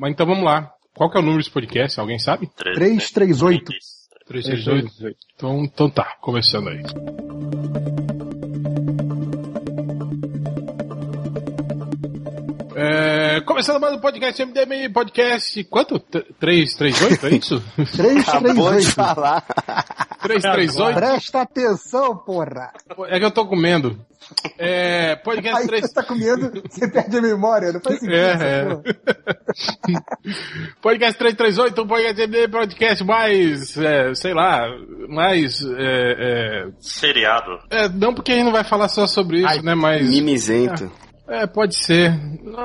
Mas então vamos lá. Qual que é o número desse podcast? Alguém sabe? 338. 338? Então, então tá, começando aí. É, começando mais um podcast MDM Podcast. Quanto? 338, é isso? 338. falar. 338? Presta atenção, porra. É que eu tô comendo. É, podcast Aí 3... você tá comendo, você perde a memória, não faz sentido. É, é. podcast 338, um podcast Podcast mais, é, sei lá, mais, é, Seriado. é, é, não porque a gente não vai falar só sobre isso, né, mas... Mimizento. É, pode ser.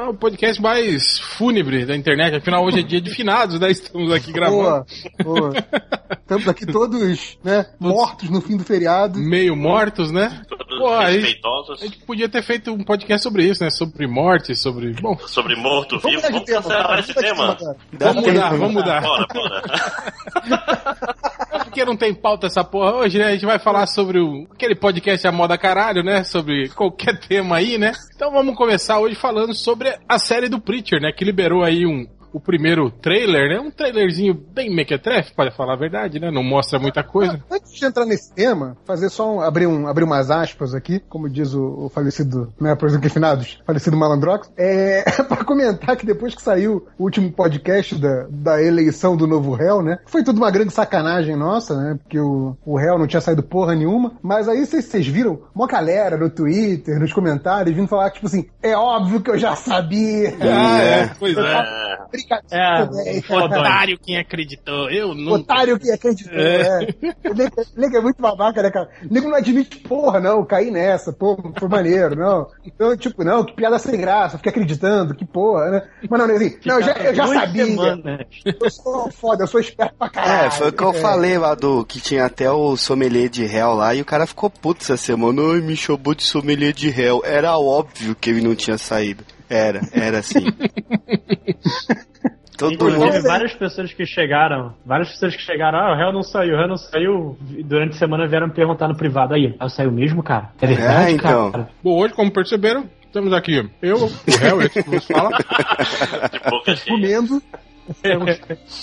O podcast mais fúnebre da internet. Afinal, hoje é dia de finados, né? Estamos aqui gravando. Boa, boa. Estamos aqui todos, né, mortos no fim do feriado. Meio mortos, né? Todos Pô, respeitosos. a gente podia ter feito um podcast sobre isso, né? Sobre morte, sobre. Bom, Sobre morto Vamos vivo. Vamos tema, cancelar esse Vamos tema. mudar de tema, vamos mudar, vamos mudar. Bora, bora. É porque não tem pauta essa porra hoje, né? A gente vai falar sobre o, aquele podcast a moda caralho, né? Sobre qualquer tema aí, né? Então vamos começar hoje falando sobre a série do Preacher, né? Que liberou aí um, o primeiro trailer, né? Um trailerzinho bem mequetrefe, para falar a verdade, né? Não mostra muita coisa. Antes de entrar nesse tema, fazer só um, abrir, um, abrir umas aspas aqui, como diz o, o falecido, né, por exemplo, finados, falecido Malandrox, é para comentar que depois que saiu o último podcast da, da eleição do novo réu, né, foi tudo uma grande sacanagem nossa, né, porque o, o réu não tinha saído porra nenhuma, mas aí vocês, vocês viram uma galera no Twitter, nos comentários, vindo falar, tipo assim, é óbvio que eu já sabia. Ah, é. é, pois é. É, Brincadeira É, também. Otário quem acreditou, eu não. Otário que acreditou, é. O nego, o nego é muito babaca, né, cara? O nego não admite, porra, não, caí nessa, pô, foi maneiro, não. Então, tipo, não, que piada sem graça, fiquei acreditando, que porra, né? Mas não, assim, não, eu já, eu já sabia. semanas. Eu sou foda, eu sou esperto pra caralho. É, foi o que eu falei lá do que tinha até o sommelier de réu lá e o cara ficou puto essa semana. Ai, me chamou de sommelier de réu. Era óbvio que ele não tinha saído. Era, era assim. Todo Inclusive, mundo. várias pessoas que chegaram, várias pessoas que chegaram, ah, o réu não saiu, o réu não saiu, e durante a semana vieram me perguntar no privado, aí, o réu saiu mesmo, cara? É verdade, É, então. cara? Bom, hoje, como perceberam, temos aqui eu, o réu, esse que nos fala. de boca cheia. Comendo,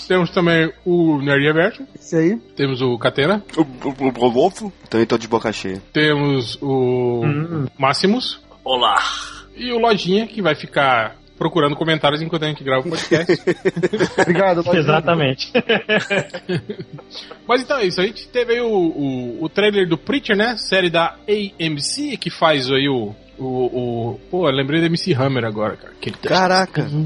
Temos também o Nerd Reverso, esse aí. temos o Catena, Também tô de boca cheia. temos o Hum. Máximos Olá. E o Lojinha, que vai ficar procurando comentários enquanto a gente grava o podcast. Obrigado, Lojinha. Exatamente. Mas então é isso, a gente teve aí o, o, o trailer do Preacher, né? Série da AMC, que faz aí o. O, o, pô, eu lembrei do MC Hammer agora, cara. Aquele Caraca. Dum,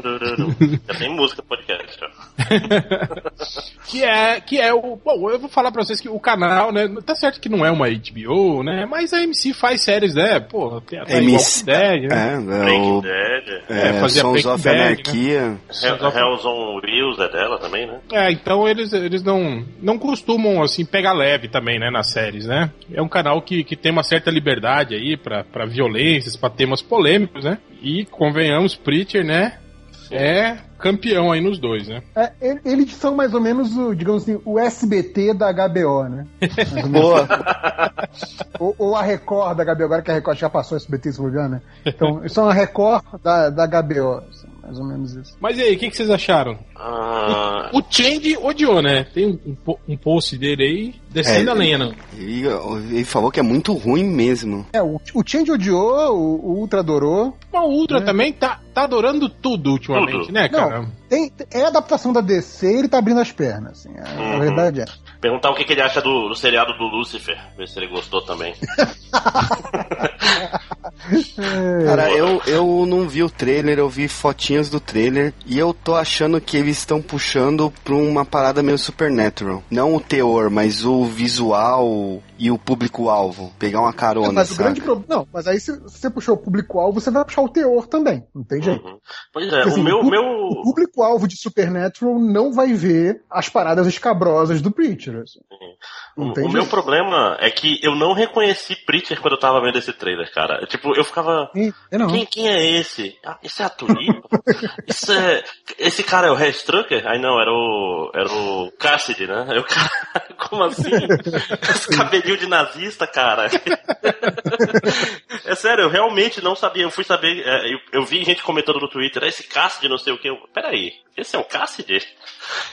durum. Já tem música no podcast, ó. que é que é o bom eu vou falar pra vocês que o canal né tá certo que não é uma HBO né mas a MC faz séries né pô tem até MC Walking Dead, né? É, é o. Dead. É, fazia Sons of né? Anarquia. Hell- Hells on Wheels é dela também, né? É, então eles, eles não, não costumam, assim, pegar leve também, né, nas séries, né? É um canal que, que tem uma certa liberdade aí pra, pra violências, pra temas polêmicos, né? E, convenhamos, Preacher, né, é campeão aí nos dois, né? É, ele- eles são mais ou menos o, digamos assim, o SBT da HBO, né? Boa. ou, ou a Record da HBO, agora que a Record já passou SBT, se não me engano, né? Então, eles são a Record da, da HBO, assim, mais ou menos isso. Mas e aí, o que, que vocês acharam? Ah, O Change odiou, né? Tem um, um post dele aí, descendo É. a lenha, não. E ele falou que é muito ruim mesmo. É, o, o Change odiou, o, o Ultra adorou. Mas o Ultra também tá, tá adorando tudo ultimamente, Tudo. né, cara? Não, tem, é adaptação da DC e ele tá abrindo as pernas, assim, a, a Uhum. verdade é. perguntar o que, que ele acha do, do seriado do Lucifer. Ver se ele gostou também. Cara, eu, eu não vi o trailer, eu vi fotinhas do trailer e eu tô achando que eles estão puxando pra uma parada meio supernatural. Não o teor, mas o visual e o público-alvo. Pegar uma carona, mas o grande problema. Não, mas aí se, você puxou o público-alvo, você vai puxar o teor também. Não tem jeito. Uhum. Pois é, Porque, assim, o meu. pu- meu... O público-alvo de Supernatural não vai ver as paradas escabrosas do Preacher. assim. Não O, o meu problema é que eu não reconheci Preacher quando eu tava vendo esse trailer, cara. Tipo, eu ficava. Eu. Quem, quem é esse? Ah, esse é a Tulipa? Isso é. Esse cara é o Red Strucker? Ai não, era o. Era o Cassidy, né? Aí o cara. Como assim? Esse cabelinho de nazista, cara. É sério, eu realmente não sabia. Eu fui saber. é, eu, eu vi gente comentando no Twitter, "Ah, esse Cassidy, não sei o que. Eu, Peraí, esse é o Cassidy?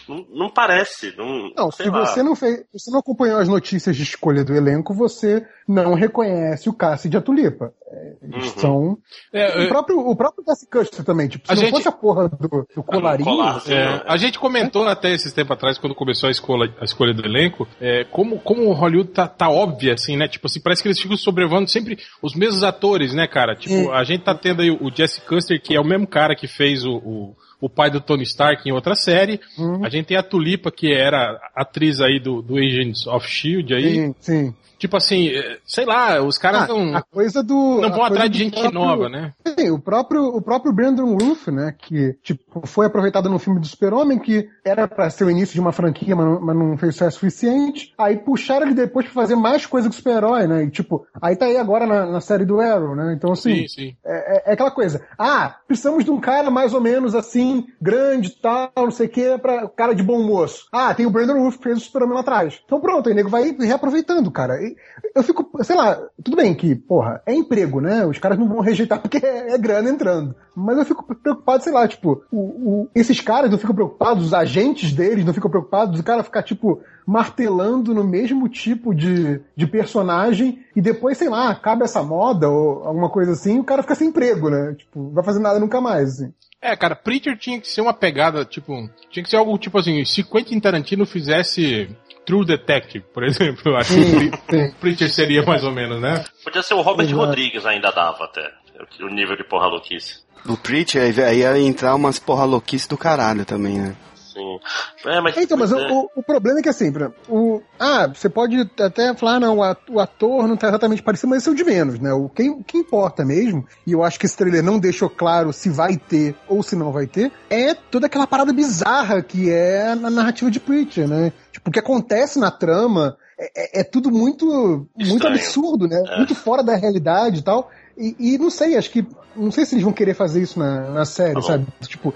Não, não parece. Não, Não, se lá. você não fez, você não acompanhou as notícias de escolha do elenco, você não reconhece o Cassidy e a Tulipa. É, Eles Uhum. são. É, O próprio, o próprio Jesse Custer também, tipo, se A não gente- fosse a porra do, do colarinho. colar. É, a gente comentou até esses tempos atrás, quando começou a escolha, a escolha do elenco, é, como, como o Hollywood tá, tá óbvio, assim, né? Tipo assim, parece que eles ficam sobrevando sempre os mesmos atores, né, cara? Tipo, a gente tá tendo aí o Jesse Custer, que é o mesmo cara que fez o, o, o pai do Tony Stark em outra série. Uhum. A gente tem a Tulipa, que era atriz aí do, do Agents of S.H.I.E.L.D. aí. Sim, sim. Tipo assim, é, sei lá, os caras Ah, não, a coisa do. não vão atrás de gente próprio- nova, né? Sim, o próprio, o próprio Brandon Roof, né, que tipo, foi aproveitado no filme do Super-Homem, que era pra ser o início de uma franquia, mas não, mas não fez sucesso suficiente. Aí puxaram ele depois pra fazer mais coisa que o super-herói, né? E tipo, aí tá aí agora na, na série do Arrow, né? Então assim, Sim, sim. é, é- é aquela coisa. Ah, precisamos de um cara mais ou menos assim, grande e tal, não sei o que, pra cara de bom moço. Ah, tem o Brandon Roof que fez o Superman lá atrás. Então pronto, aí o nego vai reaproveitando, cara. Eu fico, sei lá, tudo bem que, porra, é emprego, né? Os caras não vão rejeitar porque é, é grana entrando. Mas eu fico preocupado, sei lá, tipo, o, o- esses caras não ficam preocupados, os agentes deles não ficam preocupados, o cara ficar, tipo, martelando no mesmo tipo de, de personagem e depois, sei lá, acaba essa moda ou alguma coisa assim, o cara fica sem emprego, né? Tipo, vai fazer nada nunca mais, assim. É, cara, Preacher tinha que ser uma pegada, tipo, tinha que ser algo tipo assim, se Quentin Tarantino fizesse True Detective, por exemplo, eu acho que. Preacher seria mais ou menos, né? Podia ser o Robert Exato. Rodrigues ainda dava até. O nível de porra louquice. O Preacher, aí aí ia entrar umas porra louquice do caralho também, né? Sim. É, mas. Então, mas o, é, o- o problema é que assim, o, ah, você pode até falar, não, o at- o ator não tá exatamente parecido, mas isso é o de menos, né? O que, o que importa mesmo, e eu acho que esse trailer não deixou claro se vai ter ou se não vai ter, é toda aquela parada bizarra que é a narrativa de Preacher, né? Tipo, o que acontece na trama é, é- é tudo muito, muito absurdo, né? É. Muito fora da realidade e tal. E, e não sei, acho que. Não sei se eles vão querer fazer isso na, na série, Tá sabe? Tipo,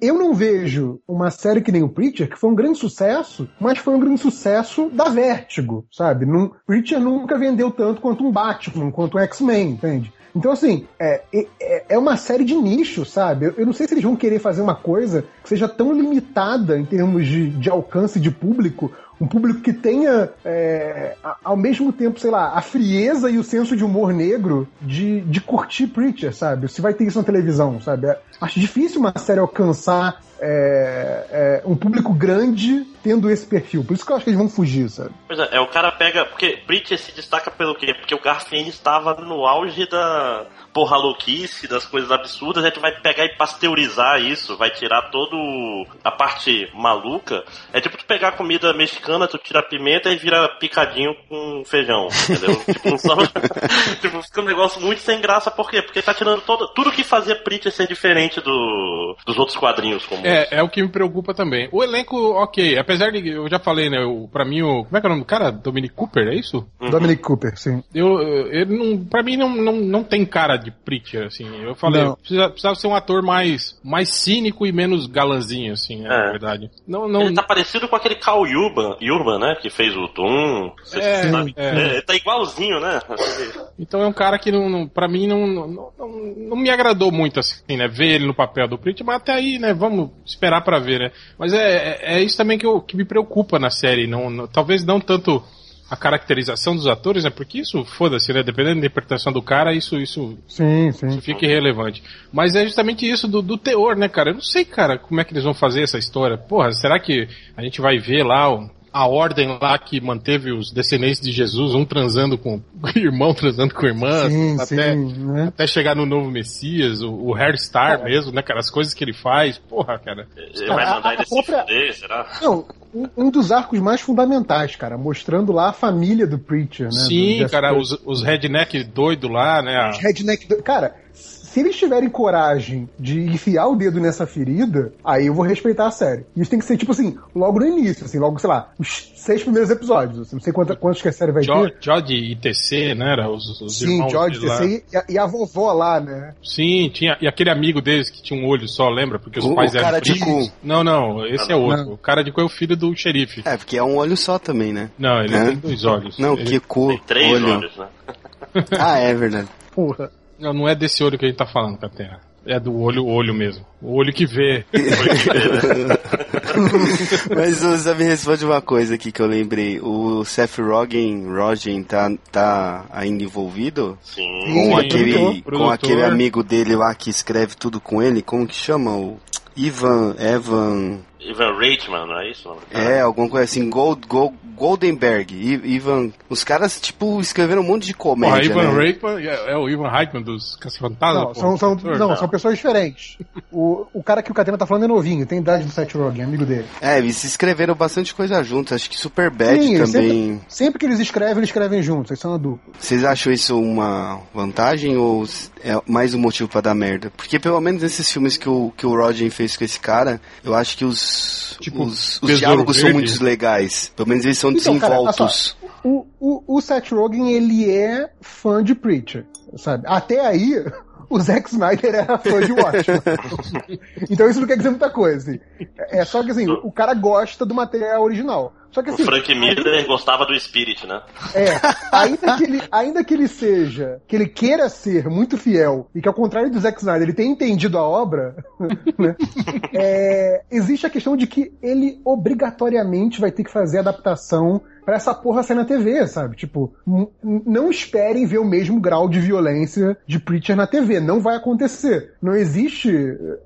eu não vejo uma série que nem o Preacher, que foi um grande sucesso, mas foi um grande sucesso da Vertigo, sabe? Num, Preacher nunca vendeu tanto quanto um Batman, quanto um X-Men, entende? Então, assim, é, é, é uma série de nicho, sabe? Eu, eu não sei se eles vão querer fazer uma coisa que seja tão limitada em termos de, de alcance de público, um público que tenha, é, ao mesmo tempo, sei lá, a frieza e o senso de humor negro de, de curtir Preacher, sabe? Se vai ter isso na televisão, sabe? Acho difícil uma série alcançar é, é, um público grande tendo esse perfil. Por isso que eu acho que eles vão fugir, sabe? Pois é, é, o cara pega. Porque Preacher se destaca pelo quê? Porque o Garfield estava no auge da porra louquice, das coisas absurdas, a gente vai pegar e pasteurizar isso, vai tirar todo a parte maluca. É tipo tu pegar comida mexicana, tu tira a pimenta e vira picadinho com feijão, entendeu? tipo, só... tipo, fica um negócio muito sem graça, por quê? Porque tá tirando todo, tudo que fazia Preacher ser diferente do, dos outros quadrinhos comuns. É, é o que me preocupa também. O elenco, ok, apesar de, eu já falei, né, o, pra mim, o, como é que é o nome do cara? Dominic Cooper, é isso? Dominic Cooper, sim. Eu, eu- ele não, pra mim não, não, não tem cara de Preacher, assim. Eu falei, Não. precisa, precisava ser um ator mais, mais cínico e menos galanzinho, assim, é, É. na verdade. Não, não, Ele tá parecido com aquele Carl Urban, Urban né? Que fez o Doom. Você É, sabe? é. É, ele tá igualzinho, né? Então é um cara que não, não, pra mim não, não, não, não me agradou muito, assim, né? Ver ele no papel do Preacher, mas até aí, né? Vamos esperar pra ver, né? Mas é, é, é isso também que, eu, que me preocupa na série. Não, não- talvez não tanto a caracterização dos atores, né? Porque isso, foda-se, né? Dependendo da interpretação do cara, isso, isso, Sim, sim. isso fica irrelevante. Mas é justamente isso do, do teor, né, cara? Eu não sei, cara, como é que eles vão fazer essa história. Porra, será que a gente vai ver lá o- a ordem lá que manteve os descendentes de Jesus, um transando com o irmão, transando com a irmã, Sim, até, sim, né? até chegar no novo Messias, o, o Hairstar mesmo, né, cara? As coisas que ele faz, porra, cara. Ele vai A- mandar a ele se própria- fuder, será? Não, um, um dos arcos mais fundamentais, cara, mostrando lá a família do Preacher, né? Sim, cara, os, os redneck doido lá, né? a- Redneck. do- Cara, se eles tiverem coragem de enfiar o dedo nessa ferida, aí eu vou respeitar a série. Isso tem que ser, tipo assim, logo no início, assim, logo, sei lá, os seis primeiros episódios. Assim, não sei quantos, quantos que a série vai Jo- ter. Jod e TC, né? Era os, os Sim, irmãos lá. TC e a, e a vovó lá, né? Sim, tinha. E aquele amigo deles que tinha um olho só, lembra? Porque os O- pais o eram cara de cu. Não, não, esse é outro. Não. O cara de cu é o filho do xerife. É, porque é um olho só também, né? Não, ele É? tem dois olhos. Não, Ele- que cu, Tem três olho. olhos, né? Ah, é verdade. Porra. Não, não é desse olho que a gente tá falando, Catena. É do olho, olho mesmo. O olho que vê. Mas Zé me responde uma coisa aqui que eu lembrei. O Seth Rogen, Rogen tá, tá ainda envolvido? Sim. Sim, Com é aquele, produtor, com aquele amigo dele lá que escreve tudo com ele, como que chama? O Ivan, Evan, Ivan Reitman, não é isso? Não? é, alguma coisa assim, Gold, Gold, Goldenberg, Ivan, os caras, tipo, escreveram um monte de Porra, comédia, Ivan né? Reitman é, é o Ivan Reitman dos Caça-Fantasma? Não, são, são, não, não. são pessoas diferentes. O, o cara que o Catena tá falando é novinho, tem idade do Seth Rogen, amigo dele. É, eles escreveram bastante coisa juntos, acho que Superbad Sim, também. Sempre, sempre que eles escrevem, eles escrevem juntos, eles são uma dupla. Vocês acham isso uma vantagem ou é mais um motivo pra dar merda? Porque pelo menos nesses filmes que o, que o Rogen fez com esse cara, eu acho que os, Tipo, os, os diálogos são Verde. muito legais. Pelo menos eles são Então, cara, desenvoltos. só, O, o, o Seth Rogen, ele é fã de Preacher, sabe? Até aí, o Zack Snyder era fã de Watchmen. então isso não quer dizer muita coisa. assim. É só que assim, o cara gosta do material original. Só que O assim, Frank Miller gostava do Spirit, né? é, ainda que, ele, ainda que ele seja, que ele queira ser muito fiel, e que ao contrário do Zack Snyder, ele tenha entendido a obra, né, é, existe a questão de que ele obrigatoriamente vai ter que fazer adaptação pra essa porra sair na TV, sabe? Tipo, não esperem ver o mesmo grau de violência de Preacher na TV. Não vai acontecer. Não existe, eh,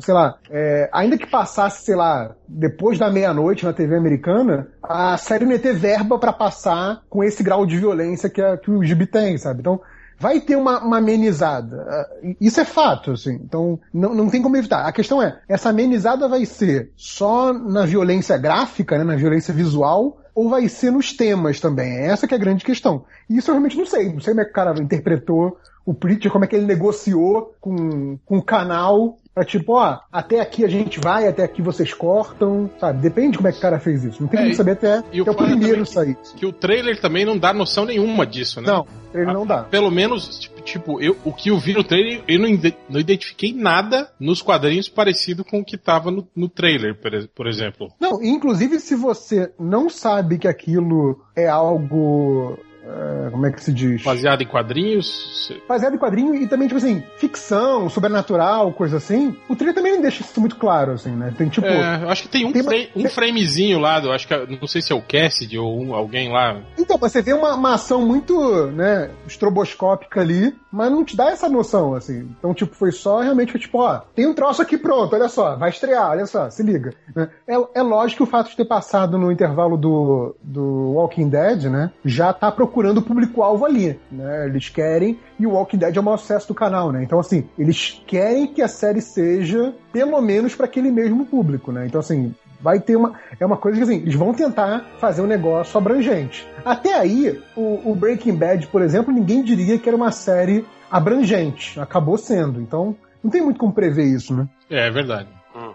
sei lá, é, ainda que passasse, sei lá, depois da meia-noite na TV americana, a série não ia ter verba pra passar com esse grau de violência que, a- que o Gibi tem, sabe? Então, vai ter uma, uma amenizada. Ah, Isso é fato, assim. Então, não, não tem como evitar. A questão é, essa amenizada vai ser só na violência gráfica, né, na violência visual, ou vai ser nos temas também? É essa que é a grande questão. E isso eu realmente não sei. Não sei como é que o cara interpretou o Preacher, como é que ele negociou com, com o canal pra tipo, ó, até aqui a gente vai, até aqui vocês cortam, sabe? Depende como é que o cara fez isso. Não tem É, como saber até, e o o primeiro sair. Que o trailer também não dá noção nenhuma disso, né? Não, ele não dá. Pelo menos, tipo, tipo, eu, o que eu vi no trailer, eu não, não identifiquei nada nos quadrinhos parecido com o que tava no, no trailer, por, por exemplo. Não, inclusive se você não sabe que aquilo é algo. É, como é que se diz? Baseado em quadrinhos. se- Baseado em quadrinho e também, tipo assim, ficção, sobrenatural, coisa assim. O trailer também não deixa isso muito claro, assim, né? Tem tipo. É, eu acho que tem um, tem fra- um framezinho lá, do, acho que não sei se é o Cassidy ou um- alguém lá. Então, você vê uma, uma ação muito, né, estroboscópica ali, mas não te dá essa noção, assim. Então, tipo, foi só realmente, foi tipo, ó, tem um troço aqui pronto, olha só, vai estrear, olha só, se liga. né? É, é lógico que o fato de ter passado no intervalo do, do Walking Dead, né, já tá procurando o público-alvo ali, né? Eles querem, e o Walking Dead é o maior sucesso do canal, né? Então, assim, eles querem que a série seja, pelo menos, para aquele mesmo público, né? Então, assim, vai ter uma. É uma coisa que assim, eles vão tentar fazer um negócio abrangente. Até aí, o, o Breaking Bad, por exemplo, ninguém diria que era uma série abrangente. Acabou sendo. Então, não tem muito como prever isso, né? É, é verdade.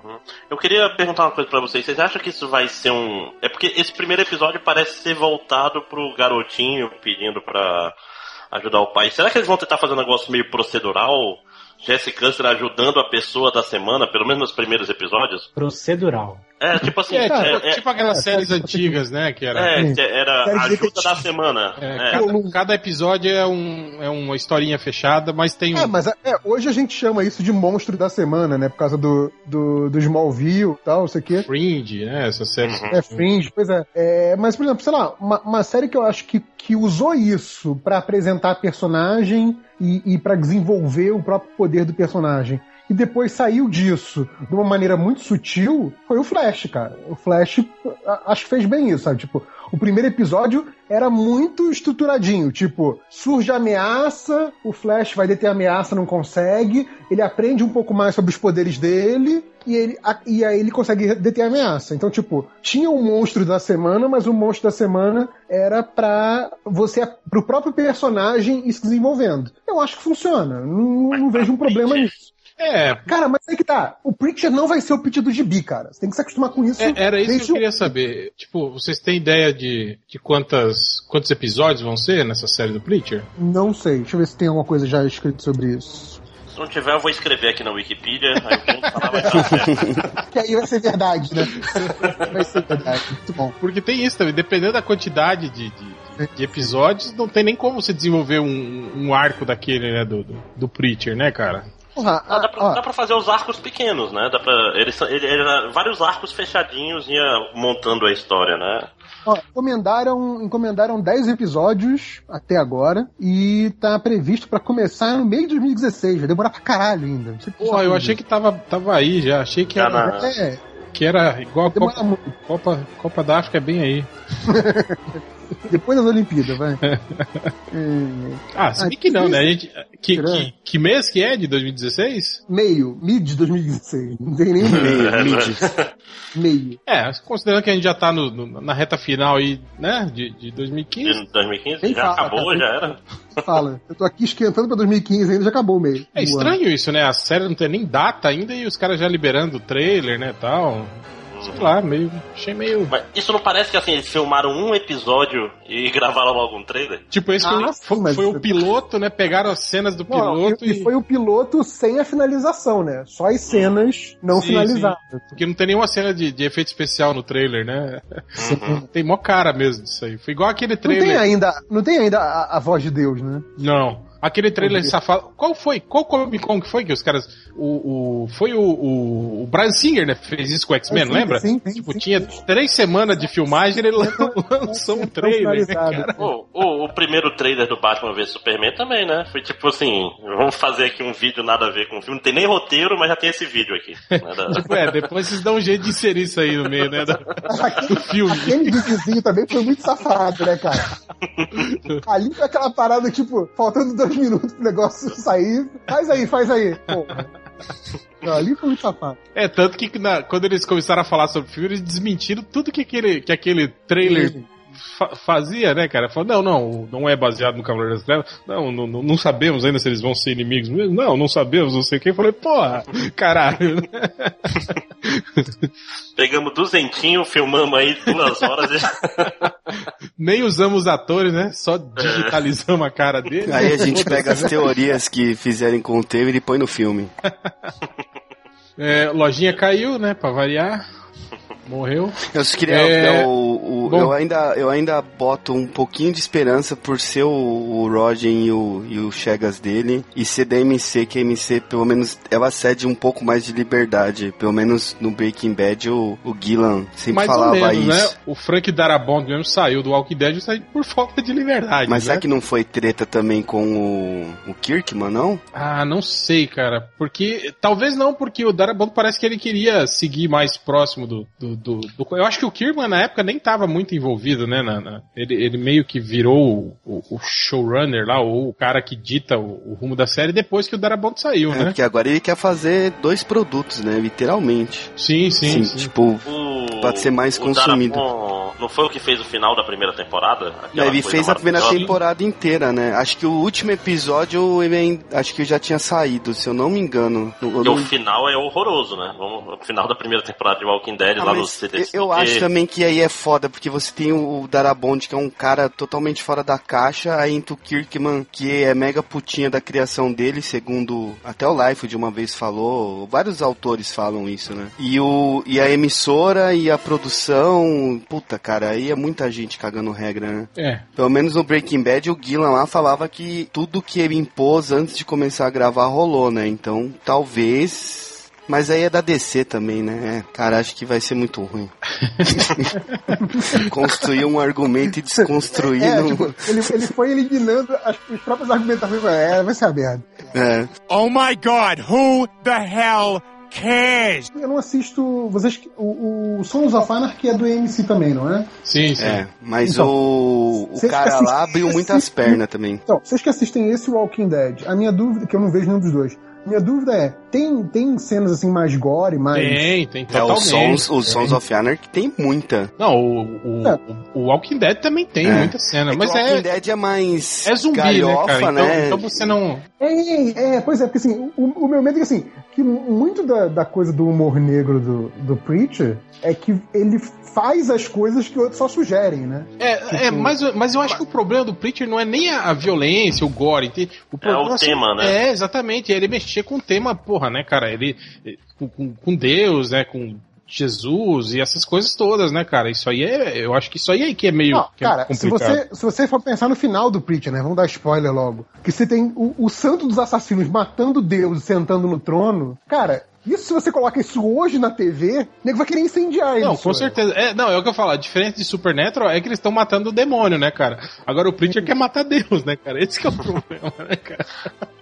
Uhum. Eu queria perguntar uma coisa pra vocês. Vocês acham que isso vai ser um. É porque esse primeiro episódio parece ser voltado pro garotinho pedindo pra ajudar o pai. Será que eles vão tentar fazer um negócio meio procedural? Jesse Custer ajudando a pessoa da semana, pelo menos nos primeiros episódios? Procedural. É, tipo assim. É, é- tipo, é- tipo aquelas é, séries série- antigas, né? Que era. é, era a ajuda da semana. É, É. cada, cada episódio é, um, é uma historinha fechada, mas tem um. É, mas é, hoje a gente chama isso de monstro da semana, né? Por causa do, do, do Smallville e tal, não sei o quê. Fringe, né? Essa série. Uhum. É Fringe, pois é. É, Mas, por exemplo, sei lá, uma, uma série que eu acho que, que usou isso pra apresentar personagem e, e para desenvolver o próprio poder do personagem. E depois saiu disso de uma maneira muito sutil, foi o Flash, cara. O Flash, acho que fez bem isso, sabe? Tipo, o o primeiro episódio era muito estruturadinho, tipo, surge a ameaça, o Flash vai deter a ameaça, não consegue, ele aprende um pouco mais sobre os poderes dele, e, ele, a, e aí ele consegue deter a ameaça. Então, tipo, tinha um monstro da semana, mas o monstro da semana era pra você, pro próprio personagem ir se desenvolvendo. Eu acho que funciona. Não, não vejo um problema nisso. É, Cara, mas aí que tá. O Preacher não vai ser o pitch do gibi, cara. Você tem que se acostumar com isso. é- era isso que eu o- queria saber. Tipo, vocês têm ideia de, de quantas, quantos episódios vão ser nessa série do Preacher? Não sei. Deixa eu ver se tem alguma coisa já escrita sobre isso. Se não tiver, eu vou escrever aqui na Wikipedia. Aí vamos falar vai dar certo. Que aí vai ser verdade, né? vai ser verdade. Muito bom. Porque tem isso também, dependendo da quantidade de, de, de episódios, não tem nem como você desenvolver um, um arco daquele, né, do, do, do Preacher, né, cara? Porra, Ah, dá, ah, pra, ó, dá pra fazer os arcos pequenos, né? Dá pra, eles, ele, vários arcos fechadinhos ia montando a história, né? ó, encomendaram, encomendaram 10 episódios até agora e tá previsto pra começar no meio de 2016. Vai demorar pra caralho ainda. Se Porra, eu achei que tava, tava aí já, achei que Tá era, na- É, que era igual a Copa. Copa, Copa da África é bem aí. Depois das Olimpíadas, vai. É, Ah, se Ah, bem que não, né? A gente, que, que, que mês que é de 2016? meio, mid de 2016. Não tem nem meio. Meio, mid. meio. É, considerando que a gente já tá no, no- na reta final aí, né, de, de 2015. De 2015 Nem já fala, acabou, cara. já era. Fala, eu tô aqui esquentando pra 2015 ainda, já acabou o meio. É estranho isso, né? A série não tem nem data ainda e os caras já liberando o trailer, né, tal. Sei lá, meio, achei meio... Mas isso não parece que assim, eles filmaram um episódio e gravaram logo um trailer? Tipo, esse foi, Ah, foi, sim, mas- foi o piloto, né? Pegaram as cenas do Não, piloto e, e... foi o piloto sem a finalização, né? Só as cenas não Sim, finalizadas. Porque não tem nenhuma cena de, de efeito especial no trailer, né? tem mó cara mesmo disso aí. Foi igual aquele Não tem trailer. ainda, não tem ainda a, a voz de Deus, né? Não. Aquele trailer safado. Qual foi? Qual Comic Con que foi que os caras. O, o, foi o, o, o Brian Singer, né? Fez isso com o X-Men, Sim, lembra? sim, sim, tipo, sim, tinha sim. três semanas de filmagem e ele lan- lançou um trailer, né? O, o, o primeiro trailer do Batman vs Superman também, né? Foi tipo assim, vamos fazer aqui um vídeo nada a ver com o filme. Não tem nem roteiro, mas já tem esse vídeo aqui. né, da- Tipo, é, depois vocês dão um jeito de inserir isso aí no meio, né? da- do filme. Aquele videozinho também foi muito safado, né, cara? Ali foi aquela parada, tipo, faltando dois minutos pro negócio sair. Faz aí, faz aí. Não, ali foi muito safado. É, tanto que na- quando eles começaram a falar sobre o filme, eles desmentiram tudo que aquele, que aquele trailer fa- fazia, né, cara? Falou, não, não, não é baseado no Cavaleiro das Trevas. Não, não, não- sabemos ainda se eles vão ser inimigos mesmo. Não, não sabemos, não sei o que. Eu falei, porra, caralho. Pegamos duzentinho, filmamos aí duas horas e Nem usamos os atores, né? Só digitalizamos a cara dele. Aí a gente pega as teorias que fizerem com o trailer e põe no filme. É, lojinha caiu, né? Pra variar. Morreu. Eu queria. É, eu, o- bom. eu, ainda, eu ainda boto um pouquinho de esperança por ser o, o Rogen e o, e o Chegas dele e ser da MC, que a MC, pelo menos, ela cede um pouco mais de liberdade. Pelo menos no Breaking Bad, o, o Gillan sempre Mais falava menos, isso. né? O Frank Darabont mesmo saiu do Walking Dead saiu por falta de liberdade. Mas né? será que não foi treta também com o, o Kirkman, não? Ah, não sei, cara. Porque. Talvez não, porque o Darabont parece que ele queria seguir mais próximo do. do, do- do- eu acho que o Kirkman na época nem tava muito envolvido, né? na- na- ele, ele meio que virou o, o showrunner lá, ou o cara que dita o, o rumo da série depois que o Darabont saiu, É, né? porque agora ele quer fazer dois produtos, né? Literalmente. Sim, sim, Sim, sim. tipo, o, Pode ser mais o consumido. Darabont não foi o que fez o final da primeira temporada? Aquela ele coisa fez a primeira temporada inteira, né? Acho que o último episódio ele acho que já tinha saído, se eu não me engano. Porque o não- final é horroroso, né? Vamos, o final da primeira temporada de Walking Dead Ah, lá no CDC. eu acho também que aí é foda, porque você tem o Darabond, que é um cara totalmente fora da caixa, aí entra o Kirkman, que é mega putinha da criação dele, segundo até o Life de uma vez falou, vários autores falam isso, né? E, o, e a emissora e a produção, puta, cara, aí é muita gente cagando regra, né? É. Pelo menos no Breaking Bad, o Gillan lá falava que tudo que ele impôs antes de começar a gravar rolou, né? Então, talvez. Mas aí é da DC também, né? É, cara, acho que vai ser muito ruim. Construir um argumento e desconstruir. É, não- tipo, ele, ele foi eliminando as, as próprias argumentações. É, vai ser a merda. É. Oh my god, who the hell cares? Eu não assisto. Vocês. O, o Sons of Anarchy é do AMC também, não é? Sim, sim. É, mas Então, o, o cara lá abriu muitas pernas também. Então, vocês que assistem esse Walking Dead, a minha dúvida, que eu não vejo nenhum dos dois, minha dúvida é: tem, tem cenas assim mais gore, mais. Tem, tem, É, o totalmente. Sons, o Sons of Anarchy tem muita. Não, o, o, É. o Walking Dead também tem É. muita cena, É mas o Walking é, Dead é mais é zumbi, galhofa, né, cara? Então, né? então você não... É, é, pois é, porque assim, o, o meu medo é que assim, que muito da, da coisa do humor negro do, do Preacher é que ele faz as coisas que outros só sugerem, né? É, é mas, mas eu acho que o problema do Preacher não é nem a, a violência, o gore. O problema o tema, né? É, exatamente. É ele mexer com o tema, porra, né, cara? Ele. Com, com- com Deus, né? Com Jesus e essas coisas todas, né, cara? Isso aí é. Eu acho que isso aí é que é meio. Não, que é cara, se complicado. você, se você for pensar no final do Preacher, né? Vamos dar spoiler logo. Que você tem o, o santo dos assassinos matando Deus e sentando no trono. Cara, isso se você coloca isso hoje na TV, o nego vai querer incendiar Não, isso. com certeza. É, não, é o que eu falo. A diferença de Supernatural é que eles estão matando o demônio, né, cara? Agora o Preacher quer matar Deus, né, cara? Esse que é o problema, né, cara?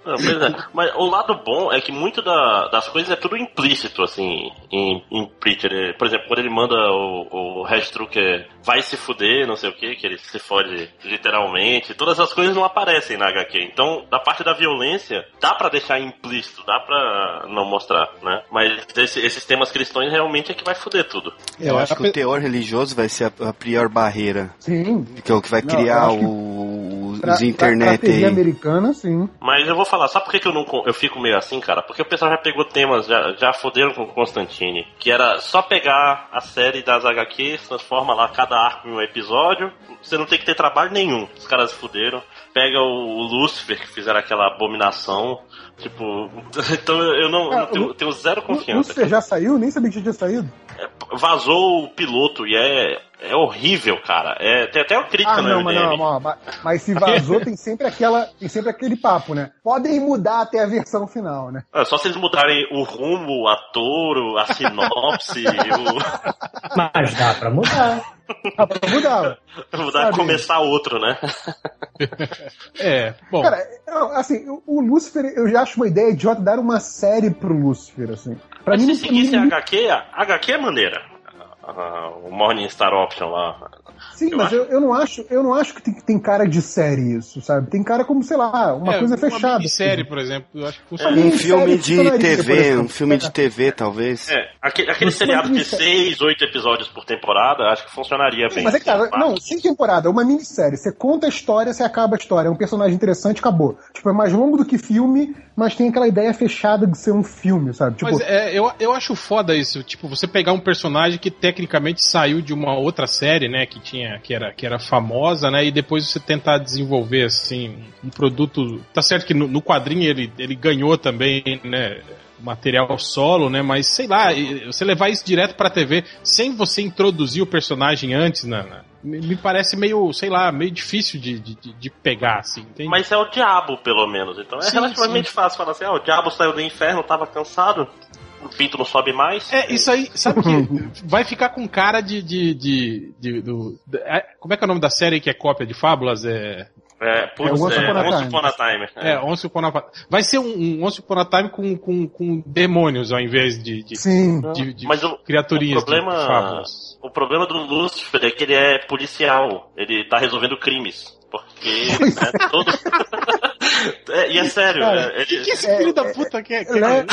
Não, pois é. Mas o lado bom é que muito da- das coisas é tudo implícito, assim, em, em Preacher. É, Por exemplo, quando ele manda o, o Hashtrucker vai se fuder, não sei o que, que ele se fode literalmente, todas as coisas não aparecem na HQ. Então, da parte da violência, dá pra deixar implícito, dá pra não mostrar, né? Mas esse- esses temas cristãos realmente é que vai fuder tudo. Eu É, acho que o teor religioso vai ser a, a pior barreira. Sim. Que é o que vai Não, eu criar que o, Pra, os internet pra, pra TV aí. americana, sim. Mas eu vou falar, sabe por que, que eu não eu fico meio assim, cara? Porque o pessoal já pegou temas, já, já foderam com o Constantine, que era só pegar a série das HQs, transforma lá cada arco em um episódio, você não tem que ter trabalho nenhum. Os caras fuderam. Pega o, o Lucifer, que fizeram aquela abominação. Tipo, então eu não, eu Ah, tenho, tenho zero O confiança. Lucifer já saiu? Nem sabia que já tinha saído. Vazou o piloto e é, é horrível, cara. É, tem até uma crítica Ah, no não, mas não, não, mas, mas se vazou, tem sempre aquela. Tem sempre aquele papo, né? Podem mudar até a versão final, né? É só se eles mudarem o rumo, o ator, a sinopse, o... Mas dá pra mudar. Ah. Mudar, Sabe? começar outro, né? É, bom. Cara, assim, o- o Lúcifer, eu já acho uma ideia idiota dar uma série pro Lúcifer, assim. Pra Mas mim, se pra mim, seguisse a HQ, a HQ é maneira. Ah, o Morning Star Option lá. Sim, eu mas acho. eu, eu não acho, eu não acho que tem, tem cara de série isso, sabe? Tem cara como, sei lá, uma é, coisa Uma fechada. minissérie, assim. por exemplo, eu acho que funciona. Uma Um filme de funcionaria, por TV, um filme de TV, talvez. É, aquele, aquele Mas seriado de isso- seis, oito episódios por temporada, acho que funcionaria bem. Mas é que, cara, Sim, não, sem temporada, é uma minissérie. Você conta a história, você acaba a história. É um personagem interessante, acabou. Tipo, é mais longo do que filme, mas tem aquela ideia fechada de ser um filme, sabe? Tipo, Mas é, eu, eu acho foda isso, tipo, você pegar um personagem que tecnicamente saiu de uma outra série, né, que tinha, que era, que era famosa, né, e depois você tentar desenvolver, assim, um produto, tá certo que no, no quadrinho ele, ele ganhou também, né, material solo, né, mas sei lá, você levar isso direto pra TV sem você introduzir o personagem antes, né, né, me parece meio, sei lá, meio difícil de, de, de- pegar, assim, entende? Mas é o diabo, pelo menos. Então é Sim, relativamente fácil falar assim: ah, o diabo saiu do inferno, tava cansado, o pinto não sobe mais. É, isso aí, sabe que vai ficar com cara de. de, de, de- do, de- é, como é que é o nome da série que é cópia de fábulas? É. É, putz, É Once é, Upon a Once. Upon a Time. É, Once Upon a Vai ser um, um Once Upon a Time com, com, com demônios ao invés de, de, sim. de, de Mas o- criaturinhas o problema-. O problema do Lucifer é que ele é policial, ele tá resolvendo crimes. Porque né, todo. É, e é sério, Cara, é, O que, que esse filho da puta quer? quer? né?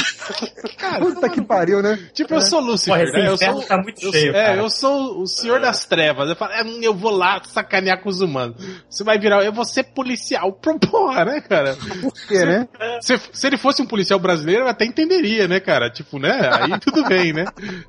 Cara, Puta que pariu, né? Tipo, eu sou Lúcifer, Porra, né? Eu sou, tá muito eu, cheio, é, eu sou o senhor das trevas. Eu falo, é, eu vou lá sacanear com os humanos. Você vai virar, eu vou ser policial. Pro porra, né, cara? Por quê, né? Se, se ele fosse um policial brasileiro, eu até entenderia, né, cara? Tipo, né? Aí tudo bem, né?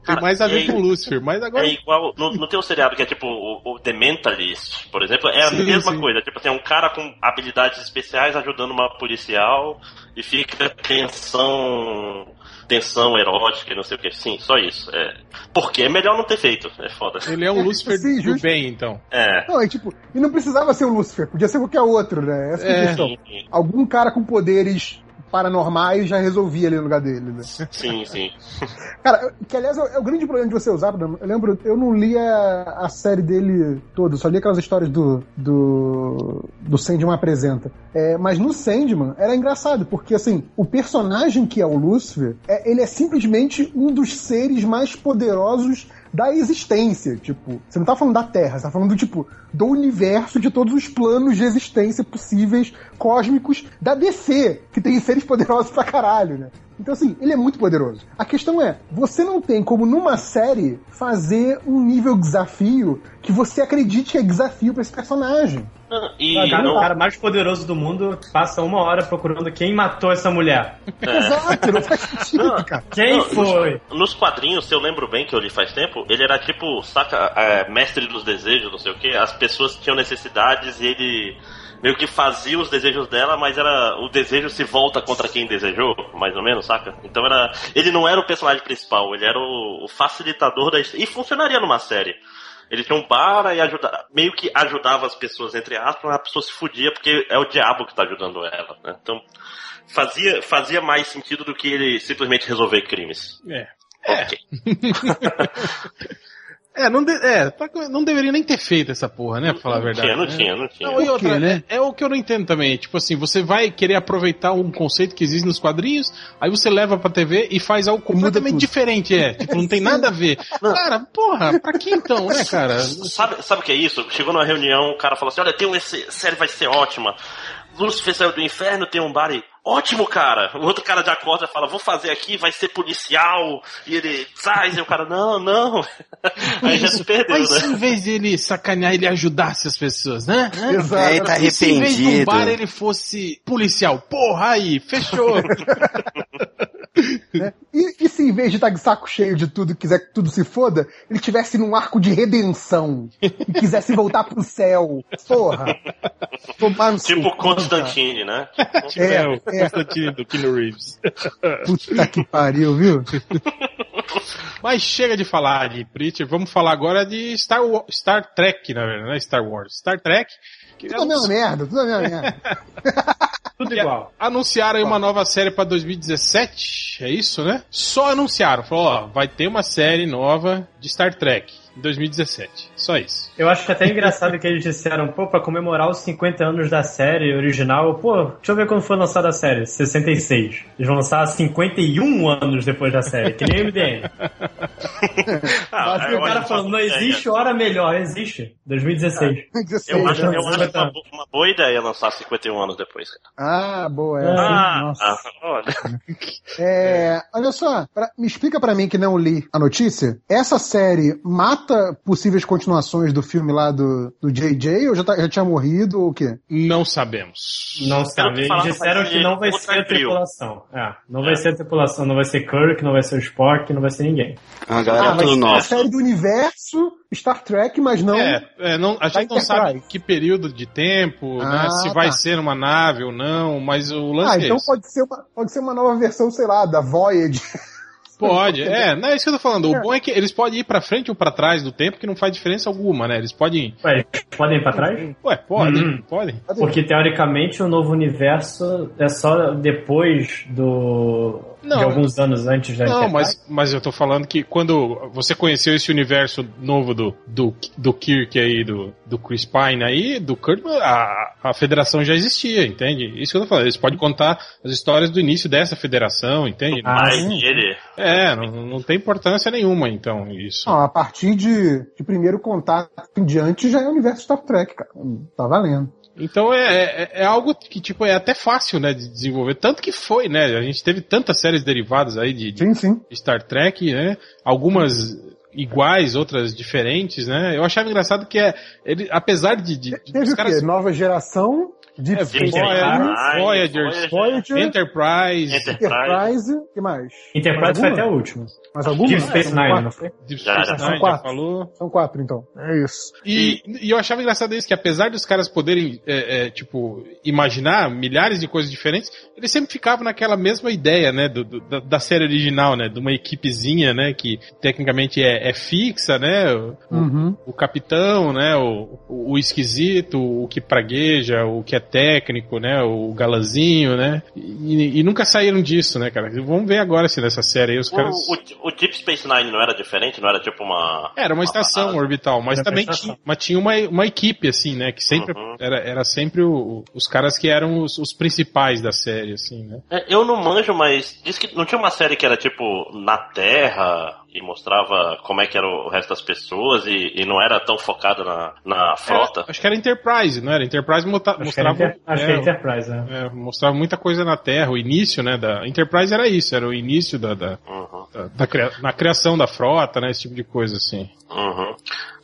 Tem mais a ver com o Lúcifer. Mas agora. É igual. Não, não tem um seriado que é tipo o, o The Mentalist, por exemplo. É a Sim, mesma sim. coisa. Tipo assim, é um cara com habilidades especiais ajudando uma policial e fica tensão. Tensão erótica e não sei o que. Sim, só isso. É. Porque é melhor não ter feito. É foda. Ele é um Lúcifer Sim, do bem, então. É. Não, é tipo, e não precisava ser o Lúcifer, podia ser qualquer outro, né? Essa é a É. questão. Algum cara com poderes paranormais já resolvia ali no lugar dele, né? Sim, sim. Cara, que aliás é o grande problema de você usar, eu lembro, eu não li a, a série dele toda, só li aquelas histórias do do, do Sandman apresenta. É, mas no Sandman era engraçado, porque assim, o personagem que é o Lúcifer, é, ele é simplesmente um dos seres mais poderosos da existência. Tipo, você não tá falando da Terra, você tá falando, tipo, do universo de todos os planos de existência possíveis, cósmicos, da DC, que tem seres poderosos pra caralho, né? Então, assim, ele é muito poderoso. A questão é, você não tem como, numa série, fazer um nível desafio que você acredite que é desafio para esse personagem. E o cara, não... o cara mais poderoso do mundo passa uma hora procurando quem matou essa mulher. É. Exato, não faz sentido, não, cara. Quem não, foi? Nos, nos, quadrinhos, se eu lembro bem que eu li faz tempo, ele era tipo, saca, é, mestre dos desejos, não sei o que. As pessoas tinham necessidades e ele meio que fazia os desejos dela, mas era o desejo se volta contra quem desejou, mais ou menos, saca? Então era ele não era o personagem principal, ele era o, o facilitador da e funcionaria numa série. Ele tinha um bar e ajuda, meio que ajudava as pessoas, entre aspas, mas a pessoa se fudia porque é o diabo que tá ajudando ela, né? Então, fazia, fazia mais sentido do que ele simplesmente resolver crimes. É. Ok. É. É, não, de, é, não deveria nem ter feito essa porra, né? Pra falar a verdade. Tinha, não né? tinha, não tinha. Não, e outra, né? é, é, o que eu não entendo também. Tipo assim, você vai querer aproveitar um conceito que existe nos quadrinhos, aí você leva pra TV e faz algo completamente diferente, é. Tipo, não tem nada a ver. Não. Cara, porra, pra que então, né, cara? Sabe, sabe o que é isso? Chegou numa reunião, o cara falou assim: olha, tem uma série vai ser ótima. Lúcifer saiu do inferno, tem um bar e. Ótimo, cara! O outro cara de acorda fala, vou fazer aqui, vai ser policial. E ele sai, e o cara, não, não. Aí já se perdeu, Mas né? se em vez de ele sacanear, ele ajudasse as pessoas, né? Exato. É, ele tá arrependido. Se em vez de um bar ele fosse policial, porra aí, fechou. né? e, e, se em vez de estar de saco cheio de tudo, quiser que tudo se foda, ele tivesse num arco de redenção e quisesse voltar pro céu. Porra. Tomar tipo Constantine, né? Tipo, é, é, o é. Constantine do Keanu Reeves. Puta que pariu, viu? Mas chega de falar de Preacher, vamos falar agora de Star, Star Trek, na verdade, não é Star Wars. Star Trek. tudo a mesma merda, tudo a mesma merda. tudo igual. Anunciaram aí uma nova série pra 2017, é isso, né? Só anunciaram, falou, ó, vai ter uma série nova de Star Trek em 2017. Só isso. Eu acho que até engraçado que eles disseram, pô, pra comemorar os 50 anos da série original, pô, deixa eu ver quando foi lançada a série, 66. Eles vão lançar 51 anos depois da série, que nem o MDM. ah, Mas o cara falando, não existe hora melhor, existe. 2016. Ah, eu acho, eu acho uma, uma, boa ideia lançar 51 anos depois. Ah, boa essa. Ah, ah, olha. É, olha só, pra, me explica para mim que não li a notícia. Essa série mata possíveis continuações do filme lá do, do JJ ou já, tá, já tinha morrido ou o quê? Não sabemos. Não sabemos. Disseram que não vai ser a tripulação. É, não é. vai ser a tripulação, não vai ser Kirk, não vai ser o Spock, não vai ser ninguém. A galera ah, tudo nosso. A série do universo Star Trek, mas não. É, é não, a gente não sabe que período de tempo, né, ah, né, se tá. vai ser uma nave ou não, mas o lance ah, é então pode ser, uma, pode ser uma nova versão, sei lá, da Voyager. Pode, é, não é isso que eu tô falando. O é. bom é que eles podem ir pra frente ou pra trás do tempo, que não faz diferença alguma, né? Eles podem. Ué, podem ir pra trás? Ué, podem, uhum. podem. Porque teoricamente o novo universo é só depois do não, de alguns anos antes da Não, mas, mas eu tô falando que quando você conheceu esse universo novo do, do, do Kirk aí, do, do Chris Pine aí, do Kurt, a, a federação já existia, entende? Isso que eu tô falando. Eles podem contar as histórias do início dessa federação, entende? Ah, ele. É, não, não tem importância nenhuma, então, isso. Não, a partir de, de primeiro contato em diante já é o universo Star Trek, cara. Tá valendo. Então é, é, é, algo que, tipo, é até fácil, né, de desenvolver. Tanto que foi, né? A gente teve tantas séries derivadas aí de, sim, sim. Star Trek, né? Algumas iguais, outras diferentes, né? Eu achava engraçado que é, ele, apesar de, de, de Teve os caras... Nova geração Deep é, Space Voyager, Voyager, Enterprise, Enterprise, que mais? Enterprise foi até o último. Mais alguma? Deep Space Nine, não foi? Deep Space Nine, são quatro. falou. São quatro, então. É isso. E, e eu achava engraçado isso, que apesar dos caras poderem, é, é, tipo, imaginar milhares de coisas diferentes, eles sempre ficavam naquela mesma ideia, né, do, do da, da, série original, né, de uma equipezinha, né, que tecnicamente é, é, fixa, né? O, Uhum. o capitão, né? O, o, o esquisito, o que pragueja, o que é técnico, né? O galanzinho, né? E, e nunca saíram disso, né, cara? Vamos ver agora se nessa série aí os caras. O, o, o Deep Space Nine não era diferente? Não era tipo uma. Era uma estação parada? orbital, mas Era também tinha, mas tinha uma, uma equipe, assim, né? Que sempre Uhum. era, era sempre o- os caras que eram os, os principais da série, assim, né? É, Eu não manjo, mas diz que não tinha uma série que era tipo na Terra e mostrava como é que era o resto das pessoas e, e não era tão focada na, na frota. Era- acho que era Enterprise, não era? Enterprise mota- Acho, que, mostrava. era Inter- acho é, que é Enterprise, né? é, mostrava muita coisa na Terra, o início, né? Da Enterprise era isso, era o início da, da, Uhum, da- da cria- na criação da frota, né? Esse tipo de coisa, assim. Uhum.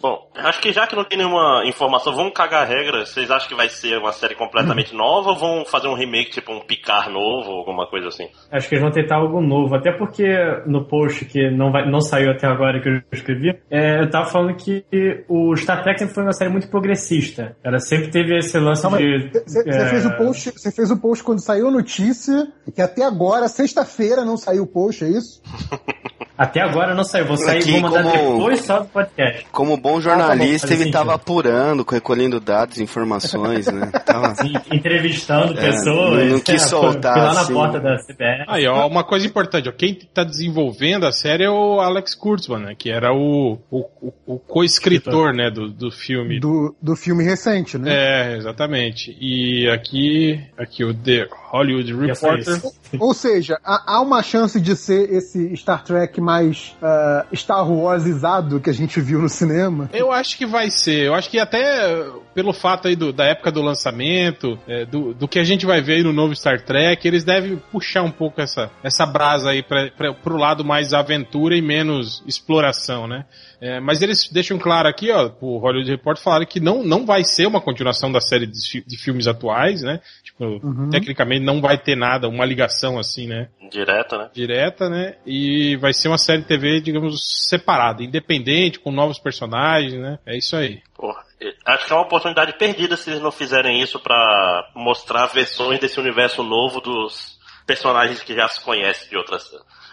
Bom, acho que já que não tem nenhuma informação, vamos cagar a regra. Vocês acham que vai ser uma série completamente nova ou vão fazer um remake, tipo um Picar novo, alguma coisa assim? Acho que eles vão tentar algo novo, até porque no post que não, vai, não saiu até agora que eu escrevi, é, eu tava falando que o Star Trek sempre foi uma série muito progressista. Ela sempre teve esse lance aí. de. Você é, fez o post, você fez o post quando saiu a notícia, que até agora, sexta-feira, não saiu o post, é isso? Até agora não saiu, vou sair, Aqui, vou mandar como- depois só do podcast. Como bom Ah, jornalista, tá bom, ele tava sentido. apurando, recolhendo dados, informações, né? Tava... Sim, entrevistando É, pessoas. não- não quis é, soltar, Fui lá na assim. porta da CBS. Aí, ó, uma coisa importante, ó, quem tá desenvolvendo a série é o Alex Kurtzman, né? Que era o, o, o- o co-escritor, né, do, do filme. Do, do filme recente, né? É, exatamente. E aqui, aqui o The Hollywood é Reporter. Ou seja, há, há uma chance de ser esse Star Trek mais ah, Star Warsizado que a gente viu no cinema. Eu acho que vai ser. Eu acho que até pelo fato aí do- da época do lançamento, eh, do, do que a gente vai ver aí no novo Star Trek, eles devem puxar um pouco essa, essa brasa aí pra, pra, pro lado mais aventura e menos exploração, né? Eh, mas eles deixam claro aqui, ó, o Hollywood Report falaram que não, não vai ser uma continuação da série de, de filmes atuais, né? Tipo, Uhum. tecnicamente não vai ter nada, uma ligação assim, né? Direta, né? direta, né? E vai ser uma série de TV, digamos, separada, independente, com novos personagens, né? É isso aí. Porra, acho que é uma oportunidade perdida se eles não fizerem isso pra mostrar versões desse universo novo dos personagens que já se conhece de outras.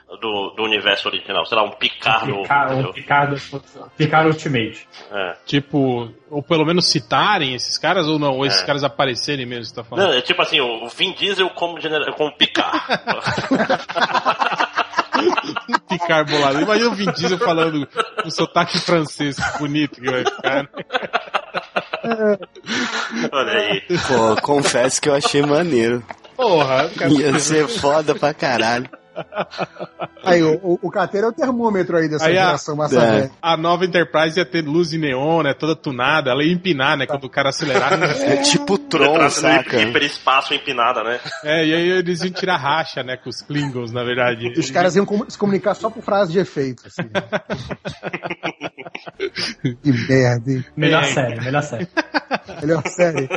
Do, do universo original. Sei lá, um Picard novo. Picard, um entendeu? Picard, Picard Ultimate. É. Tipo, ou pelo menos citarem esses caras, ou não, ou esses É. caras aparecerem mesmo, você tá falando. Não, é tipo assim, o Vin Diesel como, genera- como Picard. Ficar bolado. Imagina o Vin Diesel falando com sotaque francês bonito que vai ficar. né? Olha aí. Pô, confesso que eu achei maneiro. Porra, cara. Ia ser foda pra caralho. Aí, o, o, é o termômetro aí dessa Aí a- geração massa É. A nova Enterprise ia ter luz de neon, né? Toda tunada. Ela ia empinar, né? Quando o cara acelerar. É tipo Tron, saca? hiperespaço empinada, né? É, e aí eles iam tirar racha, né? Com os Klingons, na verdade. Os caras iam se comunicar só por frase de efeito. Assim. que merda, hein? Melhor É. série, melhor série. Melhor série.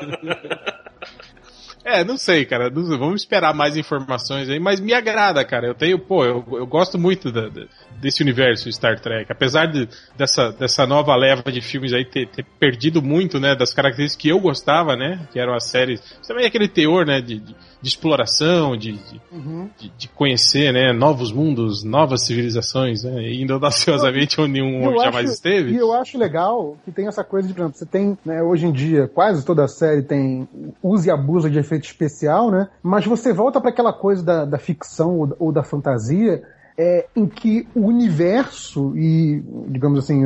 É, não sei, cara. vamos esperar mais informações aí, mas me agrada, cara. Eu tenho, pô, eu, eu gosto muito da- da- desse universo Star Trek. Apesar de, dessa, dessa nova leva de filmes aí ter, ter perdido muito, né, das características que eu gostava, né, que eram as séries. Também aquele teor, né, de, de, de exploração, de, de, Uhum. de- de conhecer, né, novos mundos, novas civilizações, né, indo audaciosamente onde eu jamais acho- esteve. E eu acho legal que tem essa coisa de, por exemplo, você tem, né, hoje em dia, quase toda série tem uso e abuso de efeito especial, né? Mas você volta para aquela coisa da, da ficção ou da, ou da fantasia, é, em que o universo e, digamos assim,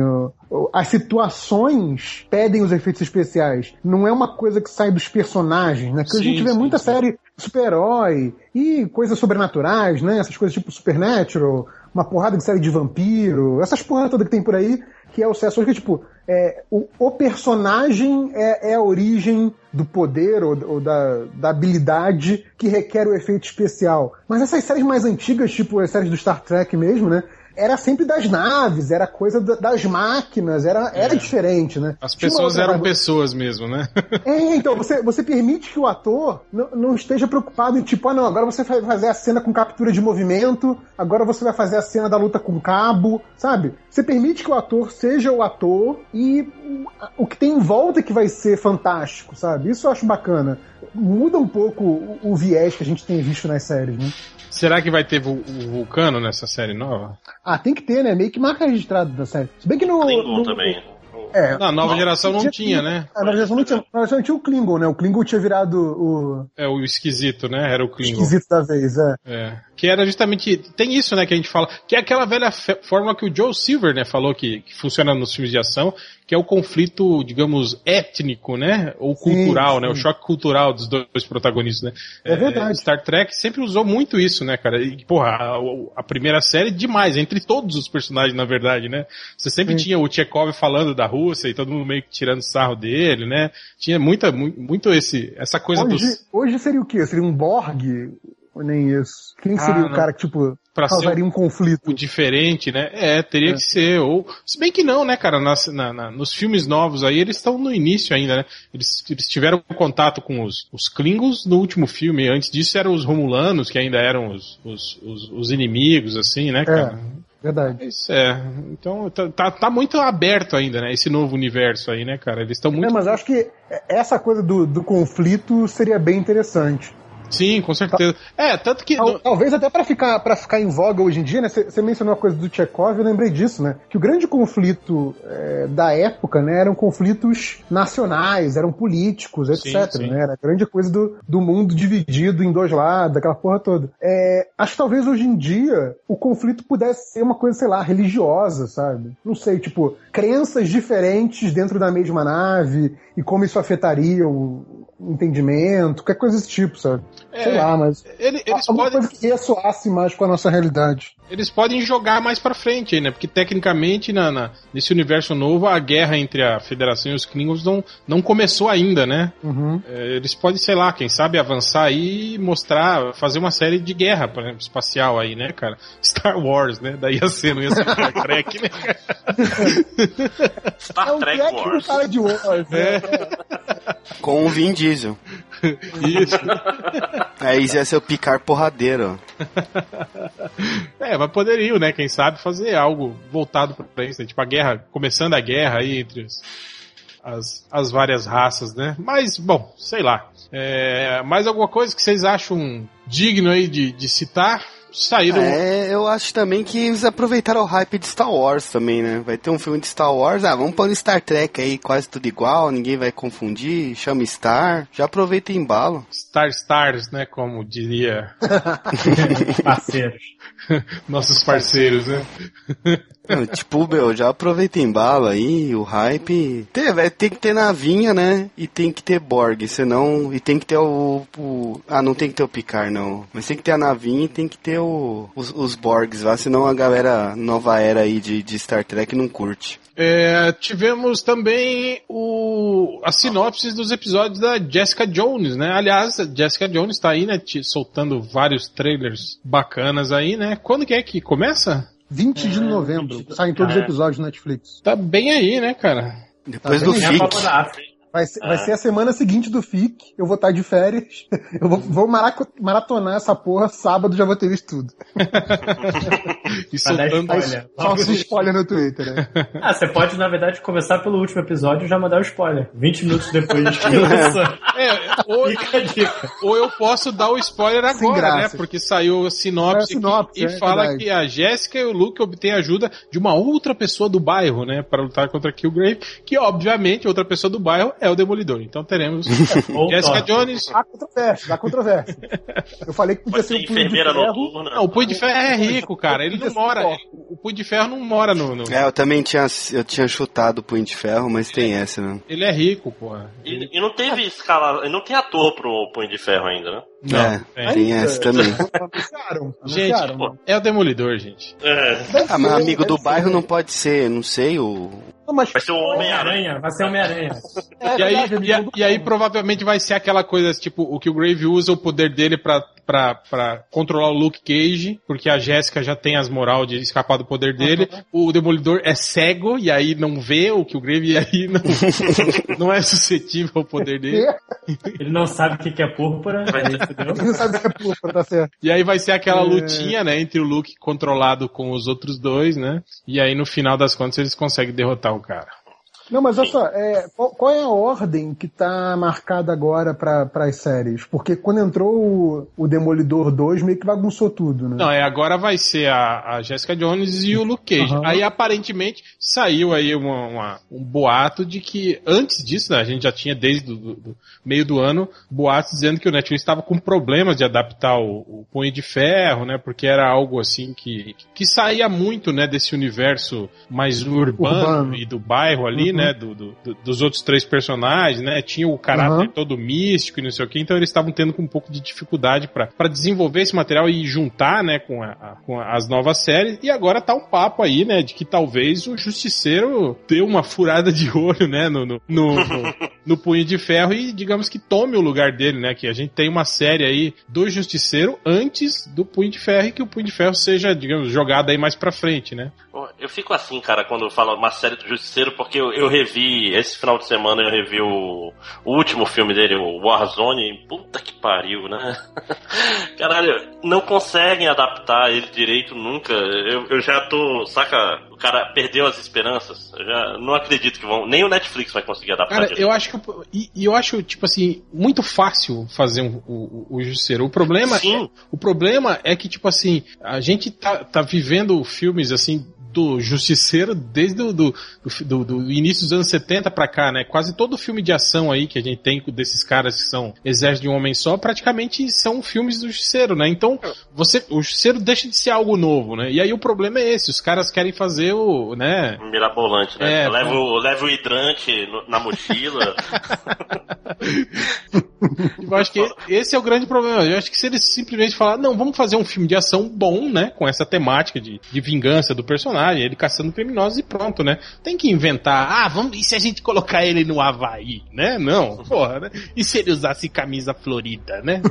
as situações pedem os efeitos especiais. Não é uma coisa que sai dos personagens, né? Que a gente vê sim, muita sim. série super-herói e coisas sobrenaturais, né? Essas coisas tipo Supernatural, uma porrada de série de vampiro, essas porra toda que tem por aí, que é o sucesso que, tipo, é, o, o personagem é, é a origem do poder ou, ou da, da habilidade que requer o efeito especial. Mas essas séries mais antigas, tipo as séries do Star Trek mesmo, né? Era sempre das naves, era coisa da- das máquinas, era, era diferente, né? As pessoas eram vibe. pessoas mesmo, né? É, então, você, você permite que o ator não, não esteja preocupado em tipo, ah não, agora você vai fazer a cena com captura de movimento, agora você vai fazer a cena da luta com cabo, sabe? Você permite que o ator seja o ator e o- o que tem em volta que vai ser fantástico, sabe? Isso eu acho bacana. Muda um pouco o, o viés que a gente tem visto nas séries, né? Será que vai ter o Vulcano nessa série nova? Ah, tem que ter, né? Meio que marca registrada da série. Se bem que no. Klingon no também. é, Na nova geração não tinha- tinha, né? a nova geração não tinha, na geração tinha o Klingon, né? O Klingon tinha virado o É o esquisito, né? Era o Klingon. esquisito da vez, é. É. Que era justamente. Tem isso, né, que a gente fala. Que é aquela velha fórmula que o Joe Silver, né, falou que, que funciona nos filmes de ação, que é o conflito, digamos, étnico, né? Ou Sim, cultural, né? O sim. choque cultural dos dois protagonistas, né? É verdade. Star Trek sempre usou muito isso, né, cara? E, porra, a, a primeira série demais, entre todos os personagens, na verdade, né? Você sempre Sim. tinha o Chekhov falando da Rússia e todo mundo meio que tirando sarro dele, né? Tinha muita, mu- muito esse, essa coisa Hoje, dos. hoje seria o quê? Seria um Borg? Ou nem isso? Quem seria Ah, o cara que, tipo, Pra ser causaria um conflito? o diferente, né? É, teria É. que ser. Ou, se bem que não, né, cara? Nas, na- na- nos filmes novos aí, eles estão no início ainda, né? Eles, eles tiveram contato com os, os Klingons no último filme. Antes disso eram os Romulanos, que ainda eram os, os, os, os inimigos, assim, né, cara? Verdade. Isso é. Então tá, tá, tá muito aberto ainda, né? Esse novo universo aí, né, cara? Eles estão muito. É, mas acho que essa coisa do, do conflito seria bem interessante. Sim, com certeza. É, tanto que. Tal- Talvez até pra ficar, pra ficar em voga hoje em dia, né? Você mencionou a coisa do Chekhov, eu lembrei disso, né? Que o grande conflito é, da época, né, eram conflitos nacionais, eram políticos, etc. Sim, sim. Né? Era a grande coisa do, do mundo dividido em dois lados, aquela porra toda. É, acho que talvez hoje em dia o conflito pudesse ser uma coisa, sei lá, religiosa, sabe? Não sei, tipo, crenças diferentes dentro da mesma nave e como isso afetaria o entendimento, qualquer coisa desse tipo, sabe? É, Sei lá, mas ele- eles alguma podem. coisa que ressoasse mais com a nossa realidade. Eles podem jogar mais pra frente aí, né? Porque tecnicamente, na, na- nesse universo novo, a guerra entre a Federação e os Klingons não, não começou ainda, né? Uhum. É, eles podem, sei lá, quem sabe avançar aí e mostrar, fazer uma série de guerra, por exemplo, espacial aí, né, cara? Star Wars, né? Daí ia ser, não ia ser Star Trek, né? Star é um Trek Wars. cara de Wars, né? Com o Vin Diesel. Isso. Aí ia ser o picar porradeiro. É, mas poderiam, né? Quem sabe fazer algo voltado pra isso, né? Tipo a guerra, começando a guerra aí entre os- as, as várias raças, né? Mas, bom, sei lá. É, mais alguma coisa que vocês acham digno aí de, de citar? Saíram. É, eu acho também que eles aproveitaram o hype de Star Wars também, né? Vai ter um filme de Star Wars, ah, vamos pôr no Star Trek aí, quase tudo igual, ninguém vai confundir, chama Star, já aproveita e embalo. Star Stars, né? Como diria Parceiros. nossos parceiros, né? Tipo, meu, já aproveita e embala aí, o hype. Tem, vai ter que ter navinha, né? E tem que ter Borg, senão. E tem que ter o, o- Ah, não tem que ter o Picard, não. Mas tem que ter a navinha e tem que ter o, os, os Borgs lá, senão a galera nova era aí de, de Star Trek não curte. É, tivemos também o, as sinopses dos episódios da Jessica Jones, né? Aliás, a Jessica Jones tá aí, né? te- soltando vários trailers bacanas aí, né? Quando que é que começa? 20 de novembro. Saem todos os É. episódios no Netflix. Tá bem aí, né, cara? Depois Tá do bem, É a FIC. Copa da África. Vai ser, vai É. ser a semana seguinte do FIC. Eu vou estar de férias. Eu vou, vou maraco- maratonar essa porra. Sábado já vou ter visto tudo. E soltando. spoiler. Faço spoiler no Twitter, né? Ah, você pode, na verdade, começar pelo último episódio e já mandar o spoiler. 20 minutos depois que. É, ou, ou eu posso dar o spoiler agora, né? Porque saiu a sinopse, Saiu a sinopse, aqui e é fala verdade. que a Jéssica e o Luke obtêm ajuda de uma outra pessoa do bairro, né? Para lutar contra Killgrave, que obviamente outra pessoa do bairro é o Demolidor. Então teremos Jessica. Jones. Há controvérsia, há controvérsia. Eu falei que podia Vai ser um punho de ferro. noturna. Não, o Punho de Ferro é rico, cara. Ele não mora. O Punho de Ferro não mora no. no- É, eu também tinha, eu tinha chutado o Punho de Ferro, mas tem essa, né? Ele é rico, porra. E, e não teve escala. Não tem ator pro Punho de Ferro ainda, né? Não, é, é. tem essa também. Anunciaram. Gente, anunciaram. É o Demolidor, gente. É. Ah, mas amigo do bairro não pode ser, não sei, o. Não, mas Vai ser o Homem-Aranha. Vai ser Homem-Aranha. é e, aí, verdade, e, a- e aí provavelmente vai ser aquela coisa, tipo, o que o Grave usa o poder dele pra, pra, pra controlar o Luke Cage, porque a Jéssica já tem as moral de escapar do poder dele. O Demolidor é cego e aí não vê o que o Grave e aí não, não é suscetível ao poder dele. Ele não sabe o que que é púrpura. Ele não sabe se é púrpura, tá certo. E aí vai ser aquela É. lutinha, né, entre o Luke controlado com os outros dois, né? E aí no final das contas eles conseguem derrotar o cara. Não, mas olha só, é, qual, qual é a ordem que tá marcada agora para as séries? Porque quando entrou o, o Demolidor 2, meio que bagunçou tudo, né? Não, é, agora vai ser a, a Jessica Jones e o Luke Cage. Aham. Aí aparentemente saiu aí uma- uma- um boato de que antes disso, né, a gente já tinha desde o do, do meio do ano boatos dizendo que o Netflix estava com problemas de adaptar o, o Punho de Ferro, né, porque era algo assim que, que saía muito, né, desse universo mais urbano, Urbano. e do bairro ali, Uhum. Né, do, do- do- dos outros três personagens, né, tinha o caráter Uhum. todo místico e não sei o que, então eles estavam tendo um pouco de dificuldade para desenvolver esse material e juntar, né, com, a- a- com as novas séries. E agora tá um papo aí, né, de que talvez o Justiceiro dê uma furada de olho, né, no, no, no, no- no Punho de Ferro e, digamos que tome o lugar dele, né, que a gente tem uma série aí do Justiceiro antes do Punho de Ferro e que o Punho de Ferro seja, digamos, jogado aí mais pra frente, né. Eu fico assim, cara, quando fala uma série do Justiceiro, porque eu, eu revi, esse final de semana eu revi o, o último filme dele, o Warzone, puta que pariu, né? Caralho, não conseguem adaptar ele direito nunca. Eu, eu já tô, saca, o cara perdeu as esperanças. Eu já não acredito que vão, nem o Netflix vai conseguir adaptar Cara, direito. eu acho que. E, e eu acho, tipo assim, muito fácil fazer um- o, o, o Justiceiro. O problema, Sim. o problema é que, tipo assim, a gente tá, tá vivendo filmes assim. Do Justiceiro desde o do, do, do início dos anos 70 pra cá, né? Quase todo filme de ação aí que a gente tem desses caras que são exército de um homem só, praticamente são filmes do Justiceiro, né? Então, você, o Justiceiro deixa de ser algo novo, né? E aí o problema é esse, os caras querem fazer o, né? Mirabolante, né? É, leva, o, leva o hidrante na mochila. Eu acho que esse é o grande problema. Eu acho que se eles simplesmente falar, não, vamos fazer um filme de ação bom, né? Com essa temática de, de vingança do personagem, ele caçando criminosos e pronto, né? Tem que inventar, ah, vamos, e se a gente colocar ele no Havaí, né? Não, porra, né? E se ele usasse camisa florida, né?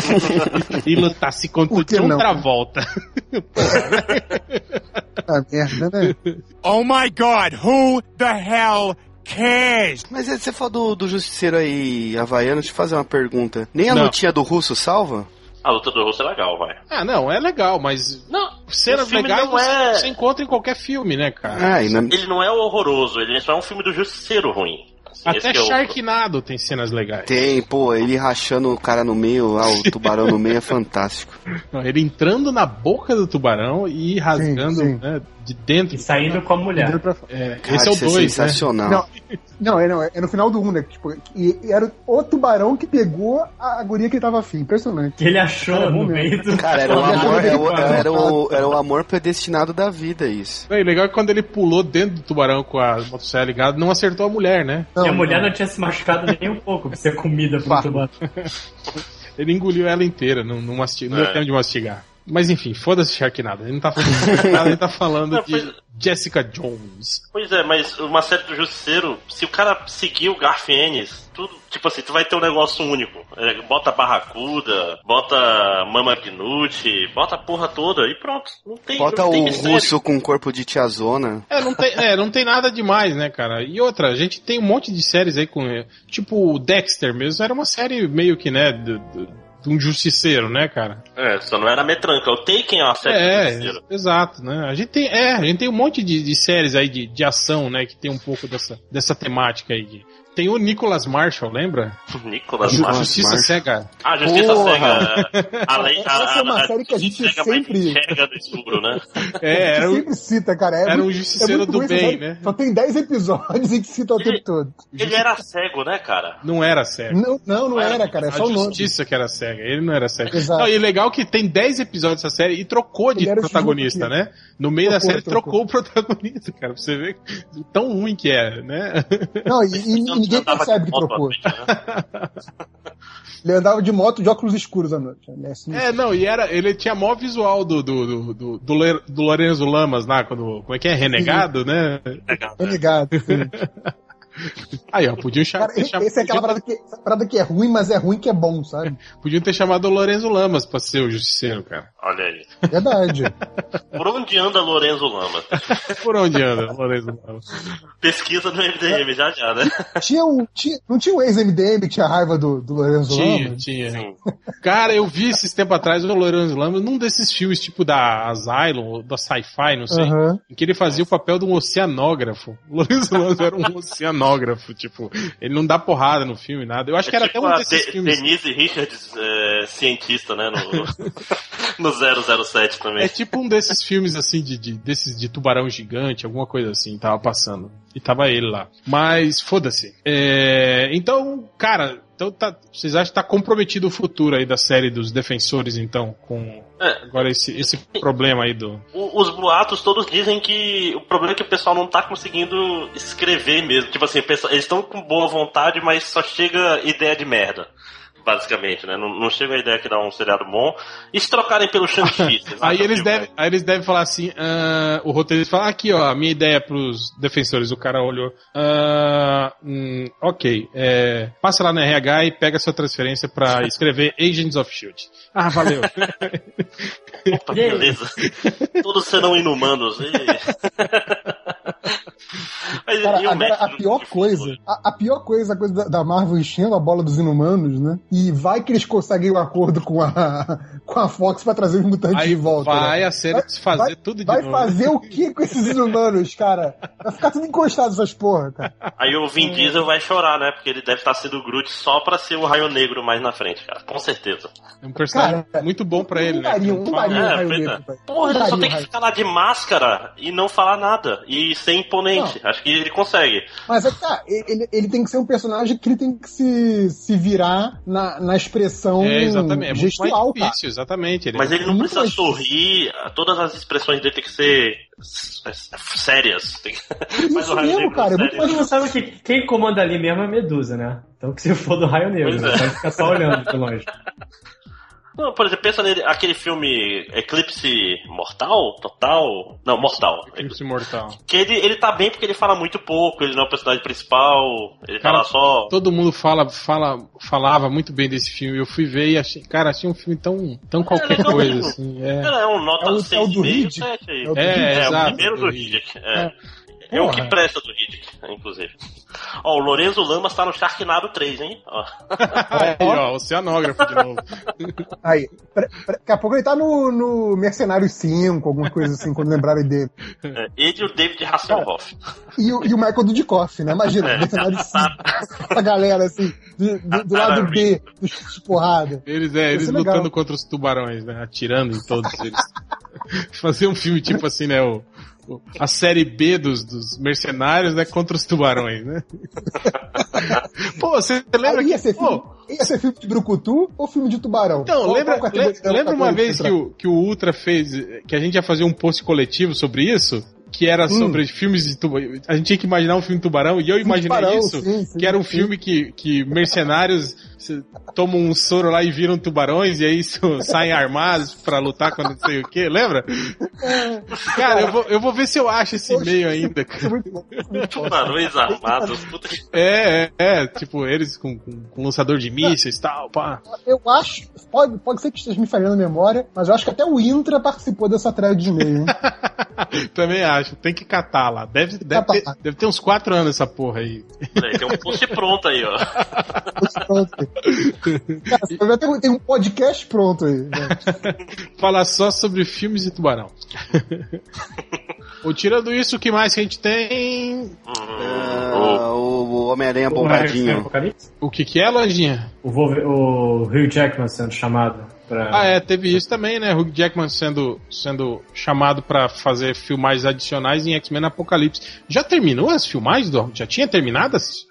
e lutasse contra o John? Travolta. Ah, merda, né? Oh my god, who the hell cares? Mas é, você falou do, do Justiceiro aí, Havaiano, deixa eu fazer uma pergunta. Nem a Não. lutinha do russo salva? A luta do Russo é legal, vai. ah, não, é legal, mas Não, cenas legais não você, é- você encontra em qualquer filme, né, cara? E na... Ele não é horroroso, ele só é um filme do Justiceiro ruim. Assim, Até é o- Sharknado tem cenas legais. tem, pô, ele rachando o cara no meio, ah, o tubarão no meio é fantástico. Não, ele entrando na boca do tubarão e rasgando sim. né, de dentro. E saindo com a mulher. Pra- É, Cara, esse é o 2, né? sensacional. Não, não, é, não, é no final do 1, né? Tipo, e, e era o tubarão que pegou a, a guria que ele tava afim. Impressionante. Que ele achou Cara, é no meio do. Cara, era o Não, amor, ele era, o, era, o, era o amor predestinado da vida, isso. É, e legal é que quando ele pulou dentro do tubarão com a motosserra ligada, não acertou a mulher, né? E a Não, mulher não. não tinha se machucado nem um pouco pra ser comida pro tubarão. Ele engoliu ela inteira, não, não, masti- não deu É. tempo de mastigar. Mas enfim, foda-se Sharknado. Ele não tá falando de Sharknado, ele tá falando Não, de pois- Jessica Jones. Pois é, mas uma série do Justiceiro, se o cara seguir o Garfienes, tudo, tipo assim, tu vai ter um negócio único. É, bota Barracuda, bota Mama Gnute, bota a porra toda e pronto. Não tem, Bota não tem o mistério. russo com corpo de tiazona. É não, tem, é, não tem nada demais, né, cara? E outra, a gente tem um monte de séries aí com. Tipo, o Dexter mesmo, era uma série meio que, né, do- do- de um justiceiro, né, cara? É, só não era metranca. O Taken é uma série É, Justiceiro. exato, né? A gente tem, é, a gente tem um monte de, de séries aí de, de ação, né, que tem um pouco dessa, dessa temática aí. de- Tem o Nicholas Marshall, lembra? Nicolas Ju- Marshall. Justiça Marshall. Cega. Ah, Justiça Porra. Cega. Além, Essa é uma série que a gente Justiça Cega, sempre- enxerga no escuro, né? É, era a o, sempre cita, cara. É era muito, um justiceiro é muito do bem, série. né? Só tem 10 episódios e que cita o Ele- tempo todo. Ele era cego, né, cara? não era cego. Não, não, não era, cara. É A só o nome. justiça que era cega, ele não era cego. Exato. Não, e legal que tem 10 episódios dessa série e trocou de era protagonista, né? No meio da Trocou, série trocou. trocou o protagonista, cara, pra você ver tão ruim que é, né? Não, e ninguém Andava percebe que trocou. né? Ele andava de moto de óculos escuros à noite. né? Assim, É, não, e era, ele tinha maior visual do, do, do, do, do, Lorenzo Lamas lá, quando, como é que é? Renegado, né? Renegado. sim. Aí, ó, podiam cha- Cara, ter esse é aquela parada que, parada que é ruim, mas é ruim que é bom, sabe? Podiam ter chamado o Lorenzo Lamas pra ser o justiceiro, cara. Olha aí. Verdade. Por onde anda Lorenzo Lama? Por onde anda o Lorenzo Lamas? Pesquisa no MDM, já já, né? tinha um, tinha, não tinha um ex-MDM que tinha raiva do, do Lorenzo Tinha, Lamas? tinha. Sim. Cara, eu vi esses tempos atrás o Lorenzo Lamas num desses filmes tipo da Asylum, ou da Sci-Fi, não sei, Aham. em que ele fazia o papel de um oceanógrafo. O Lorenzo Lamas era um oceanógrafo, tipo, ele não dá porrada no filme, nada. Eu acho que era tipo até um desses De- filmes. Denise Richards, é, cientista, né? No, no 007 também. É tipo um desses filmes assim de, de- desses de tubarão gigante, alguma coisa assim, tava passando. E tava ele lá. Mas foda-se. É, então, cara, então tá, vocês acham que tá comprometido o futuro aí da série dos defensores, então, com É. agora esse, esse problema aí do. O- Os boatos todos dizem que o problema é que o pessoal não tá conseguindo escrever mesmo. Tipo assim, eles estão com boa vontade, mas só chega ideia de merda. Basicamente, né? Não, não chega a ideia que dá um seriado bom. E se trocarem pelo Shang-Chi? Aí eles devem, aí eles devem falar assim, ah, o roteirista fala, aqui ó, a minha ideia pros defensores, o cara olhou, ah, hum, ok, é, passa lá na RH e pega sua transferência pra escrever Agents of S.H.I.E.L.D. Ah, valeu. Opa, beleza. Todos serão inumanos. E... Mas, Cara, agora a pior coisa, futuro? a, a pior coisa, a coisa da, da Marvel enchendo a bola dos inumanos, né? E vai que eles conseguem um acordo com a, com a Fox pra trazer os mutantes Aí de volta. vai né? a série desfazer vai- tudo de Vai novo. fazer o que com esses inumanos, cara? Vai ficar tudo encostado essas porra, cara. Aí o Vin Diesel vai chorar, né? Porque ele deve estar sendo o Groot só pra ser o Raio Negro mais na frente, cara. Com certeza. É um personagem Cara, muito bom pra ele, né? daria, daria um É, raio pois negro, é. velho. Porra, ele Não só daria tem um que raio- ficar lá de máscara e não falar nada. E ser imponente. Acho que ele consegue. Mas é que tá, ele, ele tem que ser um personagem que ele tem que se, se virar na, na expressão É, exatamente. É muito gestual, mais cara. difícil, exatamente. Ele Mas é- ele não muito precisa mais sorrir. Todas as expressões dele tem que ser sérias. Tem que- Mas Isso mesmo, cara, é muito sério. mais sabe que quem comanda ali mesmo é a Medusa, né? Então que se for do Raio Negro, né? é. Pode ficar só olhando de longe. Não, por exemplo, pensa nele, aquele filme Eclipse Mortal? Total? Não, Mortal. Eclipse Mortal. Que ele, ele tá bem porque ele fala muito pouco, ele não é o personagem principal, ele Cara, lá só. Todo mundo fala, fala, falava muito bem desse filme. Eu fui ver e achei, cara, achei um filme tão, tão qualquer legal coisa, mesmo. assim. É. Cara, é um nota É o- é o do 6,5, Riddick. 7 aí. É o do É, É, o exato. primeiro do do Riddick. É. É o que presta do Riddick, inclusive. Ó, o Lorenzo Lamas tá no Sharknado 3, hein? Ó. Aí, ó, oceanógrafo de novo. Aí, pre- pre- daqui a pouco ele tá no, no Mercenário 5, alguma coisa assim, quando lembrarem dele. É, ele e o David Hasselhoff. E, o- e o Michael Dudikoff, né? Imagina, É. Mercenário 5, essa galera assim, do, do- do lado B, de porrada. Eles, é, eles legal. lutando contra os tubarões, né? Atirando em todos eles. Fazer um filme tipo assim, né? O- a série B dos, dos mercenários, né? Contra os tubarões, né? Pô, você lembra Aí que. ia ser, filme, Pô, ia ser filme de Brucutu ou filme de tubarão? Então, Qual- lembra, categoria- le- lembra uma vez que o, que o Ultra fez, que a gente ia fazer um post coletivo sobre isso? Que era sobre filmes de tubarão. A gente tinha que imaginar um filme de tubarão, e eu imaginei tubarão, isso, sim, sim, que era um sim. filme que, que mercenários se- tomam um soro lá e viram tubarões, e aí isso- saem armados pra lutar contra não sei o que, lembra? Cara, eu vou, eu vou ver se eu acho esse e-mail ainda, é é. Tubarões armados. Puta que... É, é, é, tipo, eles com, com, com lançador de mísseis e tal, pá. Eu acho, pode, pode ser que esteja me falhando a memória, mas eu acho que até o Intra participou dessa thread de e-mail, hein? Também acho, tem que catar lá. Deve, deve, ter, Catar. deve ter uns quatro anos essa porra aí. Peraí, Tem um post pronto aí, ó. Pronto. Cara, tem, um podcast pronto aí. né? Falar só sobre filmes de tubarão. Ou tirando isso, o que mais que a gente tem? Ah, o o Homem-Aranha O bombadinho. O que que é, Lojinha? O, o Hugh Jackman sendo chamado pra. Ah, é, teve isso também, né? Hugh Jackman sendo, sendo chamado pra fazer filmagens adicionais em X-Men Apocalipse. Já terminou as filmagens do... Já tinha terminado as,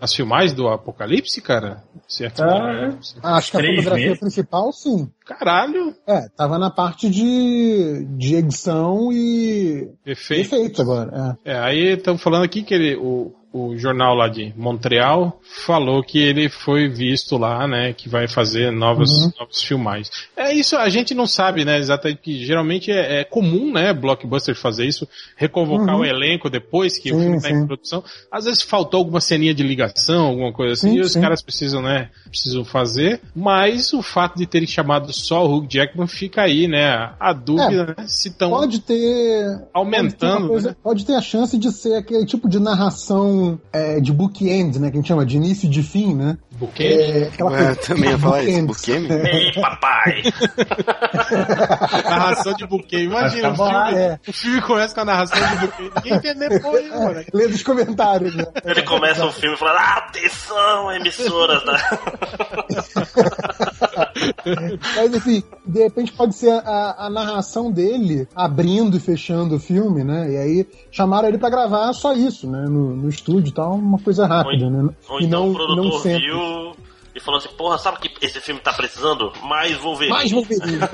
as filmagens do Apocalipse, cara? Esse X-Men Ah? Acho que a fotografia meses? principal, sim. Caralho! É, tava na parte de, de edição e Efeito. efeitos agora. É, aí estamos falando aqui que ele, o, o jornal lá de Montreal falou que ele foi visto lá, né? Que vai fazer novos, Uhum. novos filmagens. É isso, a gente não sabe, né? Exatamente que geralmente é, é comum, né? Blockbuster fazer isso, reconvocar Uhum. o elenco depois que o Sim, filme tá sim. em produção. Às vezes faltou alguma ceninha de ligação, alguma coisa assim, Sim, e os sim. caras precisam, né? Precisam fazer. Mas o fato de terem chamado só o Hugh Jackman fica aí, né? A, dúvida, né? Se estão Pode ter. aumentando. Pode ter, coisa- né? pode ter a chance de ser aquele tipo de narração é, de bookend, né? Que a gente chama de início e de fim, né? Buquê? É, aquela É, coisa- também ia falar isso. Buquê? Ei, papai! narração de buquê. Imagina, Vai o filme, é. o filme começa com a narração de buquê. Ninguém porra nenhuma, né? Lê dos comentários, né? Ele começa o filme falando: atenção, emissoras da. Mas assim, de repente pode ser a, a narração dele abrindo e fechando o filme, né? E aí chamaram ele pra gravar só isso, né? No, no estúdio e tal, uma coisa rápida, né? Ou e então não, o produtor não sempre. viu e falou assim: porra, sabe o que esse filme tá precisando? Mais Wolverine. Mais Wolverine.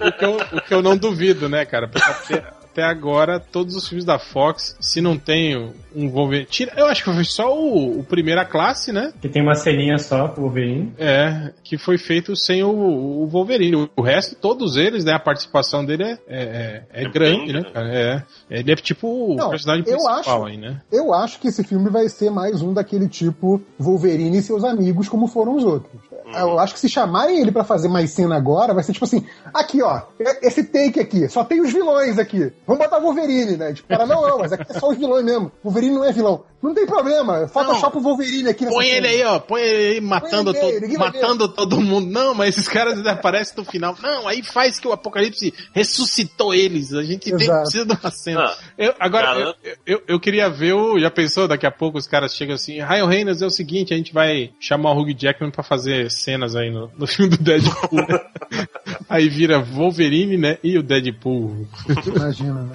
O que, eu, o que eu não duvido, né, cara? Porque até, agora, todos os filmes da Fox, se não tem um Wolverine. Tira, eu acho que foi só o, o Primeira Classe, né? Que tem uma ceninha só pro Wolverine. É, que foi feito sem o, o Wolverine. O resto, todos eles, né? A participação dele é, é, é- é É grande, bem né, cara? É. Ele é tipo o Não, personagem eu principal acho- aí, né? Eu acho que esse filme vai ser mais um daquele tipo Wolverine e seus amigos, como foram os outros. Eu acho que se chamarem ele pra fazer mais cena agora, vai ser tipo assim: aqui ó, esse take aqui, só tem os vilões aqui. Vamos botar Wolverine, né? Tipo, cara, não, não, mas aqui é só os vilões mesmo. Wolverine não é vilão. Não tem problema, Photoshop o Wolverine aqui nessa Põe ele cena. aí, ó. Põe ele aí matando, Põe ele, ver. matando todo mundo. Não, mas esses caras ainda aparecem no final. Não, aí faz que o Apocalipse ressuscitou eles. A gente tem, precisa de uma cena. Ah, Eu- agora, eu, eu, eu queria ver o. Já pensou? Daqui a pouco os caras chegam assim. Ryan Reynolds é o seguinte: a gente vai chamar o Hugh Jackman pra fazer cenas aí no, no filme do Deadpool. aí vira Wolverine, né? E o Deadpool. Imagina, né?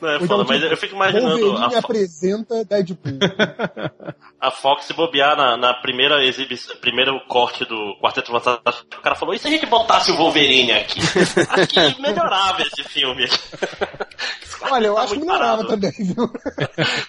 Não, é Ou foda, então, mas tipo, eu fico imaginando Wolverine a, Fo- apresenta Deadpool. a Fox se bobear na, na primeira exibição, primeiro corte do Quarteto Fantástico. O cara falou: e se a gente botasse o Wolverine aqui? Acho que melhorava esse filme. Olha, eu tá acho que melhorava parado. também, viu?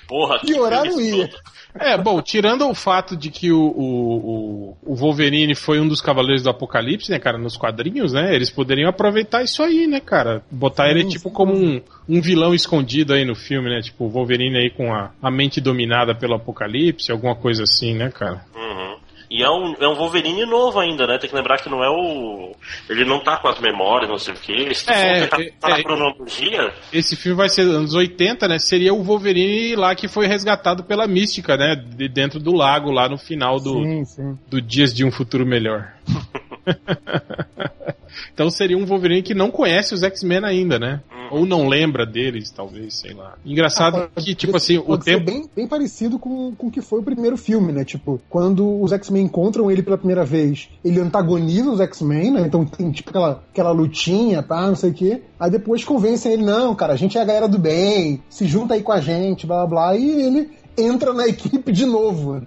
Porra, que Piorar não ia. escroto. É, bom, tirando o fato de que o, o, o, Wolverine foi um dos Cavaleiros do Apocalipse, né, cara, nos quadrinhos, né? Eles poderiam aproveitar isso aí, né, cara? Botar ele Sim, tipo sim. como um, um vilão escondido aí no filme, né? Tipo, o Wolverine aí com a, a mente dominada pelo Apocalipse, alguma coisa assim, né, cara? Uhum. E é um, é um Wolverine novo ainda, né? Tem que lembrar que não é o. Ele não tá com as memórias, não sei o quê. Se tu É, tentar é, tá na é. cronologia, Esse filme vai ser anos 80, né? Seria o Wolverine lá que foi resgatado pela mística, né? De dentro do lago, lá no final do, Sim, sim. do Dias de um Futuro Melhor. então seria um Wolverine que não conhece os X-Men ainda, né? Ou não lembra deles, talvez, sei lá. Engraçado Ah, pode que, tipo assim, o tempo. bem, bem parecido com, com o que foi o primeiro filme, né? Tipo, quando os X-Men encontram ele pela primeira vez, ele antagoniza os X-Men, né? Então tem tipo aquela, aquela lutinha, tá? Não sei o quê. Aí depois convencem ele, não, cara, a gente é a galera do bem, se junta aí com a gente, blá blá blá. E ele entra na equipe de novo.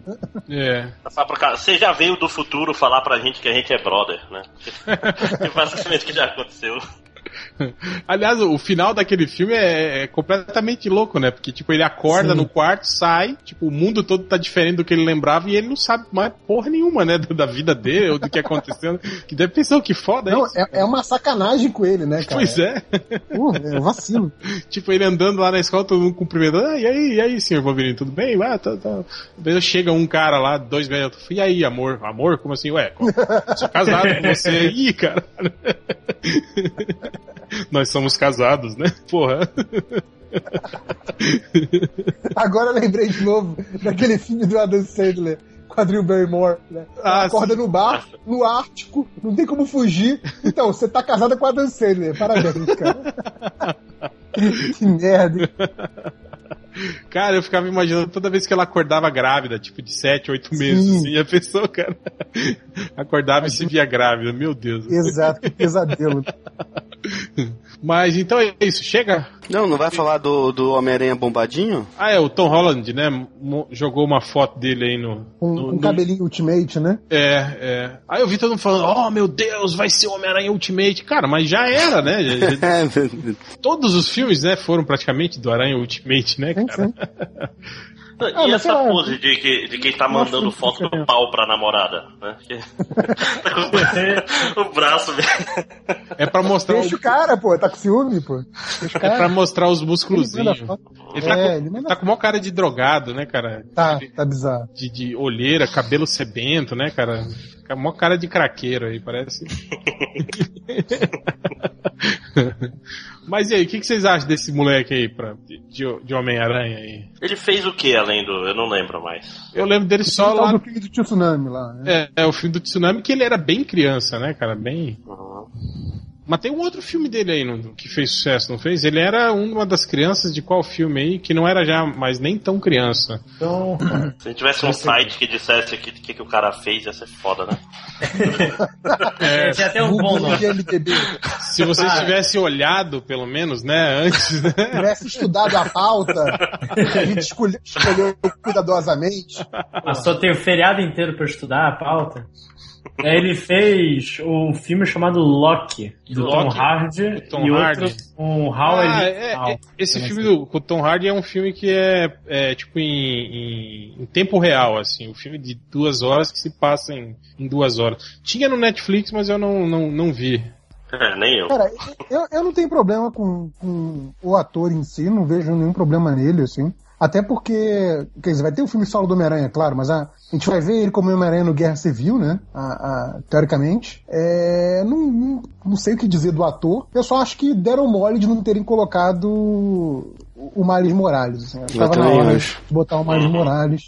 É. passar pra cá. Você já veio do futuro falar pra gente que a gente é brother, né? Que basicamente o que já aconteceu. Aliás, o final daquele filme é, é completamente louco, né? Porque, tipo, ele acorda Sim. no quarto, sai, tipo, o mundo todo tá diferente do que ele lembrava e ele não sabe mais porra nenhuma, né? Da vida dele ou do que aconteceu. Que deve pensar o que foda Não, isso. é, é uma sacanagem com ele, né, cara? Pois é. Pô, é um vacilo. Tipo, ele andando lá na escola, todo mundo cumprimentando. Ah, e aí, e aí, senhor Wolverine, tudo bem? Ah, tá, tá. Daí chega um cara lá, dois metros. E aí, amor? Amor? Como assim? Ué, sou casado com você aí, cara. Nós somos casados, né? Porra. Agora eu lembrei de novo daquele filme do Adam Sandler, quadril Barrymore, né? Ah, Acorda sim. no bar, no Ártico, não tem como fugir. Então, você tá casada com a Adam Sandler. Parabéns, cara. que merda. hein? Cara, eu ficava imaginando toda vez que ela acordava grávida, tipo de 7, 8 meses, Sim. assim, a pessoa, cara, acordava e se via grávida, meu Deus. Exato, que pesadelo. Mas então é isso, chega? Não, não vai falar do, do Homem-Aranha bombadinho? Ah, é, o Tom Holland, né? mo- Jogou uma foto dele aí no. Com, no- com no- cabelinho Ultimate, né? É, é. Aí eu vi todo mundo falando, oh meu Deus, vai ser o Homem-Aranha Ultimate. Cara, mas já era, né? Já- já- É, Todos os filmes, né, foram praticamente do Aranha Ultimate, né, Sim, cara? sim. E Ah, mas essa lá, pose de, que- de quem tá não mandando foto do diferente. pau pra namorada, né? Que- tá com o braço É pra mostrar, Deixa o cara, pô, tá com ciúme, pô. Deixa o é pra cara. mosrar os Ele manda foto. Ele tá, É, com, ele manda tá com o maior cara de drogado, né, cara? Tá, tá bizarro. De, de olheira, cabelo sebento, né, cara? Fica maior cara de craqueiro aí, parece. Mas e aí, o que, que vocês acham desse moleque aí pra, de, de Homem-Aranha aí? Ele fez o que além do. Eu não lembro mais. Eu lembro dele só Só lá. do filme do Tsunami lá, né? É, é, o filme do Tsunami, que ele era bem criança, né, cara? Bem. Uhum. Mas tem um outro filme dele aí não- que fez sucesso, não fez? Ele era uma das crianças de qual filme aí, que não era já mais nem tão criança. Então, Se tivesse um site que dissesse o que, que, que o cara fez, ia ser foda, né? é, tem até um bom Google nome. de MDB. Se vocês tivessem olhado, pelo menos, né, antes, né? tivesse estudado a pauta, a gente escolheu, escolheu cuidadosamente. Eu só tenho o feriado inteiro pra estudar a pauta. Ele fez um filme chamado Loki, do Tom Loki, Hardy, do Tom e Hardy. outro um Howard. Ah, é- é- esse filme do com o Tom Hardy é um filme que é, é, tipo em, em- em tempo real, assim, um filme de duas horas que se passa em, em duas horas. Tinha no Netflix, mas eu não, não, não vi. É, nem eu. Cara, eu, eu não tenho problema com, com o ator em si, não vejo nenhum problema nele, assim. Até porque, quer dizer, vai ter o filme solo do Homem-Aranha, claro, mas a, a gente vai ver ele como Homem-Aranha no Guerra Civil, né? A- a- teoricamente. É, não, não, não sei o que dizer do ator. Eu só acho que deram mole de não terem colocado o Miles Morales. Assim. Acho que Eu tava na hora acho. de botar o Miles Morales.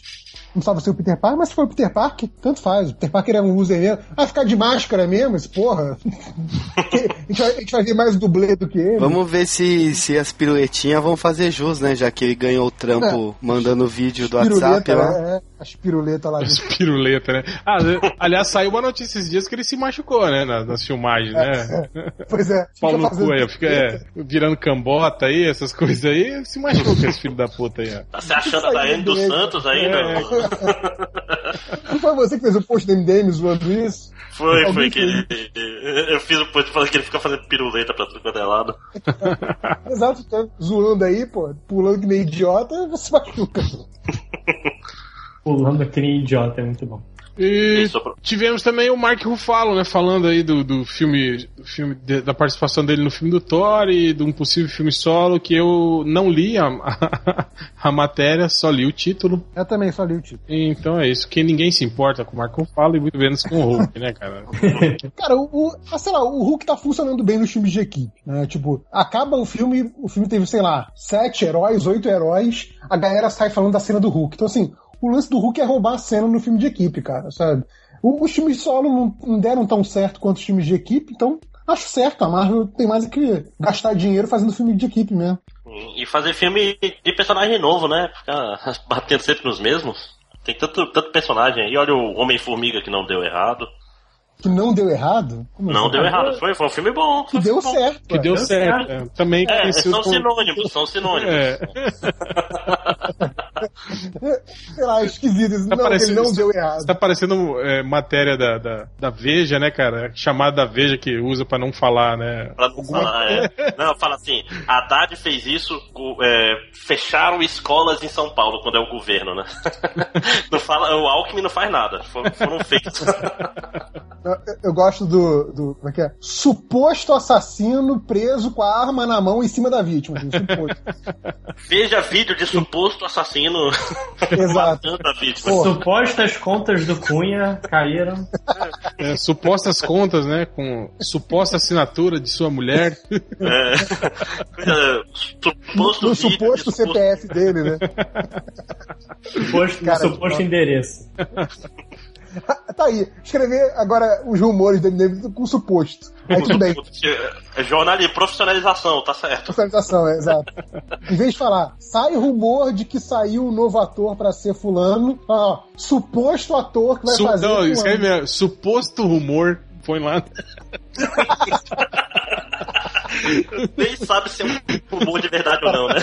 Não precisava ser o Peter Parker, mas se for o Peter Parker, tanto faz. O Peter Parker é um user mesmo. Ah, ficar de máscara mesmo, esse porra. a, gente vai, a gente vai ver mais dublê do que ele. Vamos ver se, se as piruetinhas vão fazer jus, né? Já que ele ganhou o trampo mandando vídeo do WhatsApp lá. é, é, as piruletas lá. As piruleta, né? Ah, aliás, saiu uma notícia esses dias que ele se machucou, né? Nas, nas filmagens, né? Pois é. Pau fica no fazendo cu aí, fica é, virando cambota aí, essas coisas aí, se machucou com esse filho da puta aí, ó. Tá se achando a Daiane dos. Santos ainda? Não foi você que fez o post do MDM zoando isso? Foi, Alguém foi que ele. Eu fiz o post falando que ele fica fazendo piruleta pra tudo quanto é lado. Exato, tá zoando aí, pô, pulando que nem idiota, você machuca. Pulando aquele idiota, é muito bom. E tivemos também o Mark Ruffalo, né, falando aí do, do filme, do filme de- da participação dele no filme do Thor e de um possível filme solo que eu não li a, a, matéria, só li o título. Eu também só li o título. Então é isso, que ninguém se importa com o Mark Ruffalo e muito menos com o Hulk, né, cara? Cara, o, o- ah, sei lá, o Hulk tá funcionando bem nos filmes de equipe, né? Tipo, acaba o filme, o filme teve, sei lá, sete heróis, oito heróis, a galera sai falando da cena do Hulk. Então, assim, o lance do Hulk é roubar a cena no filme de equipe, cara, sabe? Os filmes solo não, não deram tão certo quanto os filmes de equipe, então acho certo, a Marvel tem mais que gastar dinheiro fazendo filme de equipe mesmo. E fazer filme de personagem novo, né? Ficar batendo sempre nos mesmos. Tem tanto, tanto personagem aí. Olha o Homem-Formiga que não deu errado. Que não deu errado? Como Não assim? deu errado. Foi, foi um filme bom. Que deu bom. certo. Que deu Deu certo. certo. é. Também É, são como... sinônimos, são sinônimos. É. Sei lá, esquisito. isso. Tá não, ele não deu errado. Tá parecendo é, matéria da, da, da Veja, né, cara? Chamada da Veja que usa pra não falar, né? Pra não falar, é. Não, fala assim, a Haddad fez isso, é, fecharam escolas em São Paulo, quando é o governo, né? Não fala, o Alckmin não faz nada, foram, foram feitos. Eu, eu gosto do, do. Como é que é? Suposto assassino preso com a arma na mão em cima da vítima. assim, suposto. Veja vídeo de suposto assassino Exato. matando a vítima. Pô. Supostas contas do Cunha caíram. É, supostas contas, né? Com suposta assinatura de sua mulher. É. Suposto No vídeo suposto de CPF dele, né? Suposto, Cara, suposto endereço. Tá aí. Escrever agora os rumores dele com suposto. Aí tudo bem. É jornalismo, profissionalização, tá certo. Personalização, é, exato. Em vez de falar, sai rumor de que saiu um novo ator pra ser fulano, ó, suposto ator que vai Su- fazer. não, escreve é, suposto rumor. Põe lá. Nem sabe se é um rumor de verdade ou não, né?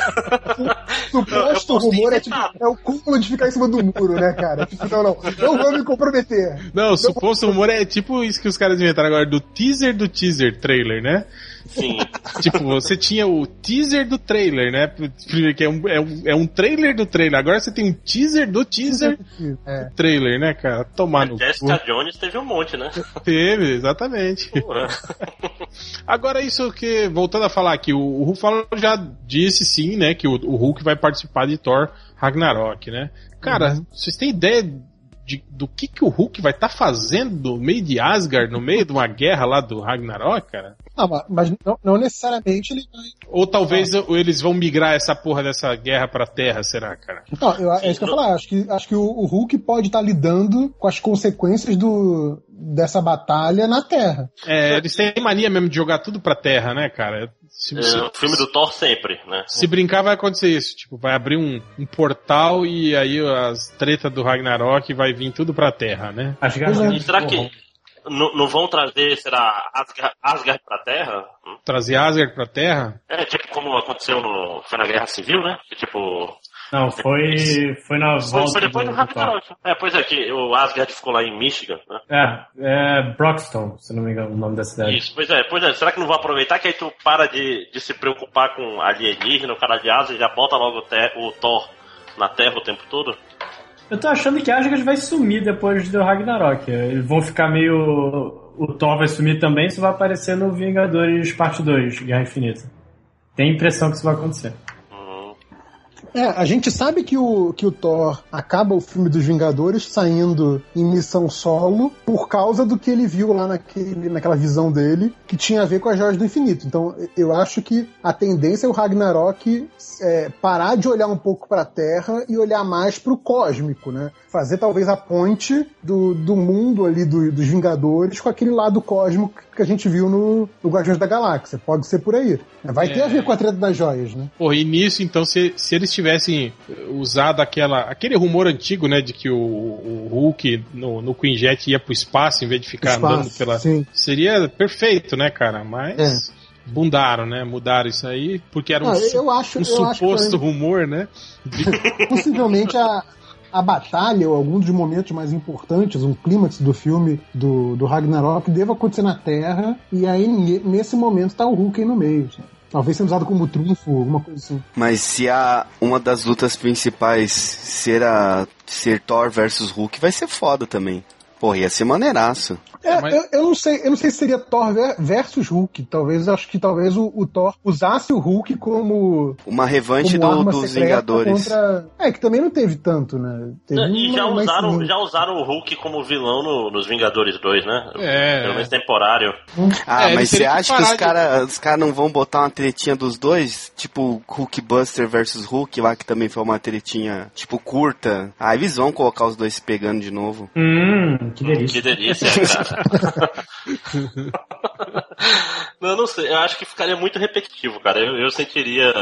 Suposto rumor é, tipo, é o cúmulo de ficar em cima do muro, né, cara? Tipo, não, não, não vou me comprometer. Não, o suposto rumor é tipo isso que os caras inventaram agora, do teaser do teaser trailer, né? Sim. Tipo, você tinha o teaser do trailer, né? Primeiro que é um, é, um, é um trailer do trailer. Agora você tem um teaser do teaser É. do trailer, né, cara? Tomar no cu. Jessica Jones teve um monte, né? Teve, exatamente. Porra. Agora, isso que, voltando a falar aqui, o, o Ruffalo já disse sim, né, que o, o Hulk vai participar de Thor Ragnarok, né? Cara, vocês têm ideia de- do que, que o Hulk vai estar fazendo no meio de Asgard, no meio de uma guerra lá do Ragnarok, cara? Ah, mas- mas não, não necessariamente ele vai. Ou talvez eles vão migrar essa porra dessa guerra pra Terra, será, cara? Não, eu, é isso que eu ia falar. Acho que, acho que o, o Hulk pode estar lidando com as consequências do, dessa batalha na Terra. É, eles têm mania mesmo de jogar tudo pra Terra, né, cara? Se, É, se- o filme do Thor sempre, né? se brincar vai acontecer isso, tipo, vai abrir um, um portal e aí as tretas do Ragnarok vai vir tudo pra Terra, né? Pois é. E será que não não vão trazer, será, Asgard, Asgard pra Terra? Hum? Trazer Asgard pra Terra? É, tipo como aconteceu no, foi na Guerra Civil, né? Que, tipo, Não, foi, foi na volta foi depois do do. Ragnarok. É, pois é, que o Asgard ficou lá em Michigan, né? É, é Broxton, se não me engano o nome da cidade. Isso, pois é, pois é. Será que não vão aproveitar que aí tu para de, de se preocupar com alienígena, o cara de asa e já bota logo o, te- o Thor na Terra o tempo todo? Eu tô achando que Asgard vai sumir depois do Ragnarok. Eles vão ficar meio. O Thor vai sumir também, isso vai aparecer no Vingadores Parte 2, Guerra Infinita. Tem a impressão que isso vai acontecer. É, a gente sabe que o, que o Thor acaba o filme dos Vingadores saindo em missão solo por causa do que ele viu lá naquele, naquela visão dele, que tinha a ver com as joias do infinito. Então, eu acho que a tendência é o Ragnarok é, parar de olhar um pouco para a Terra e olhar mais para o cósmico, né? Fazer talvez a ponte do, do mundo ali do- dos Vingadores com aquele lado cósmico que a gente viu no, no Guardiões da Galáxia. Pode ser por aí. Vai ter a ver com a treta das joias, né? Pô, e nisso, então, se, se eles tivessem usado aquela, aquele rumor antigo, né, de que o, o Hulk no, no Queen Jet ia pro espaço em vez de ficar Espaço, andando pela. sim. Seria perfeito, né, cara? Mas. Bundaram, né? Mudaram isso aí, porque era um, su- eu acho, um eu acho que suposto rumor, né? possivelmente a, a batalha ou algum dos momentos mais importantes, um clímax do filme do, do Ragnarok, deva acontecer na Terra, e aí ne- nesse momento tá o Hulk aí no meio. sabe? Talvez sendo usado como trunfo, alguma coisa assim. Mas se a uma das lutas principais ser a ser Thor versus Hulk, vai ser foda também. Porra, ia ser maneiraço. É, mas- eu, eu não sei, eu não sei se seria Thor ver- versus Hulk. Talvez acho que talvez o, o Thor usasse o Hulk como, Uma revanche como do- arma dos Vingadores. contra. É que também não teve tanto, né? Teve E já usaram, já usaram o Hulk como vilão no- nos Vingadores 2, né? É. Pelo menos temporário. Ah, É, mas você que acha que parar os de- caras os cara não vão botar uma tretinha dos dois? Tipo Hulk Buster versus Hulk lá, que também foi uma tretinha, tipo, curta. Ah, eles vão colocar os dois se pegando de novo. Hum, que delícia. Que delícia, cara. Não, não sei. Eu acho que ficaria muito repetitivo, cara. Eu, eu sentiria,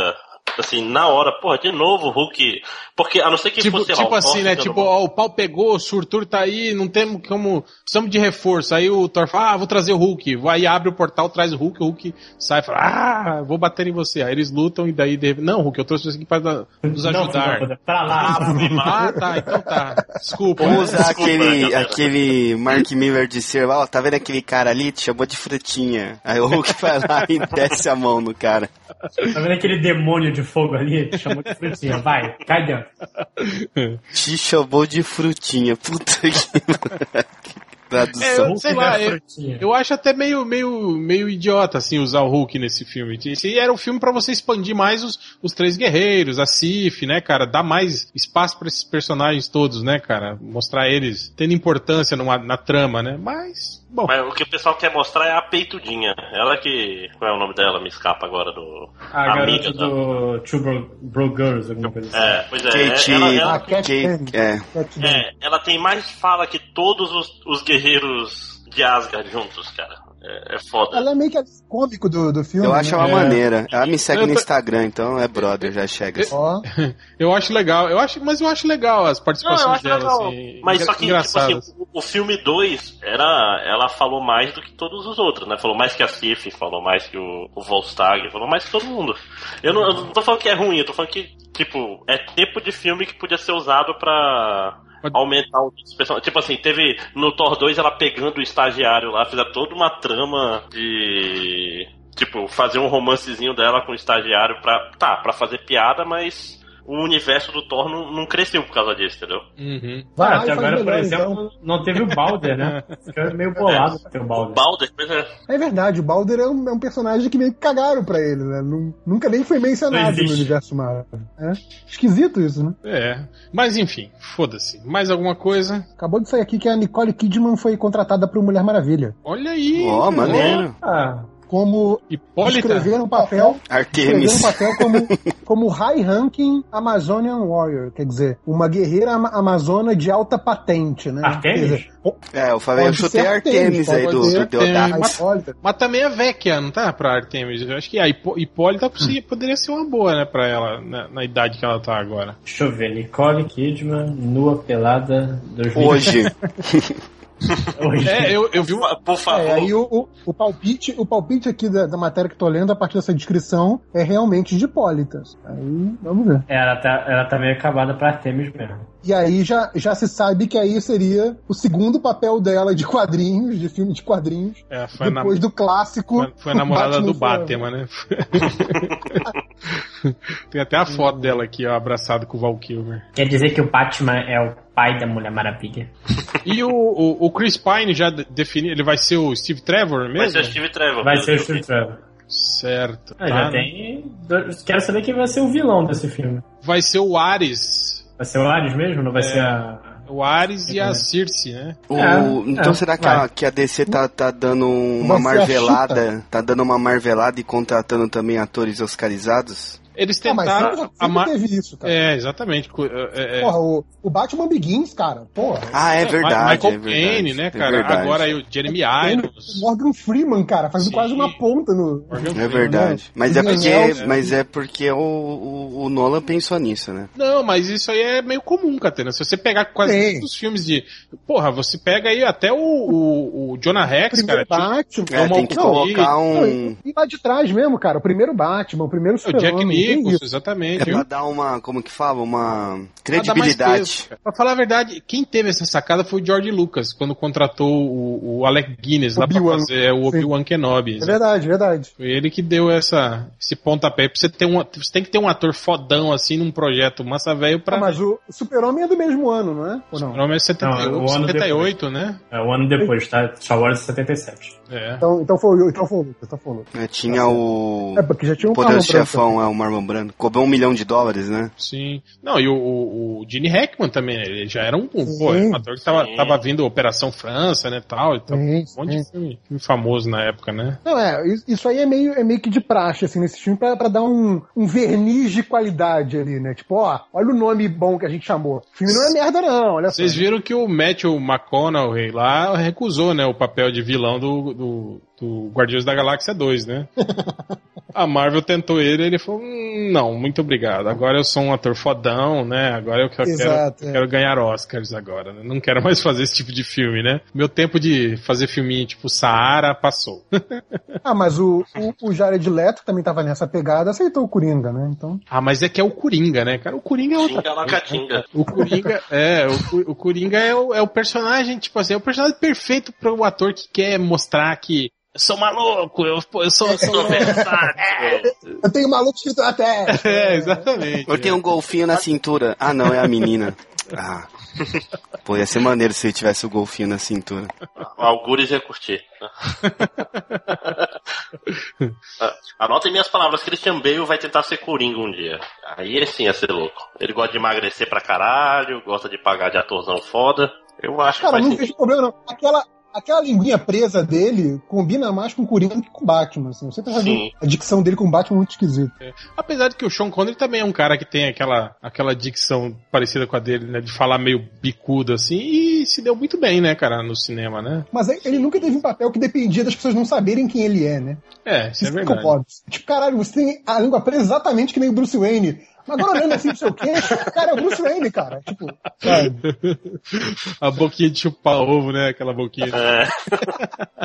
assim, na hora, porra, de novo o Hulk. Porque a não ser que Tipo, fosse lá, tipo o assim, né? Tipo, ó, o pau pegou, o Surtur tá aí, não temos como. Precisamos de reforço. Aí o Thor fala, ah, vou trazer o Hulk. Aí abre o portal, traz o Hulk, o Hulk sai e fala, ah, vou bater em você. Aí eles lutam e daí. Não, Hulk, eu trouxe você aqui pra nos Não, ajudar. da puta, Pra lá. Ah, tá, então tá. Desculpa. Vamos né? usar Desculpa, aquele, galera. aquele Mark Miller de ser, ó, tá vendo aquele cara ali? Te chamou de frutinha. Aí o Hulk vai lá e desce a mão no cara. Tá vendo aquele demônio de fogo ali? Te chamou de frutinha. Vai, cai dentro. Te chamou de frutinha. Puta que tradução. É, eu, sei lá, eu, eu acho até meio, meio, meio idiota, assim, usar o Hulk nesse filme. Esse era um filme pra você expandir mais os, os três guerreiros, a Sif, né, cara? Dar mais espaço pra esses personagens todos, né, cara? Mostrar eles tendo importância numa, na trama, né? Mas, bom. Mas o que o pessoal quer mostrar é a peitudinha. Ela que. Qual é o nome dela? Me escapa agora do. A amiga garota do Two Bro, Bro Girls, alguma coisa assim. É, pois é. Kate, ela, Ah, ela, Cat Kate- Bane. é. É, ela tem mais fala que todos os, os guerreiros de Asgard juntos, cara. É, é foda. Ela é meio que cômico do, do filme. Eu acho né? ela É. maneira. Ela me segue Eu no tô- Instagram, então é brother, já chega. Ó, Eu acho legal, eu acho, mas eu acho legal as Não, eu participações acho dela, legal. assim. Mas engra- só que, tipo assim, o, o filme 2, era, ela falou mais do que todos os outros, né? Falou mais que a Sif, falou mais que o, o Volstag, falou mais que todo mundo. Eu não, eu não tô falando que é ruim, eu tô falando que, tipo, é tipo de filme que podia ser usado pra aumentar o. Tipo assim, teve no Thor 2 ela pegando o estagiário lá, fez toda uma trama de. Tipo, fazer um romancezinho dela com o estagiário pra. Tá, pra fazer piada, mas o universo do Thor não, não cresceu por causa disso, entendeu? Uhum. vai Ah, até agora, por melhor, exemplo, então. não teve o Balder, né? Fica meio bolado ter o O Balder. Balder, pois é. É verdade, o Balder é um, é um personagem que meio que cagaram pra ele, né? Nun- Nunca nem foi mencionado no universo Marvel. É esquisito isso, né? É. Mas enfim, foda-se. Mais alguma coisa? Acabou de sair aqui que a Nicole Kidman foi contratada pro Mulher Maravilha. Olha aí. Ó, maneiro. Ah, Como Hipólita. escrever no papel. Escrever Artemis. papel como, como High Ranking Amazonian Warrior, quer dizer, uma guerreira ama- amazona de alta patente, né? Artemis? Dizer, É, eu falei, eu chutei Artemis Artemis, aí do, do Deodato. Mas-. Mas também é Vecchia, não tá? Pra Artemis. Eu acho que a Hipó- Hipólita possi- poderia ser uma boa, né? Pra ela, na, na idade que ela tá agora. deixa eu ver. Nicole Kidman, nua pelada 2000. Hoje. Hoje. É, eu, eu vi um. Por favor. É, aí o, o, o palpite, o palpite aqui da, da matéria que tô lendo, a partir dessa descrição, é realmente de Hipólitas. Aí, vamos ver. É, Ela tá, ela tá meio acabada pra Artemis mesmo. E aí já, já se sabe que aí seria o segundo papel dela de quadrinhos, de filme de quadrinhos, É, depois do clássico. foi, foi a namorada do Batman Batman, né? Tem até a foto dela aqui, ó, abraçado com o Val Kilmer. Quer dizer que o Batman é o pai da Mulher Maravilha. E o, o, o Chris Pine já de- definiu, ele vai ser o Steve Trevor Vai mesmo? ser o Steve Trevor. Vai ser o Steve. Trevor. Certo. Ah, já tá? tem. Quero saber quem vai ser o vilão desse filme. Vai ser o Ares. Vai ser o Ares mesmo? Não vai É. ser a. O Ares e a É. Circe, né? O- É, então é, será que vai. a, que a DC tá, tá dando uma Vai marvelada? Tá dando uma marvelada e contratando também atores oscarizados? Eles Ah, mas tentaram. sempre, teve isso, cara. É, exatamente. Co- é, é, Porra, o, o Batman Begins, cara, porra. Ah, é é, verdade. Michael é verdade, Caine, né, é cara? verdade. Agora aí o Jeremy Tem Irons. o Morgan Freeman, cara, fazendo Sim. quase uma ponta no. Morgan É Freeman. verdade. Mas é porque, mas é porque o, o, o Nolan pensou nisso, né? Não, mas isso aí é meio comum, Catena. Se você pegar quase Sim. todos os filmes de. Porra, você pega aí até o, o, o Jonah Rex, cara. tipo, Batman. É, tem que colocar um. e, lá de trás mesmo, cara, o primeiro Batman, o primeiro o Jack Super-Homem. tem exatamente. É viu? pra dar uma, como que fala? Uma credibilidade. Pra falar a verdade, quem teve essa sacada foi o George Lucas, quando contratou o, o Alec Guinness lá pra fazer o Obi-Wan Kenobi. É verdade, verdade. Foi ele que deu essa, esse pontapé. Você, ter um, você tem que ter um ator fodão assim num projeto massa velho pra. Ah, mas o Super-Homem é do mesmo ano, não é? Ou não? O nome é 78, Não, o ano 78 né? É o ano depois, tá? Star Wars 77. É. Então, então foi o então foi então foi o Lucas. É, tinha o É, porque já tinha um Chefão, é o Marlon Brando. Cobrou um milhão de dólares, né? Sim. Não, e o, o, o Gene Hackman também, né? ele já era um, um, pô, um ator que tava, Sim. tava vindo Operação França, né, tal, e tal. Sim, um monte de sim. filme, filme famoso na época, né? Não, é, isso- isso aí é meio, é meio que de praxe, assim, nesse filme, pra, pra dar um, um verniz de qualidade ali, né? Tipo, ó, olha o nome bom que a gente chamou. O filme não é merda, não, olha só. Vocês viram que o Matthew McConaughey lá recusou, né, o papel de vilão do, do, do Guardiões da Galáxia 2, né? A Marvel tentou ele e ele falou, hum, não, muito obrigado. Agora eu sou um ator fodão, né? Agora eu quero, Exato, quero, é. quero ganhar Oscars agora, né? Não quero mais fazer esse tipo de filme, né? Meu tempo de fazer filminho tipo Saara passou. Ah, mas o, o, o Jared Leto, que também tava nessa pegada, aceitou o Coringa, né? Então, ah, mas é que é o Coringa, né, cara? O Coringa é outra Catinga. O Coringa, é, o, o Coringa é o, é o personagem, tipo assim, é o personagem perfeito para o ator que quer mostrar que eu sou maluco, eu, pô, eu sou, eu sou Sou versátil. eu tenho maluco escrito na testa. É, exatamente. Eu tenho um golfinho na cintura. Ah, não, é a menina. Ah. Pô, ia ser maneiro se ele tivesse o golfinho na cintura. O Algures ia curtir. Anotem minhas palavras, Christian Bale vai tentar ser Coringa um dia. Aí ele sim ia ser louco. Ele gosta de emagrecer pra caralho, gosta de pagar de atorzão foda. Eu acho Cara, que não vai ser. vejo problema, não. Aquela, aquela linguinha presa dele combina mais com o Coringa que com o Batman. Assim. Eu sempre achei a dicção dele com o Batman muito esquisita. Apesar de que o Sean Connery também é um cara que tem aquela, aquela dicção parecida com a dele, né? De falar meio bicudo assim, e se deu muito bem, né, cara, no cinema, né? Mas ele nunca teve um papel que dependia das pessoas não saberem quem ele é, né? É, isso é fica verdade. foda. Tipo, caralho, você tem a língua presa exatamente que nem o Bruce Wayne. Mas agora olhando assim pro seu queixo, cara, é o Bruce Wayne, cara. Tipo, sabe? A boquinha de chupar ovo, né? Aquela boquinha.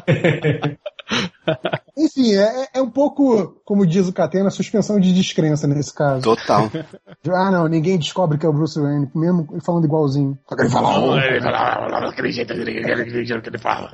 É, Enfim, é, é um pouco, como diz o Catena, suspensão de descrença nesse caso. Total. Ah, não, ninguém descobre que é o Bruce Wayne, mesmo ele falando igualzinho. Só que ele fala, Não, "Oh". ele fala jeito, daquele jeito que ele fala.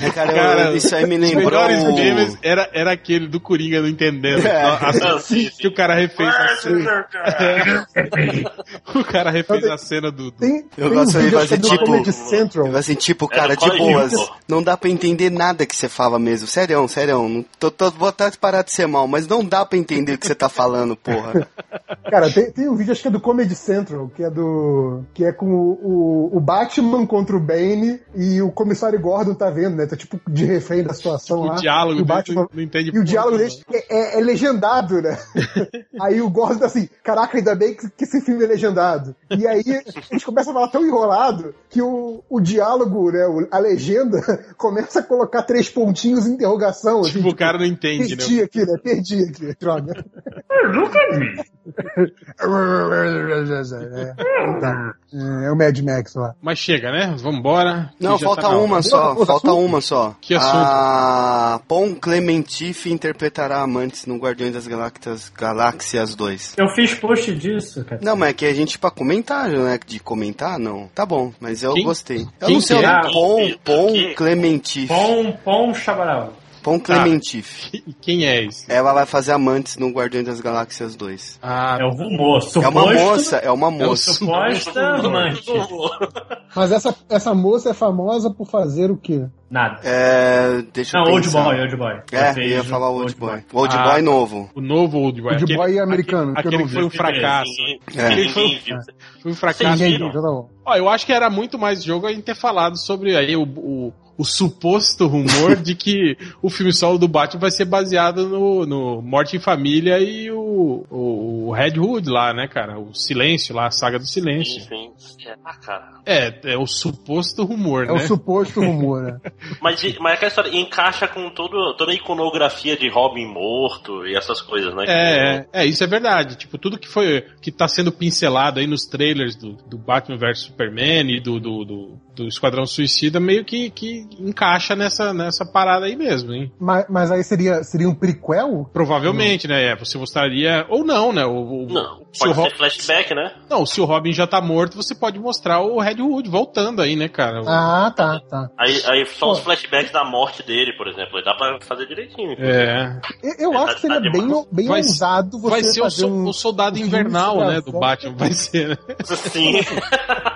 É, cara, Cara, isso aí me Os lembrou. melhores o- memes era, era aquele do Coringa não entendendo. É. A- a- Sim, sim. que o cara refez a cena. o cara refez a cena do. do- Tem, Eu gosto de fazer é tipo- Central. Eu, assim, tipo, É, cara, de boas. Não dá pra entender nada que você fala mesmo. Sério, sério. Não, tô, tô, vou até parar de ser mal, mas não dá pra entender o que você tá falando, porra. Cara, tem, tem um vídeo, acho que é do Comedy Central, que é do. que é com o, o, o Batman contra o Bane e o comissário Gordon tá vendo, né? Tá tipo de refém da situação o lá. diálogo e o Batman. não, entende E o diálogo deles é, é- é legendado, né? aí o Gordon tá assim, caraca, ainda bem que, que esse filme é legendado. E aí eles começam a falar tão enrolado que o, o diálogo, né, o- a legenda, começa a colocar três pontinhos de interrogação. Assim, Tipo, o cara não entende, né? Perdi aqui, né? Perdi aqui, droga. É, tá. É, é o Mad Max lá. Mas chega, né? Vambora. que Não, falta tá uma só, falta assunto? uma só. Que assunto? A Pom Clementif interpretará Amantes no Guardiões das Galáxias, Galáxias 2. Eu fiz post disso, cara. Não, mas é que a gente pra comentar, né? De comentar, não. Tá bom, mas eu Quem- gostei. Eu quem não sei, o é? nome. Pom, Pom quem- Clementif. Pom, pom, chabaral. Pom Clementif. E quem é esse? Ela vai fazer Amantes no Guardiões das Galáxias 2. Ah, É o rumor. É uma moça, é uma moça. Suposta amante. Mas essa, essa moça é famosa por fazer o quê? Nada. É, deixa Não, eu Old pensar. Boy, Old Boy. É, fez ia falar Old Boy. Old Ah. Boy novo. o novo Old Boy. Old aquele- Boy americano, Aquele, eu aquele foi um fracasso. É. Foi um fracasso. Sim. Bom. Ó, eu acho que era muito mais jogo a gente ter falado sobre aí o, o, o suposto rumor de que o filme solo do Batman vai ser baseado no, no Morte em Família e o, o, o Red Hood lá, né, cara? O Silêncio lá, a saga do Silêncio. Enfim, ah, cara. É, é o suposto rumor, É né? o suposto rumor, né? Mas, mas aquela história encaixa com todo, toda a iconografia de Robin morto e essas coisas, né? É, é, é, isso é verdade. Tipo, tudo que foi que tá sendo pincelado aí nos trailers do, do Batman vs Superman e do, do, do, do Esquadrão Suicida meio que, que encaixa nessa, nessa parada aí mesmo, hein? Mas, mas aí seria, seria um prequel? Provavelmente, né? é, Você mostraria. Ou não, né? O, o- Não, se o pode Ro- ser flashback, né? não, se o Robin já tá morto, você pode mostrar o Red Hood voltando aí, né, cara? Ah, tá, tá. Aí, aí só os Pô. flashbacks da morte dele, por exemplo. Aí Dá pra fazer direitinho. É. Eu, eu acho que seria Tá bem, bem Vai- ousado você Vai ser o, fazer so- um... o soldado um invernal, né? Do Batman. Vai ser, né? Sim.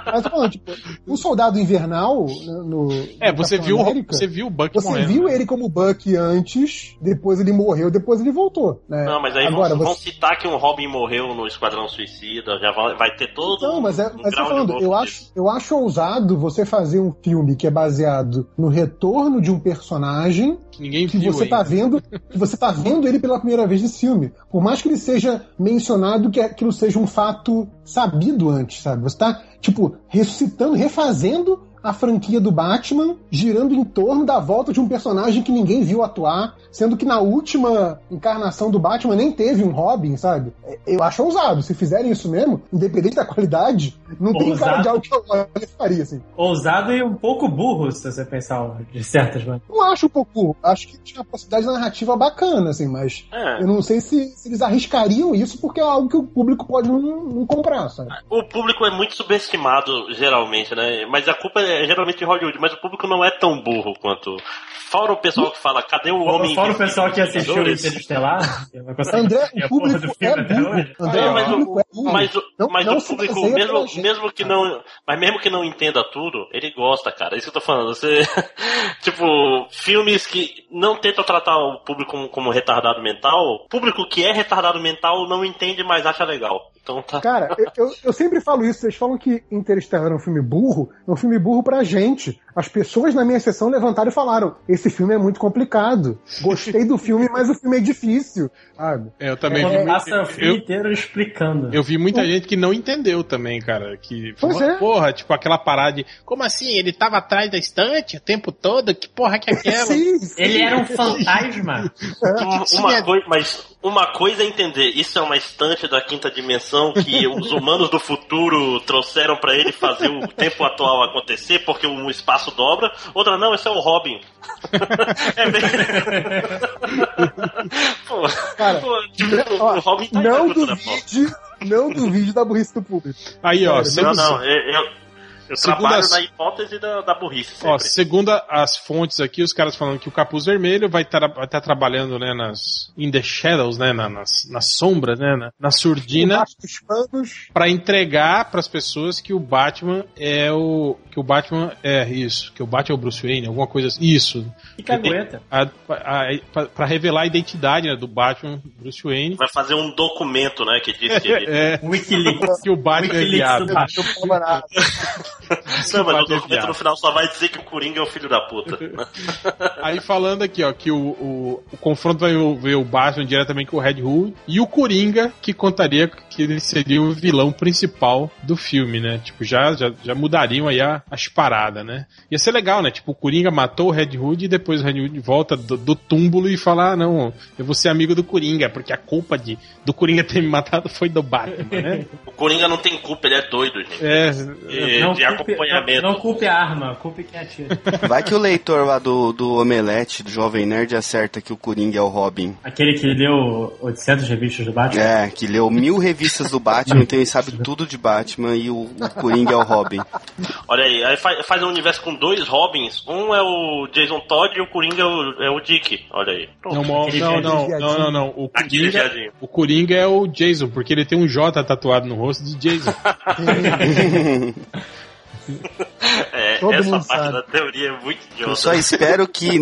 Mas eu tô falando, tipo, o Soldado Invernal no, no É, no você viu, América, você viu o Buck Você morrendo. viu né? ele como Buck antes, depois ele morreu, depois ele voltou. Né? Não, mas aí Agora, vão, vão você... citar que um Robin morreu no Esquadrão Suicida, já vai, vai ter todo Não, mas é, um mas eu tô grau de falando, eu acho, eu acho ousado você fazer um filme que é baseado no retorno de um personagem Que ninguém que viu você tá ainda. vendo, que você tá vendo ele pela primeira vez nesse filme. Por mais que ele seja mencionado que aquilo seja um fato sabido antes, sabe? Você tá, tipo, ressuscitando, refazendo a franquia do Batman, girando em torno da volta de um personagem que ninguém viu atuar, sendo que na última encarnação do Batman nem teve um Robin, sabe? Eu acho ousado. Se fizerem isso mesmo, independente da qualidade, não tem Ousado. cara de algo que eu faria, assim. Ousado e um pouco burro, se você pensar de certas maneiras. Não acho um pouco. Acho que tinha uma possibilidade narrativa bacana, assim, mas É. eu não sei se, se eles arriscariam isso porque é algo que o público pode não, não comprar, sabe? O público é muito subestimado, geralmente, né? Mas a culpa é geralmente de Hollywood, mas o público não é tão burro quanto. Fora o pessoal que fala, cadê o homem Fora o pessoal que assistiu o? Interestelar, André, o público do filme é até burro. hoje. André, É, mas o, mas, o- Não- mas não o se público, mesmo, mesmo que não. Mas mesmo que não entenda tudo, ele gosta, cara. É isso que eu tô falando. Você. tipo, filmes que não tentam tratar o público como, como retardado mental, o público que é retardado mental não entende, mas acha legal. Então tá. Cara, eu, eu, eu sempre falo isso. Vocês falam que Interestelar é um filme burro. É um filme burro pra gente. As pessoas na minha sessão levantaram e falaram: esse filme é muito complicado. Gostei do filme, mas o filme é difícil. Sabe? É, eu também vi. Quando muito- passa o filme eu, inteiro explicando. eu vi muita gente que não entendeu também, cara. Que, Pois é. porra, tipo aquela parada de. Como assim? Ele tava atrás da estante o tempo todo? Que porra que é aquela? Sim, sim. Ele era um fantasma. Um- uma é- coisa, mas uma coisa é entender, isso é uma estante da quinta dimensão que os humanos do futuro trouxeram pra ele fazer o tempo atual acontecer porque o espaço dobra. Outra não, esse é o Robin. é bem... pô, Cara, pô, tipo, Ó, o Robin tá não pop. duvide, não duvide da burrice do público. Aí, ó, Não, Não, não, eu, eu, eu Segundo trabalho as- na hipótese da, da burrice ó, segundo as fontes aqui, os caras falando que o Capuz Vermelho vai estar vai tá trabalhando, né, nas in the shadows, né, na- nas, nas sombras, né, na, na surdina, Embaixo dos panos. Pra entregar pras pessoas que o Batman é o que o Batman é isso, que o Batman é o Bruce Wayne, alguma coisa assim. Isso. Que cagueta. A, a, pra- pra revelar a identidade né, do Batman, Bruce Wayne. Vai fazer um documento, né, que diz que ele... É, Wikileaks. que o Batman é Wikileaks viado. do Não, mas o documento no final só vai dizer que o Coringa é o filho da puta. Aí falando aqui, ó, que o, o, o confronto vai ver o Batman diretamente com o Red Hood e o Coringa, que contaria que ele seria o vilão principal do filme, né? Tipo, já, já, já mudariam aí a, as paradas, né? Ia ser legal, né? Tipo, o Coringa matou o Red Hood e depois o Red Hood volta do, do túmulo e fala: ah, não, eu vou ser amigo do Coringa, porque a culpa de, do Coringa ter me matado foi do Batman, né? O Coringa não tem culpa, ele é doido, gente. É, De, Não de acompanhamento. não, não culpe a arma, culpe quem atira. Vai que o leitor lá do, do Omelete, do Jovem Nerd, acerta que o Coringa é o Robin. Aquele que leu 800 revistas do Batman. É, que leu mil revistas do Batman, então ele sabe tudo de Batman e o, o Coringa é o Robin. Olha aí, aí faz, faz um universo com dois Robins. Um é o Jason Todd e o Coringa é o, é o Dick. Olha aí. Pronto. Não, não, não, não, não, não. O Coringa, o Coringa é o Jason, porque ele tem um J tatuado no rosto de Jason. É, Todo essa mundo parte sabe. da teoria é muito idiota. Eu só espero que,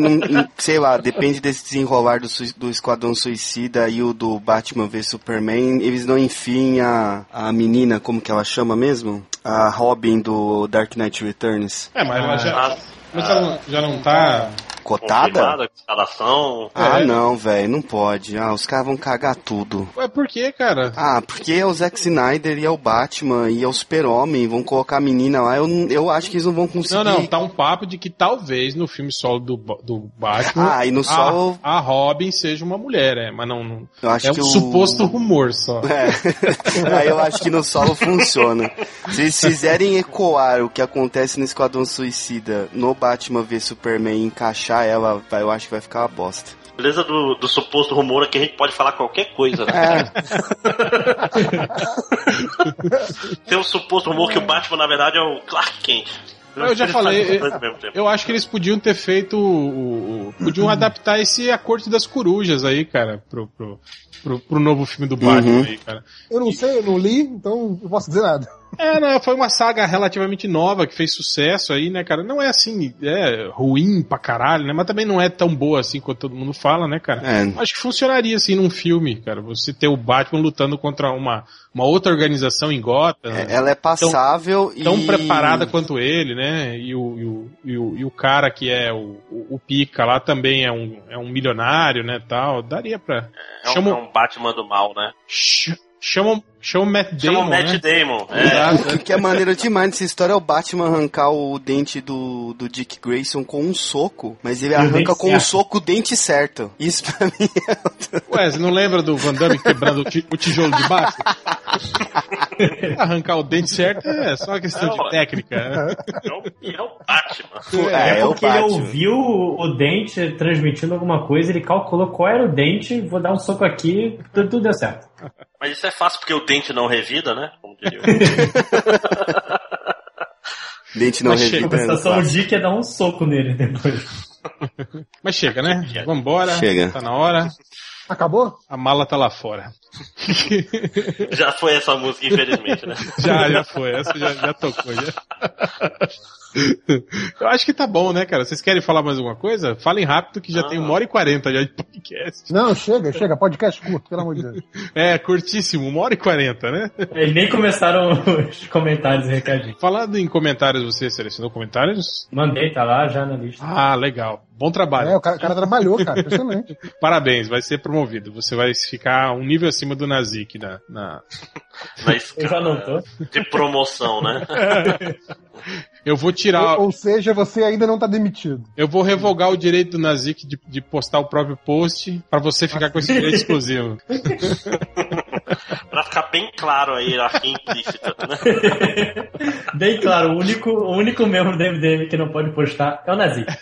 sei lá, depende desse desenrolar do, do Esquadrão Suicida e o do Batman v Superman, eles não enfiem a, a menina, como que ela chama mesmo? A Robin do Dark Knight Returns. É, mas ela já, Ah, mas ela não- já não tá. Cotada? escalação. Ah, É. não, velho, não pode. Ah, os caras vão cagar tudo. Ué, por quê, cara? Ah, porque é o Zack Snyder e é o Batman e é o Super-Homem, vão colocar a menina lá, eu, eu acho que eles não vão conseguir. Não, não, tá um papo de que talvez no filme solo do, do Batman Ah, e no a- solo- a, Robin seja uma mulher, é, mas não, não Eu acho é um que o- suposto rumor só. É. Aí eu acho que no solo funciona. Se eles fizerem ecoar o que acontece no Esquadrão Suicida no Batman v Superman e encaixar ela, vai- eu acho que vai ficar uma bosta. Beleza do, do suposto rumor é que a gente pode falar qualquer coisa, né? Tem um suposto rumor que o Batman, na verdade, é o Clark Kent. Eu já falei. Eu acho que eles podiam ter feito. O, o- podiam adaptar esse A Corte das Corujas aí, cara, pro, pro, pro, pro novo filme do Batman Uhum. aí, cara. Eu não sei, eu não li, então não posso dizer nada. É, não, foi uma saga relativamente nova que fez sucesso aí, né, cara? Não é assim, é ruim pra caralho, né? Mas também não é tão boa assim quanto todo mundo fala, né, cara? É. Acho que funcionaria assim num filme, cara. Você ter o Batman lutando contra uma, uma outra organização em Gotham. É, Ela é passável e. Tão preparada quanto ele, né? E o, e o, e o, e o cara que é o, o, o Pica lá também é um, é um milionário, né? Tal. Daria pra. É um, chama, é um Batman do mal, né? ch- chama, chama o Matt Chama Damon, o Matt né? Damon. É. O que é maneiro demais nessa história é o Batman arrancar o dente do, do Dick Grayson com um soco, mas ele o arranca com um certo. soco o dente certo. Isso pra mim é Ué, você não lembra do Van Damme quebrando o, ti- o tijolo de baixo? Arrancar o dente certo é só uma questão Não, de técnica. né? é o, é o Batman. É, É o porque ele ouviu o o dente transmitindo alguma coisa, ele calculou qual era o dente, vou dar um soco aqui, tudo, tudo deu certo. Mas isso é fácil porque o dente não revida, né? Como diria o- Dente não Mas chega, A revida. compensação, o Dick é dar um soco nele depois. Mas chega, né? Vambora. Chega. Tá na hora. Acabou? A mala tá lá fora. Já foi essa música, infelizmente, né? Já, já foi. Essa já, já tocou, já. Eu acho que tá bom, né, cara? Vocês querem falar mais alguma coisa? Falem rápido que já Ah. tem uma hora e quarenta já de podcast. Não, chega, chega. Podcast curto, pelo amor de Deus. É, curtíssimo, uma hora e quarenta, né? Eles nem começaram os comentários e recadinhos. Falando em comentários, você selecionou comentários? Mandei, tá lá já na lista. Ah, legal. Bom trabalho. É, o cara, o cara trabalhou, cara. Impressionante. Parabéns, vai ser promovido. Você vai ficar um nível acima do Nazik na, na... Na Eu já escala não tô. de promoção, né? Eu vou tirar. Ou, ou seja, você ainda não tá demitido. Eu vou revogar o direito do Nazik de, de postar o próprio post pra você ficar com esse direito exclusivo. Pra ficar bem claro aí, a implícita, né? Bem claro, o único, o único membro do MDM que não pode postar é o Nazi.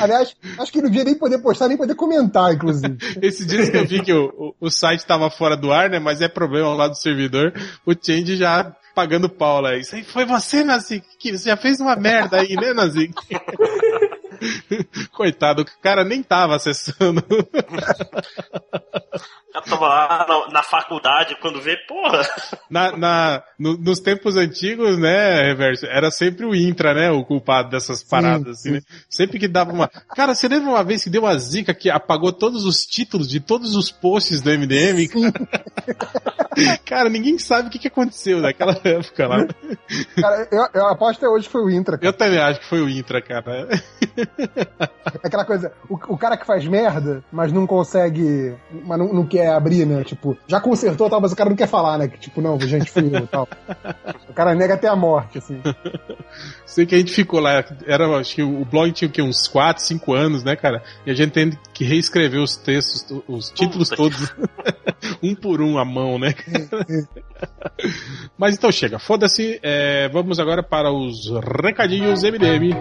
Aliás, acho que não devia nem poder postar, nem poder comentar, inclusive. Esses dias que eu vi que o, o, o site tava fora do ar, né? Mas é problema lá do servidor. O Change já pagando pau lá. Isso aí foi você, Nazik, que você já fez uma merda aí, né, Nazik? Coitado, o cara nem tava acessando. Eu tava lá na, na faculdade quando vê, porra, Na, na- no- nos tempos antigos, né, Reverso, era sempre o Intra, né, o culpado dessas paradas, assim, né? Sempre que dava uma... Cara, você lembra uma vez que deu uma zica que apagou todos os títulos de todos os posts do MDM? Cara, ninguém sabe o que, que aconteceu naquela época lá. Cara, eu, eu aposto até hoje que foi o Intra. cara. Eu também acho que foi o Intra, cara. Aquela coisa, o, o cara que faz merda, mas não consegue, mas não, não quer abrir, né? Tipo, já consertou tal, mas o cara não quer falar, né? Que tipo, não, gente, fui eu e tal. O cara nega até a morte, assim. Sei que a gente ficou lá, era, acho que o blog tinha o quê, uns 4, 5 anos, né, cara? E a gente tem que reescrever os textos, os títulos Puta. todos, um por um à mão, né? Mas então chega, foda-se, é, vamos agora para os recadinhos MDM.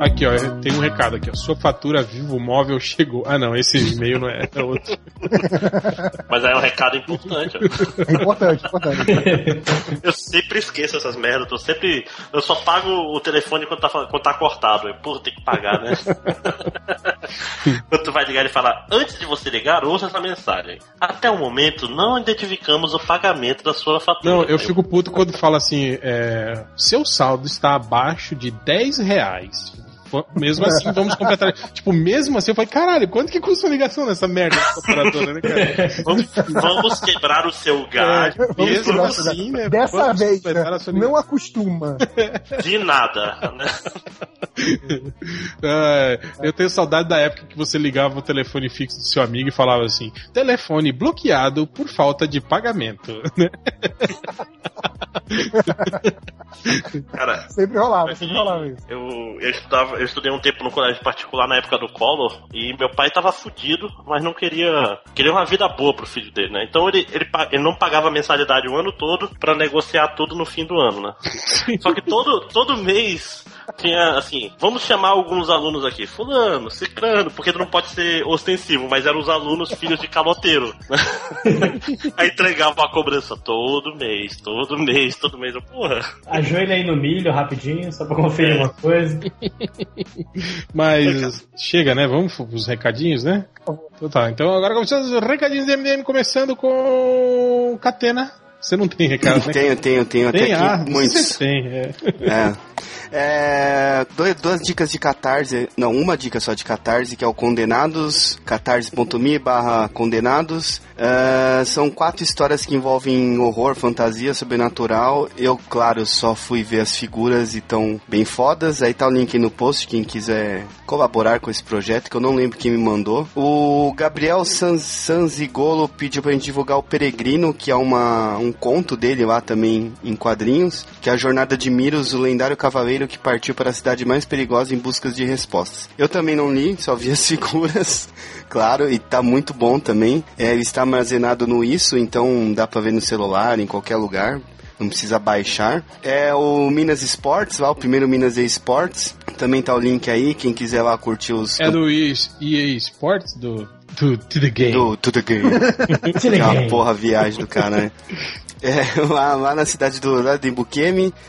Aqui, ó, tem um recado aqui, ó. Sua fatura Vivo Móvel chegou. Ah, não, esse e-mail não é, é outro. mas aí é um recado importante. ó. É importante, é importante. Eu sempre esqueço essas merdas, eu sempre. Eu só pago o telefone quando tá, quando tá cortado. Eu, Porra, tem que pagar, né? quando tu vai ligar e falar, antes de você ligar, ouça essa mensagem. Até o momento, não identificamos o pagamento da sua fatura. Não, eu fico puto quando fala assim, é, seu saldo está abaixo de 10 reais. Mesmo assim, vamos completar. tipo, mesmo assim, eu falei, caralho, quanto que custa uma ligação nessa merda dessa operadora, né, cara? Vamos, vamos quebrar o seu galho. Vamos Mesmo assim, né? Dessa vamos vez, né, a sua não acostuma. De nada. Né? É, eu tenho saudade da época que você ligava o telefone fixo do seu amigo e falava assim: telefone bloqueado por falta de pagamento. né? Cara, Sempre rolava, sempre rolava isso. Eu, eu, estudava, eu estudei um tempo no colégio particular na época do Collor e meu pai tava fudido, mas não queria. Queria uma vida boa pro filho dele, né? Então ele, ele, ele não pagava mensalidade o ano todo pra negociar tudo no fim do ano, né? Só que todo, todo mês tinha assim, vamos chamar alguns alunos aqui, fulano, ciclano, porque não pode ser ostensivo, mas eram os alunos filhos de caloteiro. Aí entregava a cobrança todo mês, todo mês, todo mês. Eu, porra, Ajoelha aí no milho rapidinho, só pra conferir uma coisa. Mas chega, né? Vamos pros recadinhos, né? Então tá, então agora começamos os recadinhos do MDM, começando com Catena. Você não tem recado, né? Tenho, tenho, tenho até Tem, aqui ah, muitos. Você tem, é. É. É, dois- duas dicas de Catarse, não, uma dica só de Catarse, que é o Condenados, catarse.me barra condenados. É, são quatro histórias que envolvem horror, fantasia, sobrenatural. Eu, claro, só fui ver as figuras e estão bem fodas. Aí tá o link no post, quem quiser colaborar com esse projeto, que eu não lembro quem me mandou. O Gabriel San, Sanzigolo pediu pra gente divulgar o Peregrino, que é uma, um conto dele lá também em quadrinhos, que é a jornada de Miros, o lendário cavaleiro que partiu para a cidade mais perigosa em busca de respostas. Eu também não li, só vi as figuras, claro, e tá muito bom também. É, ele está armazenado no Isso, então dá pra ver no celular, em qualquer lugar não precisa baixar. É o Minas Esportes, lá o primeiro Minas Esportes, Também tá o link aí, quem quiser lá curtir os. É do EA Sports? Do, do To The Game. Do To The Game. é uma porra viagem do cara, né? É, lá, lá na cidade do lá de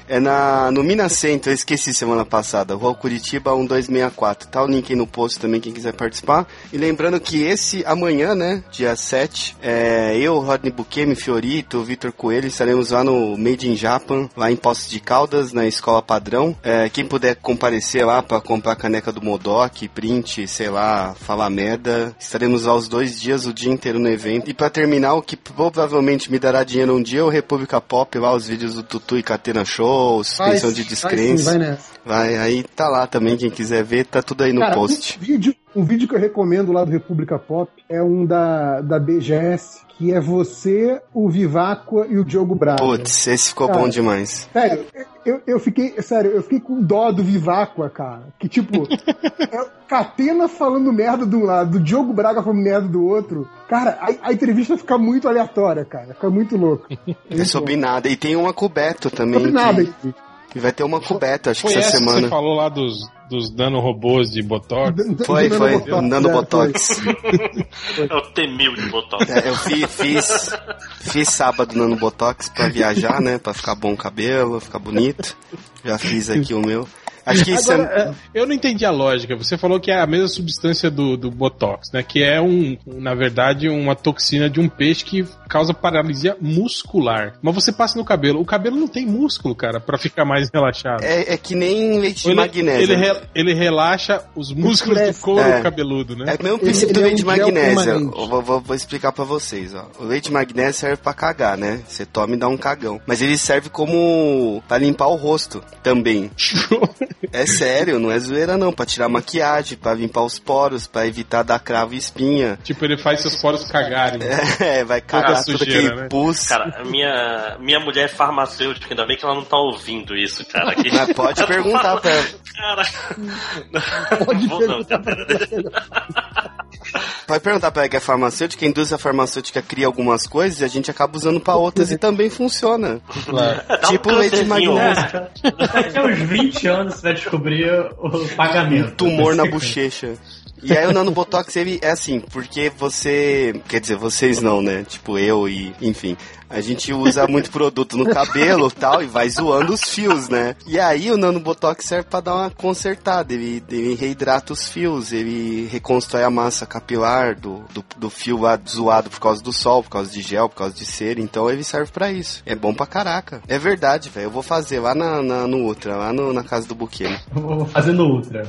é na, no Minas Centro, eu esqueci semana passada, Rua Curitiba 1264. Tá o link aí no post também, quem quiser participar. E lembrando que esse amanhã, né, dia 7, é, eu, Rodney Buquemi, Fiorito, Vitor Coelho, estaremos lá no Made in Japan, lá em Poços de Caldas, na Escola Padrão. É, quem puder comparecer lá para comprar caneca do Modok, print, sei lá, falar merda, estaremos lá os dois dias, o dia inteiro no evento. E para terminar, o que provavelmente me dará dinheiro um dia, o República Pop, lá os vídeos do Tutu e Catena Show, suspensão de descrença. Vai, vai, vai, aí tá lá também, quem quiser ver, tá tudo aí no Cara, post. Um vídeo, um vídeo que eu recomendo lá do República Pop é um da, da BGS, que é você, o Viváqua e o Diogo Braga. Putz, esse ficou Cara, bom demais. Sério, eu, eu fiquei, sério, eu fiquei com dó do Viváqua, cara. Que tipo, é o Catena falando merda de um lado, do Diogo Braga falando merda do outro. Cara, a, a entrevista fica muito aleatória, cara. Fica muito louco. É sobre nada. E tem uma coberto também. Sobre nada. E vai ter uma coberta, acho Foi que essa essa semana. que você falou lá dos, dos nanorobôs de Botox? Foi, foi. Nanobotox, Nano é, Botox. É o T-1000 de Botox. É, eu fi- fiz, fiz sábado Nano Botox pra viajar, né? Pra ficar bom o cabelo, ficar bonito. Já fiz aqui o meu. Acho que isso Agora, é... é, eu não entendi a lógica. Você falou que é a mesma substância do, do Botox, né? Que é um, na verdade, uma toxina de um peixe que causa paralisia muscular. Mas você passa no cabelo. O cabelo não tem músculo, cara, pra ficar mais relaxado. É, é que nem leite de ele, magnésio. ele, re- ele relaxa os músculos do couro É. cabeludo, né? É o mesmo princípio do é leite de magnésio. vou, vou- vou explicar pra vocês, ó. O leite de magnésio serve pra cagar, né? Você toma e dá um cagão. Mas ele serve como pra limpar o rosto também. É sério, não é zoeira não. Pra tirar maquiagem, pra limpar os poros, pra evitar dar cravo e espinha. tipo, ele faz seus poros cagarem. É, vai cagar tudo sujeira, aquele né? pus. Cara, minha, minha mulher é farmacêutica, ainda bem que ela não tá ouvindo isso, cara. Que- Mas pode perguntar pra ela. Cara. Pode Vou não, perguntar cara. Pode perguntar pra ela que é farmacêutica, a indústria farmacêutica cria algumas coisas e a gente acaba usando pra outras e também funciona. Claro. Um Tipo leite de câncerzinho. magnésio. Daqui a uns 20 anos você vai descobrir o pagamento. tumor na bochecha. E aí o nanobotox ele é assim, porque você, quer dizer, vocês não, né? Tipo eu e, enfim, a gente usa muito produto no cabelo, tal, e vai zoando os fios, né? E aí o nanobotox serve pra dar uma consertada, ele, ele reidrata os fios, ele reconstrói a massa capilar do, do, do fio lá zoado por causa do sol, por causa de gel, por causa de cera, então ele serve pra isso. É bom pra caraca. É verdade, velho. Eu vou fazer lá na, na- no Ultra, lá no- na casa do Buquê. Vou fazendo ultra.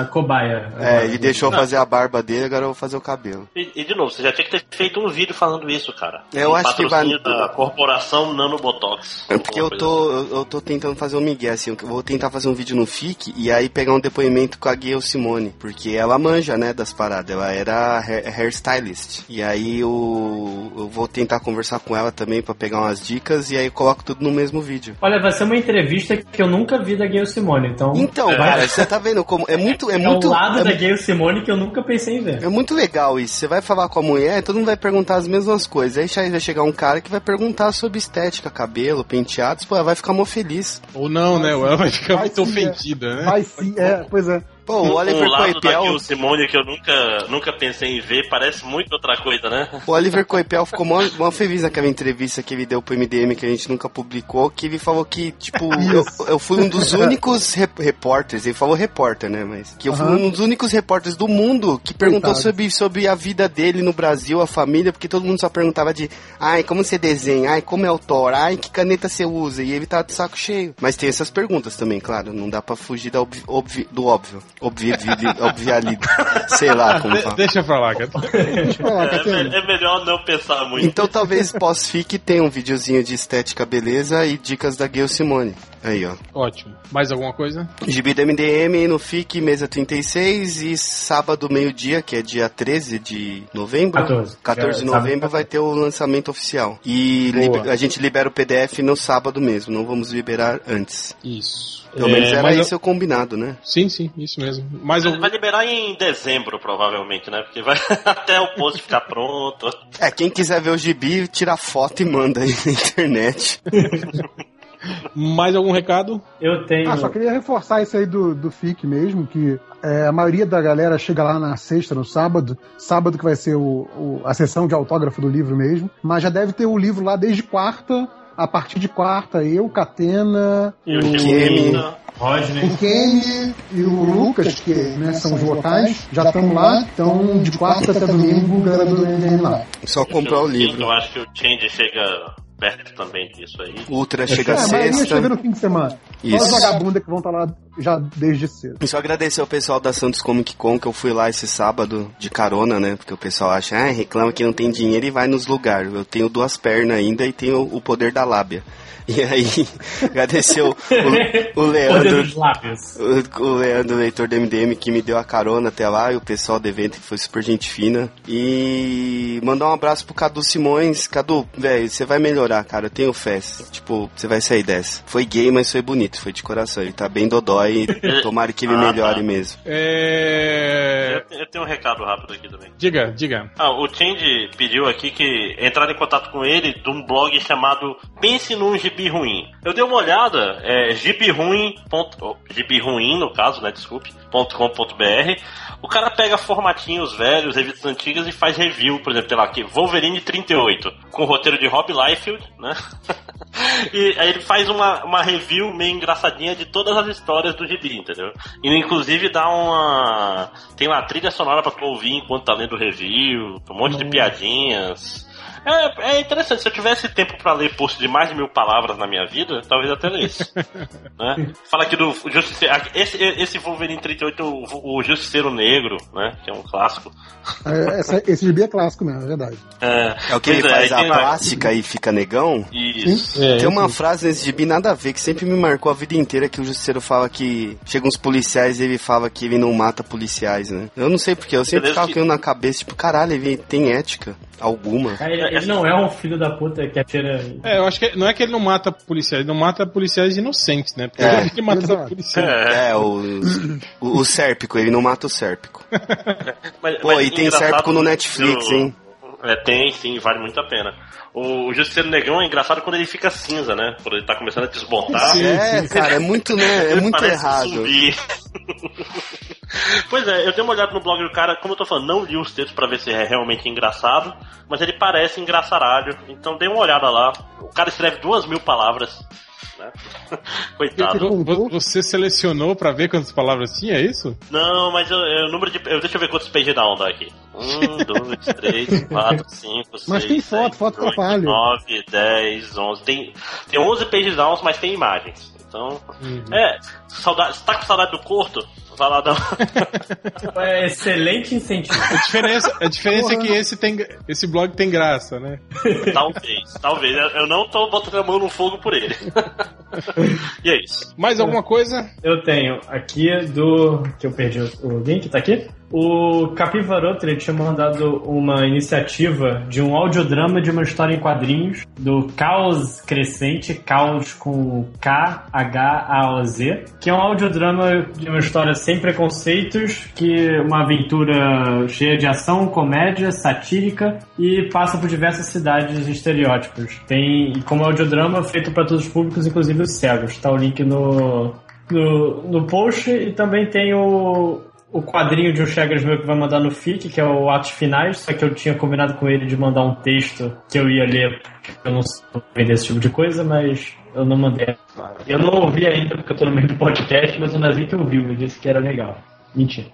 A cobaia. É, ele deixou eu fazer a barba dele, agora eu vou fazer o cabelo. E, e, de novo, você já tinha que ter feito um vídeo falando isso, cara. Eu Um acho que vai- da corporação Nanobotox. É porque eu tô, eu, eu tô tentando fazer um migué, assim, eu vou tentar fazer um vídeo no FIC e aí pegar um depoimento com a Gayle Simone, porque ela manja, né, das paradas, ela era hair, hairstylist. E aí eu, eu vou tentar conversar com ela também pra pegar umas dicas e aí eu coloco tudo no mesmo vídeo. Olha, vai ser uma entrevista que eu nunca vi da Gayle Simone, então. Então, vai- cara, você tá vendo como é muito é é muito um lado é da Gayle Simone que eu nunca pensei em ver. É muito legal isso. Você vai falar com a mulher, todo mundo vai perguntar as mesmas coisas. Aí já vai chegar um cara que vai perguntar sobre estética, cabelo, penteados, pô, ela vai ficar mó feliz. Ou não, né? Ou ela vai ficar Vai muito sim, é. ofendida, né? Vai sim, é, pois é. Pô, o Oliver um lado Coipel, Gil Simone que eu nunca, nunca pensei em ver, parece muito outra coisa, né? o Oliver Coipel ficou mó, mó feliz naquela entrevista que ele deu pro MDM que a gente nunca publicou, que ele falou que, tipo, eu, eu fui um dos únicos rep- repórteres, ele falou repórter, né, mas que eu fui Aham. um dos únicos repórteres do mundo que perguntou Coitado. sobre, sobre a vida dele no Brasil, a família, porque todo mundo só perguntava de, ai, como você desenha, ai, como é o Thor, ai, que caneta você usa, e ele tá de saco cheio. Mas tem essas perguntas também, claro, não dá pra fugir da do óbvio, obvi, obvialido, sei lá como De- fala. deixa pra lá, cara. Deixa eu falar, É, Catena. é melhor não pensar muito. Então talvez pós-fic tenha um videozinho de estética, beleza e dicas da Gayle Simone. Aí, ó. Ótimo. Mais alguma coisa? Gibi do MDM no FIC, mesa 36 e sábado, meio-dia, que é dia 13 de novembro. 14. 14 de É, novembro vai ter o lançamento oficial. E a gente libera o PDF no sábado mesmo, não vamos liberar antes. Isso. Pelo menos É, era mas eu- combinado, né? Sim, sim, isso mesmo. Vai algum... vai liberar em dezembro, provavelmente, né? Porque vai até o post ficar pronto. É, quem quiser ver o gibi, tira foto e manda aí na internet. Mais algum recado? Eu tenho. Ah, só queria reforçar isso aí do, do FIC mesmo, que é, a maioria da galera chega lá na sexta, no sábado, sábado que vai ser o, o- a sessão de autógrafo do livro mesmo, mas já deve ter o livro lá desde quarta, a partir de quarta, eu, Catena, o. Rodney. o Kenny e o Lucas, que né, são os locais, já estamos lá, então de quarta até domingo, galera do MDM lá. Só comprar o livro. Eu acho que o Change chega perto também disso aí. Ultra chega É, a maioria sexta. chega no fim de semana. Só Isso. os vagabundas que vão estar lá já desde cedo. E só agradecer ao pessoal da Santos Comic Con que eu fui lá esse sábado de carona, né? Porque o pessoal acha, ah, reclama que não tem dinheiro e vai nos lugares. Eu tenho duas pernas ainda e tenho o poder da lábia. E aí, agradecer o, o, Leandro, o, o Leandro, leitor do MDM, que me deu a carona até lá, e o pessoal do evento que foi super gente fina. E mandar um abraço pro Cadu Simões. Cadu, velho, você vai melhorar, cara, eu tenho fé. Tipo, você vai sair dessa. Foi gay, mas foi bonito, foi de coração. Ele tá bem dodói, tomara que ele Ah, melhore tá. mesmo. É... Eu, eu tenho um recado rápido aqui também. Diga, diga. Ah, o Change pediu aqui que entrar em contato com ele de um blog chamado Pense num Gibi Ruim. Eu dei uma olhada, é gibiruim. ponto- oh, Gibiruim, no caso, né? Desculpe. ponto .com.br. O cara pega formatinhos velhos, revistas antigas e faz review, por exemplo, sei lá, aqui, Wolverine 38, com o roteiro de Rob Liefeld, né? e aí ele faz uma, uma review meio engraçadinha de todas as histórias do gibi, entendeu? E inclusive dá uma. Tem lá trilha sonora pra tu ouvir enquanto tá lendo o review, um monte de piadinhas. É, é interessante, se eu tivesse tempo pra ler post de mais de mil palavras na minha vida, talvez até lesse. né? Fala aqui do Justiceiro. Esse, esse Wolverine 38, o, o Justiceiro Negro, né? Que é um clássico. É, essa- esse gibi é clássico mesmo, é verdade. É, É o que ele faz aí a plástica e fica negão? Isso. É, Tem uma frase nesse gibi nada a ver, que sempre me marcou a vida inteira, que o Justiceiro fala que... Chega uns policiais e ele fala que ele não mata policiais, né? Eu não sei porque, eu sempre ficava que- na cabeça, tipo, caralho, ele tem ética alguma. Ele, não é um filho da puta que atira. É, eu acho que não é que ele não mata policiais, ele não mata policiais inocentes, né? Porque É, ele mata policiais. É, o, o, o Sérpico, ele não mata o Sérpico. mas, Pô, mas e tem Sérpico no Netflix, hein? É, tem, sim, vale muito a pena. O Justiceiro Negão é engraçado quando ele fica cinza, né? Quando ele tá começando a desbotar. Sim, é, cara, é muito, né? É Ele muito parece errado. pois é, eu dei uma olhada no blog do cara, como eu tô falando, não li os textos pra ver se é realmente engraçado, mas ele parece engraçaralho, então dei uma olhada lá. O cara escreve duas mil palavras, né? Coitado. Vo- vo- Você selecionou pra ver quantas palavras tinha, é isso? Não, mas eu, eu- o número de. Eu, deixa eu ver quantos pages down dá aqui. Um, dois, três, quatro, cinco, seis. Mas tem foto, sete, foto oito, atrapalha. nove, dez, onze. Tem, tem 11 pages downs, mas tem imagens. Então. Uhum. É, saudade, você tá com saudade do curto? Vai lá dar. É excelente incentivo. A diferença, a diferença é que esse, tem, esse blog tem graça, né? talvez, talvez. Eu- não tô botando a mão no fogo por ele. e é isso. Mais alguma coisa? Eu tenho aqui do. que eu perdi o, o link, tá aqui? O Capivaroto ele tinha mandado uma iniciativa de um audiodrama de uma história em quadrinhos do Caos Crescente, Caos com K-H-A-O-Z, que é um audiodrama de uma história sem preconceitos, que uma aventura cheia de ação, comédia, satírica e passa por diversas cidades e estereótipos. Tem como audiodrama feito para todos os públicos, inclusive os cegos. Tá o link no, no, no post e também tem o, o quadrinho de um Chegas meu que vai mandar no FIC, que é o Atos Finais, só que eu tinha combinado com ele de mandar um texto que eu ia ler, eu não sou vender esse tipo de coisa, mas eu não mandei. Eu não ouvi ainda porque eu tô no meio do podcast, mas o Nazik ouviu, me disse que era legal. Mentira.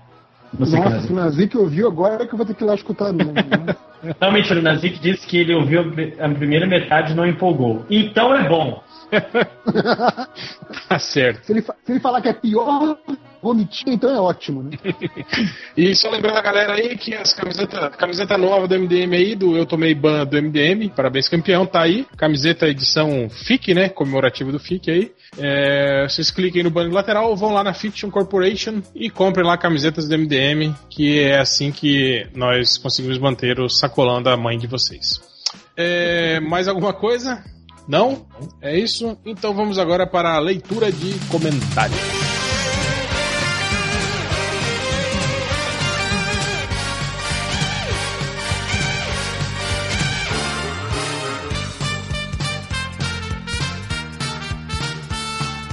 Não sei que é Nossa, se o Nazik ouviu agora é que eu vou ter que ir lá escutar mesmo. né? Não, mentira, o Nazik disse que ele ouviu a primeira metade e não empolgou. Então é bom. Tá certo. se, ele, se ele falar que é pior, vomitinho, então é ótimo, né? E só lembrando a galera aí que as camiseta, camiseta nova do MDM aí, do Eu Tomei Ban do MDM, parabéns campeão, tá aí. Camiseta edição FIC, né? Comemorativa do FIC aí. É, vocês cliquem no banner lateral, vão lá na Fiction Corporation e comprem lá camisetas do MDM, que é assim que nós conseguimos manter o sacolão da mãe de vocês. É, mais alguma coisa? Não? É isso? Então vamos agora para a leitura de comentários.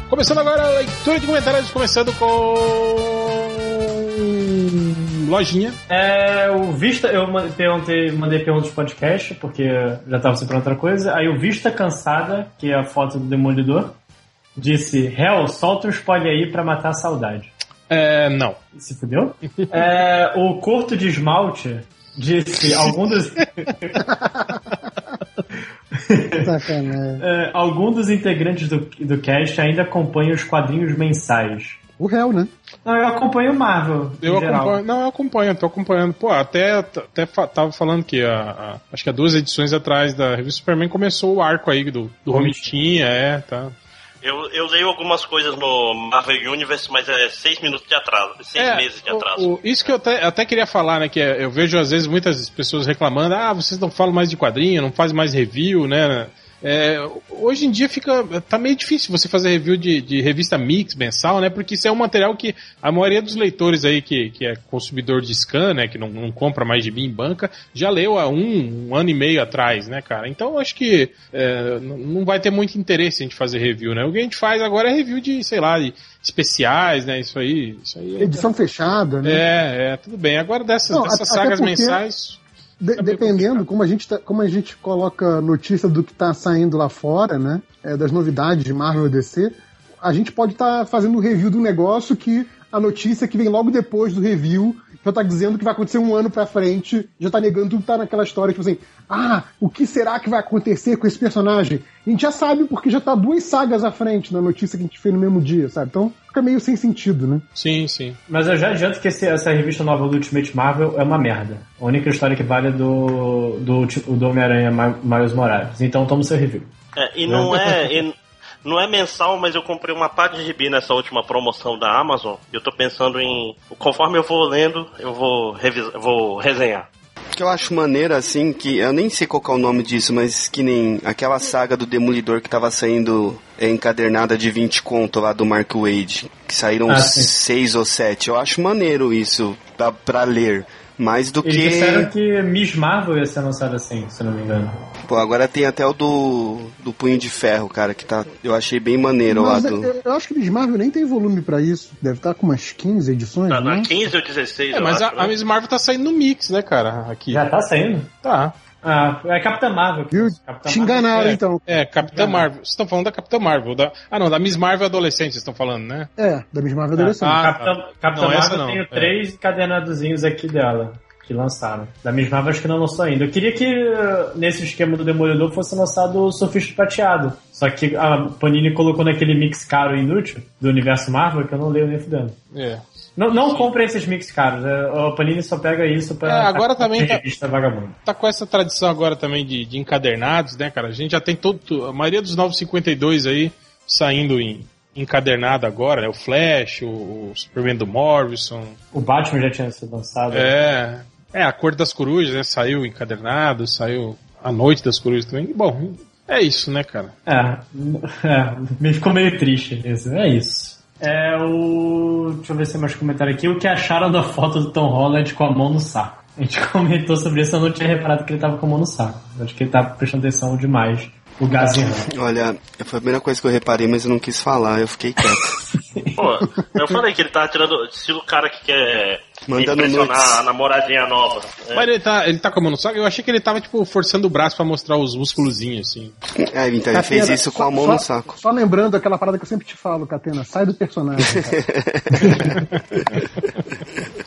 Começando agora a leitura de comentários, começando com. Lojinha. É, o Vista, eu perguntei, mandei perguntas do podcast, porque já tava sempre outra coisa. Aí o Vista Cansada, que é a foto do Demolidor, disse: Hell, solta um spoiler aí pra matar a saudade. É, não. Se fudeu? É, o Corto de Esmalte disse: algum dos. É, algum dos integrantes do, do cast ainda acompanha os quadrinhos mensais. O réu, né? Não, eu acompanho o Marvel. Eu acompanho, não, eu acompanho, tô acompanhando. Pô, até, até fa- tava falando que a, a- acho que há duas edições atrás da revista Superman começou o arco aí do, do Romitinha, é, tá. Eu, eu leio algumas coisas no Marvel Universe, mas é seis minutos de atraso, seis É, meses de o- atraso. o- isso que eu até, até queria falar, né? Que é, eu vejo às vezes muitas pessoas reclamando, ah, vocês não falam mais de quadrinho, não fazem mais review, né? É, hoje em dia fica. tá meio difícil você fazer review de, de revista mix mensal, né? Porque isso é um material que a maioria dos leitores aí que, que é consumidor de scan, né? Que não, não compra mais de mim em banca, já leu há um, um ano e meio atrás, né, cara? Então acho que é, não vai ter muito interesse em gente fazer review, né? O que a gente faz agora é review de, sei lá, de especiais, né? Isso aí. Isso aí é- Edição fechada, né? é, é, tudo bem. Agora dessas, Não, dessas sagas porque- mensais. De- dependendo, como a, gente tá- como a gente coloca notícia do que tá saindo lá fora, né? é, das novidades de Marvel e DC, a gente pode estar fazendo um review do negócio que a notícia que vem logo depois do review já tá dizendo que vai acontecer um ano pra frente, já tá negando tudo que tá naquela história, tipo assim, ah, o que será que vai acontecer com esse personagem? A gente já sabe porque já tá duas sagas à frente na notícia que a gente fez no mesmo dia, sabe? Então fica meio sem sentido, né? Sim, sim. Mas eu já adianto que esse- essa revista nova do Ultimate Marvel é uma merda. A única história que vale é do, do, do Homem-Aranha Mi- Miles Morales. Então toma o seu review. É, e não é. e não é mensal, mas eu comprei uma parte de gibi nessa última promoção da Amazon. E eu tô pensando em. Conforme eu vou lendo, eu vou, revis, vou resenhar. que eu acho maneiro, assim, que eu nem sei qual que é o nome disso, mas que nem aquela saga do Demolidor que tava saindo é, encadernada de 20 conto lá do Mark Wade, que saíram Ah, seis ou sete. Eu acho maneiro isso pra, pra ler. Mais do Eles que. disseram que Miss Marvel ia ser lançada assim, se não me engano. Pô, agora tem até o do, do Punho de Ferro, cara, que tá. Eu achei bem maneiro lá Mas é, do. eu, eu acho que Miss Marvel nem tem volume pra isso. Deve estar com umas 15 edições, Tá né? na 15 ou 16, É, mas acho, a, a né? Miss Marvel tá saindo no mix, né, cara? Aqui. Já tá saindo? Tá. Ah, é Capitã Marvel. Viu? Capitã Te Marvel. enganaram, É, então. É, Capitã Marvel. Vocês estão falando da Capitã Marvel. Da... Ah, não, da Miss Marvel adolescente, vocês estão falando, né? É, da Miss Marvel adolescente. Ah, Capitã, Capitã Não, essa Marvel não, tem é. três encadernadozinhos aqui dela. Que lançaram. Da Miss Marvel acho que não lançou ainda. Eu queria que uh, nesse esquema do Demolidor fosse lançado o Surfista Prateado. Só que a Panini colocou naquele mix caro e inútil do universo Marvel que eu não leio nem fudendo. É. Não, não comprem esses mix caros. é, A Panini só pega isso pra. É, agora também tá-. Tá com essa tradição agora também de, de encadernados, né, cara? A gente já tem todo. A maioria dos 952 aí saindo em encadernado agora, né? O Flash, o, o Superman do Morrison. O Batman já tinha sido lançado. É. É, a Cor das Corujas, né? Saiu encadernado, saiu a Noite das Corujas também. Bom, é isso, né, cara? É, é, ficou meio triste isso. É isso. É o. Deixa eu ver se tem mais comentário aqui. O que acharam da foto do Tom Holland com a mão no saco? A gente comentou sobre isso, eu não tinha reparado que ele tava com a mão no saco. Acho que ele tava prestando atenção demais. O Gazinho. Olha, foi a primeira coisa que eu reparei, mas eu não quis falar, eu fiquei quieto. Pô, eu falei que ele tava tirando estilo cara que quer Mandando impressionar nudes. a namoradinha nova. É. Mas ele tá, ele tá com a mão no saco? Eu achei que ele tava, tipo, forçando o braço pra mostrar os musculozinhos, assim. É, então ele fez Catena, isso com a mão só- no saco. Só lembrando aquela parada que eu sempre te falo, Catena, sai do personagem.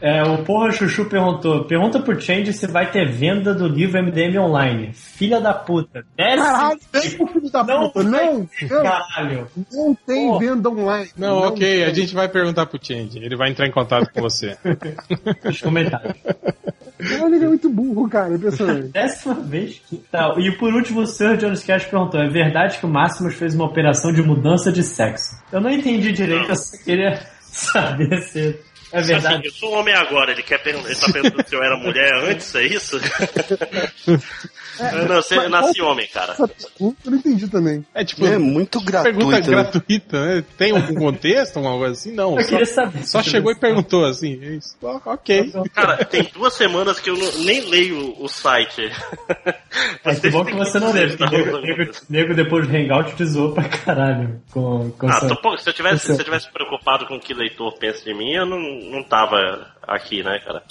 É, o Porra Chuchu perguntou: pergunta pro Change se vai ter venda do livro MDM online. Filha da puta. Desce. Caralho, nem filho da Não, puta, não, não, Caralho. não tem Pô. venda online. Não, ok, tem. a gente vai perguntar pro Change. Ele vai entrar em contato com você. Nos comentários. Caralho, ele é muito burro, cara, impressionante. Décima vez que. Tá, e por último, o Sr. Jones Cash perguntou: é verdade que o Máximos fez uma operação de mudança de sexo? Eu não entendi direito, eu só queria saber se. É verdade. Eu sou homem agora, ele quer perguntar, ele tá perguntando se eu era mulher antes, é isso? eu, não, você, eu nasci homem, cara. Eu não entendi também. É tipo, É muito pergunta gratuito. né? gratuita, né? Tem algum contexto, alguma coisa assim? Não. Eu só- queria saber. Só chegou e perguntou assim. é isso. Ó, ok. Cara, tem duas semanas que eu não- nem leio o site. É que bom que você não. Tá porque Nego, rolando. nego, nego depois do Hangout te zoou pra caralho. Com, com Ah, pouco- se, eu tivesse, se eu tivesse preocupado com o que o leitor pensa de mim, eu não, não tava aqui, né, cara?